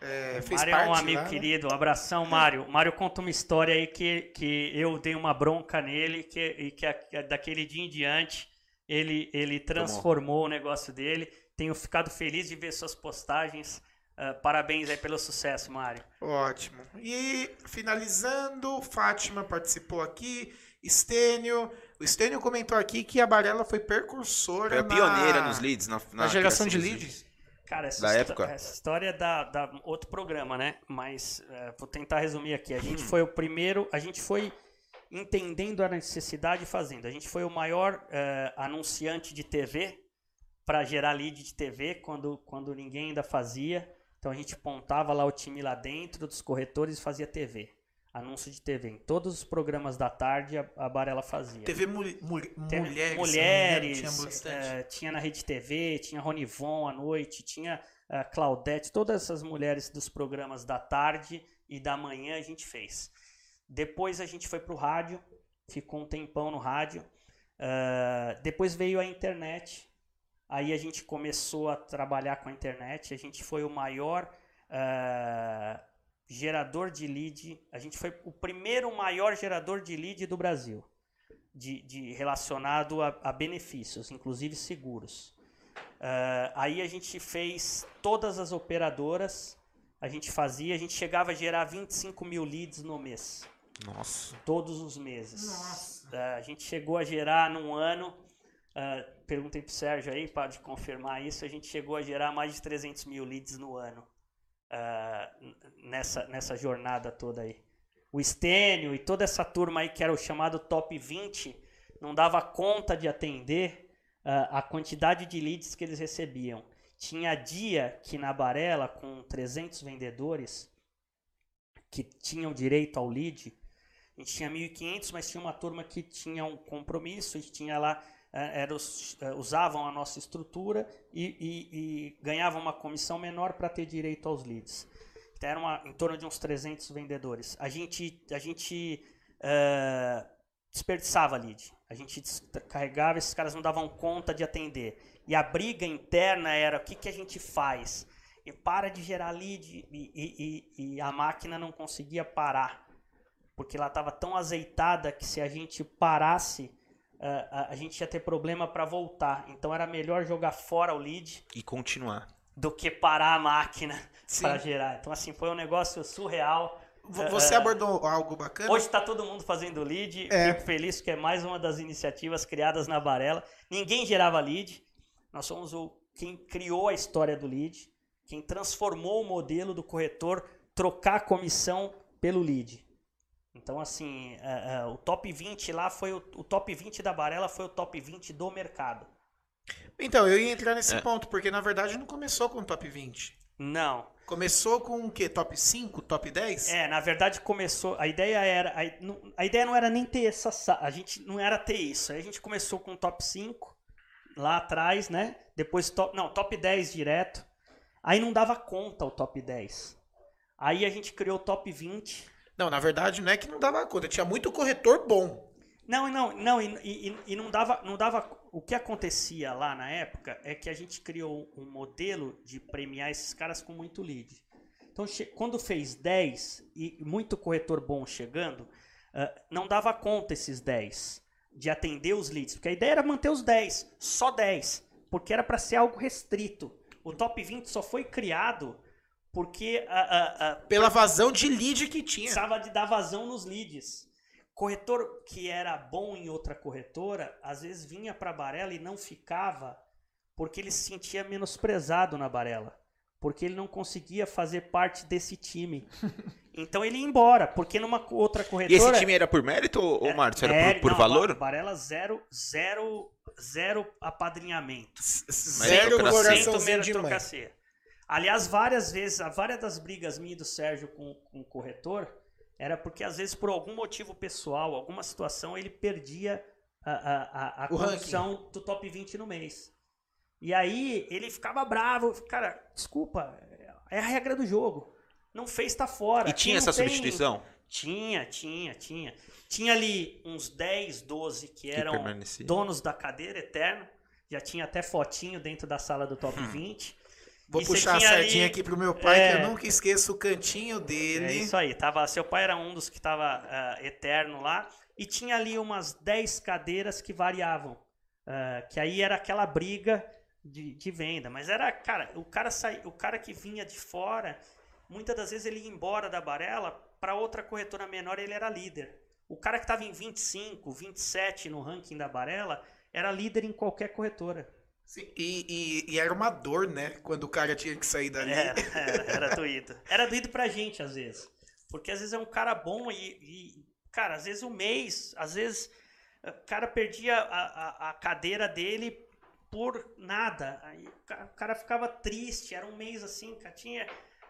É, fez Mário é um amigo lá, né? querido, um abração, Mário. Mário conta uma história aí que, que eu dei uma bronca nele que, e que, a- que daquele dia em diante ele, ele transformou o negócio dele. Tenho ficado feliz de ver suas postagens. Ah, parabéns aí pelo sucesso, Mário. Ótimo. E finalizando, Fátima participou aqui, Estênio. O Estênio comentou aqui que a Barela foi precursora Foi a na- pioneira nos leads. Na, na geração de dos leads. Cara, essa, Da histó- época? essa história é da, da outro programa, né? Mas é, vou tentar resumir aqui. A Hum. gente foi o primeiro, a gente foi entendendo a necessidade e fazendo. A gente foi o maior é, anunciante de TV para gerar lead de TV quando, quando ninguém ainda fazia. Então a gente pontava lá o time lá dentro dos corretores e fazia TV. Anúncio de TV. Em todos os programas da tarde a, a Barela fazia. TV mul- mul- Tem mulheres. mulheres, tinha bastante. eh, tinha na Rede TV, tinha Ronivon à noite, tinha eh, Claudete, todas essas mulheres dos programas da tarde e da manhã a gente fez. Depois a gente foi pro rádio, ficou um tempão no rádio. Ah, depois veio a internet, aí a gente começou a trabalhar com a internet, a gente foi o maior ah, gerador de lead, a gente foi o primeiro maior gerador de lead do Brasil de, de relacionado a, a benefícios, inclusive seguros. Ah, aí a gente fez todas as operadoras, a gente fazia, a gente chegava a gerar 25 mil leads no mês, Nossa. todos os meses. Nossa. Ah, a gente chegou a gerar num ano, ah, perguntei pro Sérgio aí, pode confirmar isso, a gente chegou a gerar mais de 300 mil leads no ano, n- nessa, nessa jornada toda aí. O Estênio e toda essa turma aí que era o chamado top 20 não dava conta de atender ah, a quantidade de leads que eles recebiam. Tinha dia que na Barela, com 300 vendedores que tinham direito ao lead, a gente tinha 1.500, mas tinha uma turma que tinha um compromisso e tinha lá, eh, era os- eh, usavam a nossa estrutura e, e- e ganhavam uma comissão menor para ter direito aos leads. Então, era uma, em torno de uns 300 vendedores. A gente, a gente eh, desperdiçava lead. A gente carregava, esses caras não davam conta de atender. E a briga interna era o que, que a gente faz? E para de gerar lead e, e- e- a máquina não conseguia parar. Porque ela estava tão azeitada que se a gente parasse, a, a gente ia ter problema para voltar. Então era melhor jogar fora o lead E continuar. do que parar a máquina [laughs] para gerar. Então assim, foi um negócio surreal. V- Você É, abordou algo bacana? Hoje está todo mundo fazendo lead. É. Fico feliz que é mais uma das iniciativas criadas na Barela. Ninguém gerava lead. Nós somos o quem criou a história do lead, quem transformou o modelo do corretor trocar a comissão pelo lead. Então, assim, é, é, o top 20 lá foi o, o top 20 da Barela foi o top 20 do mercado. Então, eu ia entrar nesse É. ponto, porque na verdade não começou com top 20. Não. Começou com o quê? Top 5? Top 10? É, na verdade começou. A ideia era. A, não- a ideia não era nem ter essa. sa- A gente não era ter isso. Aí a gente começou com o top 5 lá atrás, né? Depois top. Não, top 10 direto. Aí não dava conta o top 10. Aí a gente criou o top 20. Não, na verdade não é que não dava conta. Tinha muito corretor bom. Não, não, não, e, e- e não dava, não dava. O que acontecia lá na época é que a gente criou um modelo de premiar esses caras com muito lead. Então, quando fez 10 e muito corretor bom chegando, ah, não dava conta esses 10 de atender os leads, porque a ideia era manter os 10, só 10, porque era para ser algo restrito. O top 20 só foi criado Porque a, a, a, Pela vazão de lead que tinha. precisava de dar vazão nos leads. Corretor que era bom em outra corretora, às vezes vinha para a Barela e não ficava porque ele se sentia menosprezado na Barela. Porque ele não conseguia fazer parte desse time. [laughs] Então ele ia embora, porque numa outra E corretora. esse time era por mérito, ou, ou Márcio? Era É, por, por não, valor? Barela zero, zero, zero apadrinhamento. Zero meritocracia. coraçãozinho de mãe. Aliás, várias vezes, a várias das brigas minhas e do Sérgio com, com o corretor era porque, às vezes, por algum motivo pessoal, alguma situação, ele perdia a, a, a, a condição do top 20 no mês. E aí ele ficava bravo. Cara, desculpa, é a regra do jogo. Não fez, tá fora. E tinha essa tem- substituição? Tinha, tinha, tinha. Tinha ali uns 10, 12 que eram permanecia. donos da cadeira eterno. Já tinha até fotinho dentro da sala do top 20. Vou puxar a tinha ali- sardinha aqui pro meu pai, É. que eu nunca esqueço o cantinho É dele. isso aí. Tava, seu pai era um dos que estava eterno lá. E tinha ali umas 10 cadeiras que variavam. Ah, que aí era aquela briga de, de venda. Mas era, cara, o cara, sai, o cara que vinha de fora, muitas das vezes ele ia embora da Barela para outra corretora menor ele era líder. O cara que estava em 25, 27 no ranking da Barela era líder em qualquer corretora. Sim, E, e- e era uma dor, né? Quando o cara tinha que sair dali. Era, [laughs] era, era doído. Era doído pra gente, às vezes. Porque às vezes é um cara bom e, e, cara, às vezes um mês, às vezes o cara perdia a, a, a cadeira dele por nada. Aí o ca- o cara ficava triste, era um mês assim, cara, tinha.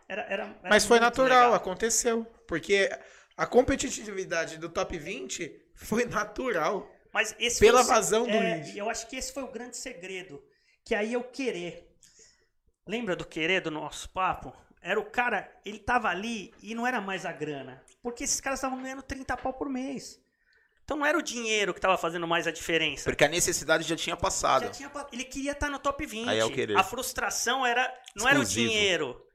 Era, era, era Mas foi natural, legal. aconteceu. Porque a competitividade do top 20 foi natural. Mas esse Pela foi vazão do é, Eu acho que esse foi o grande segredo. Que aí eu querer. Lembra do querer do nosso papo? Era o cara, ele tava ali e não era mais a grana. Porque esses caras estavam ganhando 30 pau por mês. Então não era o dinheiro que tava fazendo mais a diferença. Porque a necessidade já tinha passado. Já tinha ele queria estar no top 20. Aí é o querer. A frustração era não era o Exclusivo. dinheiro.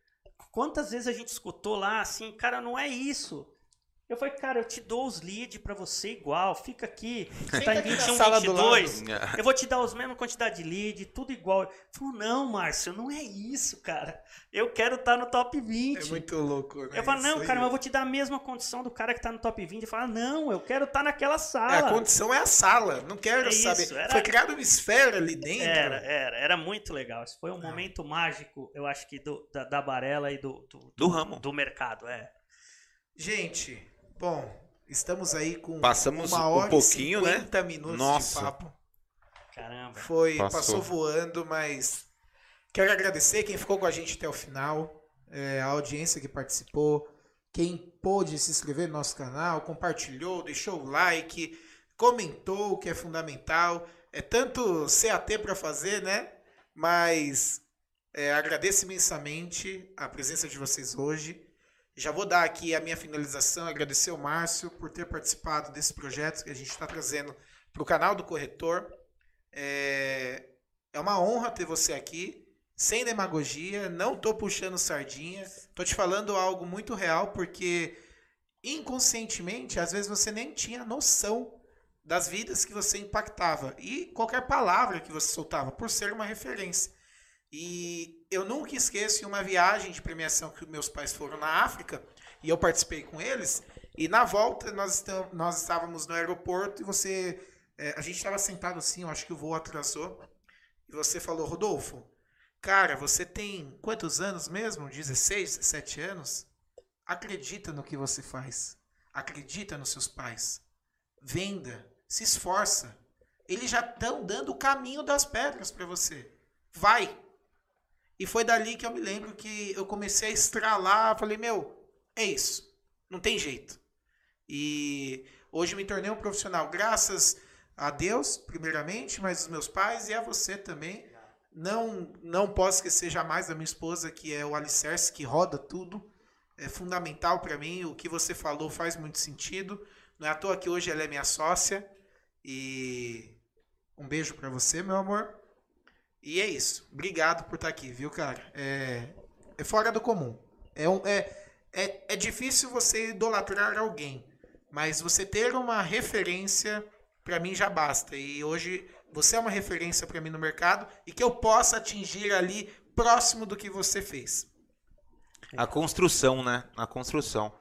Quantas vezes a gente escutou lá assim, cara, não é isso. Eu falei, cara, eu te dou os leads pra você igual, fica aqui. [laughs] Você tá em aqui na 21, sala do 22. lado. [laughs] Eu vou te dar os mesma quantidade de lead, tudo igual. Ele falou, não, Márcio, não é isso, cara. Eu quero estar no top 20. É muito louco, né? Eu falo, Isso não, aí. cara, mas eu vou te dar a mesma condição do cara que tá no top 20. Ele fala, não, eu quero estar naquela É, sala. a condição é a sala. Não quero É isso, saber. era- Foi criada uma esfera ali dentro. Era, era, era muito legal. Isso foi um momento mágico, eu acho que do, da, da Barela e do, do, Do ramo. do mercado, é. Gente, bom, estamos aí com Passamos uma um hora pouquinho, e né? 50 minutos Nossa. de papo. Caramba. Foi, Passou. passou. voando, mas quero agradecer quem ficou com a gente até o final, é, a audiência que participou, quem pôde se inscrever no nosso canal, compartilhou, deixou o like, comentou, o que é fundamental. É tanto CAT para fazer, né? Mas é, agradeço imensamente a presença de vocês hoje. Já vou dar aqui a minha finalização, agradecer ao Márcio por ter participado desse projeto que a gente está trazendo para o canal do Corretor. É, é uma honra ter você aqui, sem demagogia, não tô puxando sardinha, tô te falando algo muito real, porque inconscientemente, às vezes você nem tinha noção das vidas que você impactava e qualquer palavra que você soltava, por ser uma referência. E eu nunca esqueço uma viagem de premiação que meus pais foram na África e eu participei com eles. E na volta nós, nós estávamos no aeroporto e você. é, a gente estava sentado assim, eu acho que o voo atrasou. E você falou, Rodolfo, cara, você tem quantos anos mesmo? 16, 17 anos? Acredita no que você faz. Acredita nos seus pais. Venda. Se esforça. Eles já estão dando o caminho das pedras para você. Vai. E foi dali que eu me lembro que eu comecei a estralar. Falei, meu, é isso. Não tem jeito. E hoje me tornei um profissional graças a Deus, primeiramente, mas os meus pais e a você também. Não, não posso esquecer jamais da minha esposa, que é o alicerce, que roda tudo. É fundamental para mim. O que você falou faz muito sentido. Não é à toa que hoje ela é minha sócia. E um beijo para você, meu amor. E é isso. Obrigado por estar aqui, viu, cara? É, é fora do comum. É, um, é, é, é difícil você idolatrar alguém, mas você ter uma referência, para mim já basta. E hoje você é uma referência para mim no mercado e que eu possa atingir ali próximo do que você fez. A construção, né? A construção.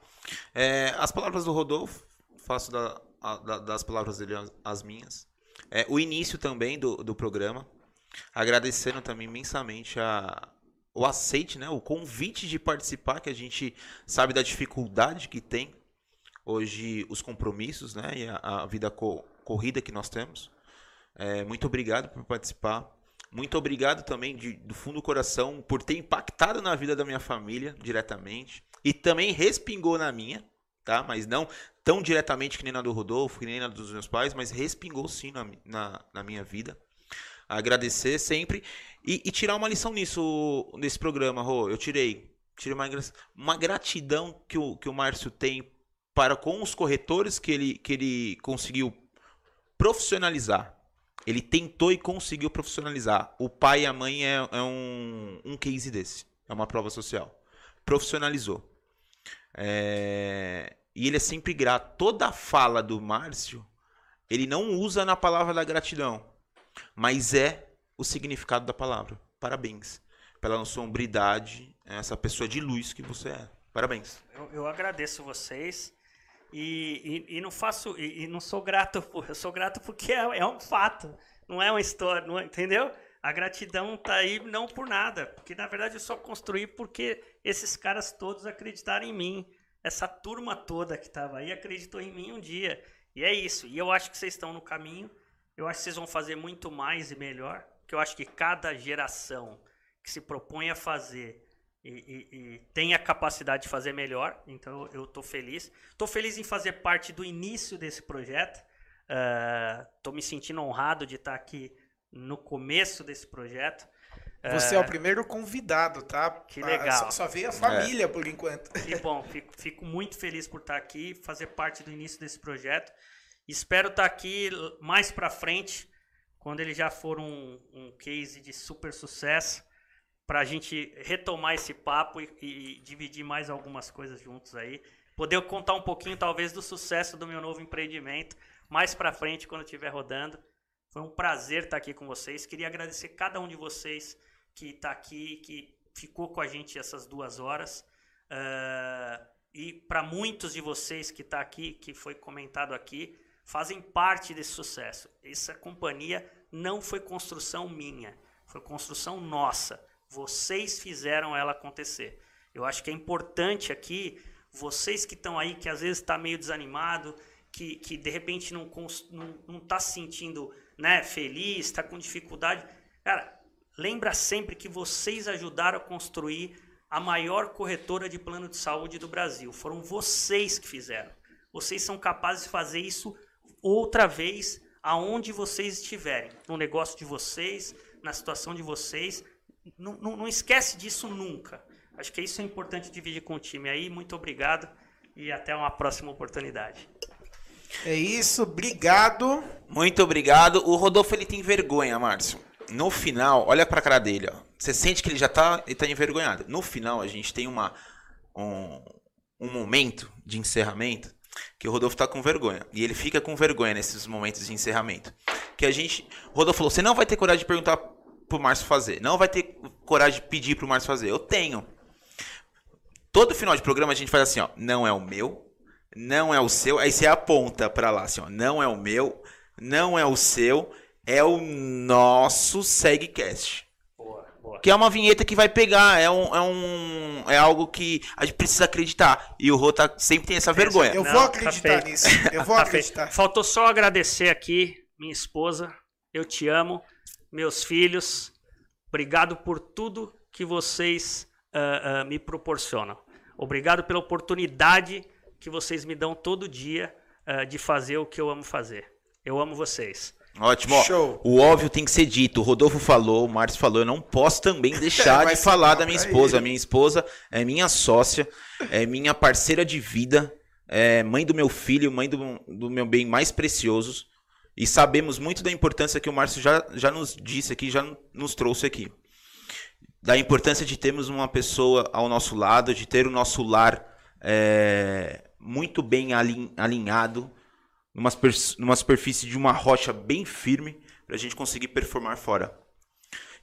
É, as palavras do Rodolfo, faço da, a, da, das palavras dele as, as minhas. É, o início também do, do programa. Agradecendo também imensamente a, o aceite, né? O convite de participar, que a gente sabe da dificuldade que tem hoje os compromissos, né? E a, a vida co corrida que nós temos. É, muito obrigado por participar. Muito obrigado também de, do fundo do coração por ter impactado na vida da minha família diretamente e também respingou na minha, tá? Mas não tão diretamente que nem na do Rodolfo, que nem na dos meus pais, mas respingou sim na, na, na minha vida. Agradecer sempre e, e, tirar uma lição nisso, nesse programa, Rô. Eu tirei. Tirei uma, uma gratidão que o, que o Márcio tem para com os corretores que ele, que ele conseguiu profissionalizar. Ele tentou e conseguiu profissionalizar. O pai e a mãe é, é um, um case desse. É uma prova social. Profissionalizou. É... E ele é sempre grato. Toda a fala do Márcio, ele não usa na palavra da gratidão, mas é o significado da palavra. Parabéns pela sua hombridade, essa pessoa de luz que você é. Parabéns. Eu, eu agradeço vocês. E, e, e, não faço e, e, não sou grato por, eu sou grato porque é, é um fato, não é uma história, não é, entendeu? A gratidão tá aí não por nada, porque na verdade eu só construí porque esses caras todos acreditaram em mim. Essa turma toda que estava aí acreditou em mim um dia. E é isso. E eu acho que vocês estão no caminho. Eu acho que vocês vão fazer muito mais e melhor. Que eu acho que cada geração que se propõe a fazer e, e, e, tem a capacidade de fazer melhor. Então eu estou feliz. Estou feliz em fazer parte do início desse projeto. Estou uh, me sentindo honrado de estar aqui no começo desse projeto. Você é o primeiro convidado, tá? Que legal. Só, só veio a família é. por enquanto. Que bom. Fico, fico, muito feliz por estar aqui, fazer parte do início desse projeto. Espero estar aqui mais para frente, quando ele já for um, um case de super sucesso para a gente retomar esse papo e, e, dividir mais algumas coisas juntos aí. Poder contar um pouquinho, talvez, do sucesso do meu novo empreendimento mais para frente, quando estiver rodando. Foi um prazer estar aqui com vocês. Queria agradecer cada um de vocês que está aqui, que ficou com a gente essas duas horas. Uh, e para muitos de vocês que está aqui, que foi comentado aqui, fazem parte desse sucesso. Essa companhia não foi construção minha, foi construção nossa. Vocês fizeram ela acontecer. Eu acho que é importante aqui, vocês que estão aí, que às vezes está meio desanimado, que, que de repente não está tá se sentindo né, feliz, está com dificuldade. Cara, lembra sempre que vocês ajudaram a construir a maior corretora de plano de saúde do Brasil. Foram vocês que fizeram. Vocês são capazes de fazer isso outra vez aonde vocês estiverem, no negócio de vocês, na situação de vocês não, não, não esquece disso nunca. Acho que isso é importante dividir com o time aí. Muito obrigado e até uma próxima oportunidade. É isso, obrigado. Muito obrigado. O Rodolfo ele tem vergonha, Márcio. No final, olha pra cara dele, ó. Você sente que ele já tá, ele tá envergonhado. No final, a gente tem uma, um, um momento de encerramento que o Rodolfo tá com vergonha. E ele fica com vergonha nesses momentos de encerramento. Que a gente. O Rodolfo falou: você não vai ter coragem de perguntar pro Márcio fazer. Não vai ter coragem de pedir pro Márcio fazer. Eu tenho. Todo final de programa a gente faz assim, ó. Não é o meu, não é o seu. Aí você aponta para lá, assim, ó. Não é o meu, não é o seu, é o nosso SegCast. Que é uma vinheta que vai pegar, é um, é um. É algo que a gente precisa acreditar. E o Rô tá, sempre tem essa vergonha. Eu vou Não, tá acreditar tá nisso. Eu vou [laughs] tá acreditar. Faltou só agradecer aqui, minha esposa. Eu te amo meus filhos, obrigado por tudo que vocês uh, uh, me proporcionam. Obrigado pela oportunidade que vocês me dão todo dia uh, de fazer o que eu amo fazer. Eu amo vocês. Ótimo. Show. O óbvio tem que ser dito. O Rodolfo falou, o Márcio falou. Eu não posso também [laughs] deixar de falar da minha esposa. A minha esposa é minha sócia, é minha parceira de vida, é mãe do meu filho, mãe do, do meu bem mais preciosos. E sabemos muito da importância que o Márcio já, já nos disse aqui, já nos trouxe aqui. Da importância de termos uma pessoa ao nosso lado, de ter o nosso lar é, muito bem alinhado, numa, numa superfície de uma rocha bem firme, para a gente conseguir performar fora.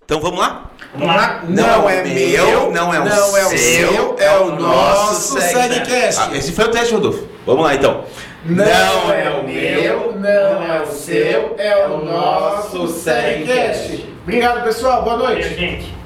Então vamos lá? Vamos lá. Não, é meu, não é o não é o seu, seu, é o nosso Segcast. Ah, esse foi o teste, Rodolfo. Vamos lá então. Não é o meu, não é o seu, é o nosso Segcast. Obrigado, pessoal. Boa noite. gente.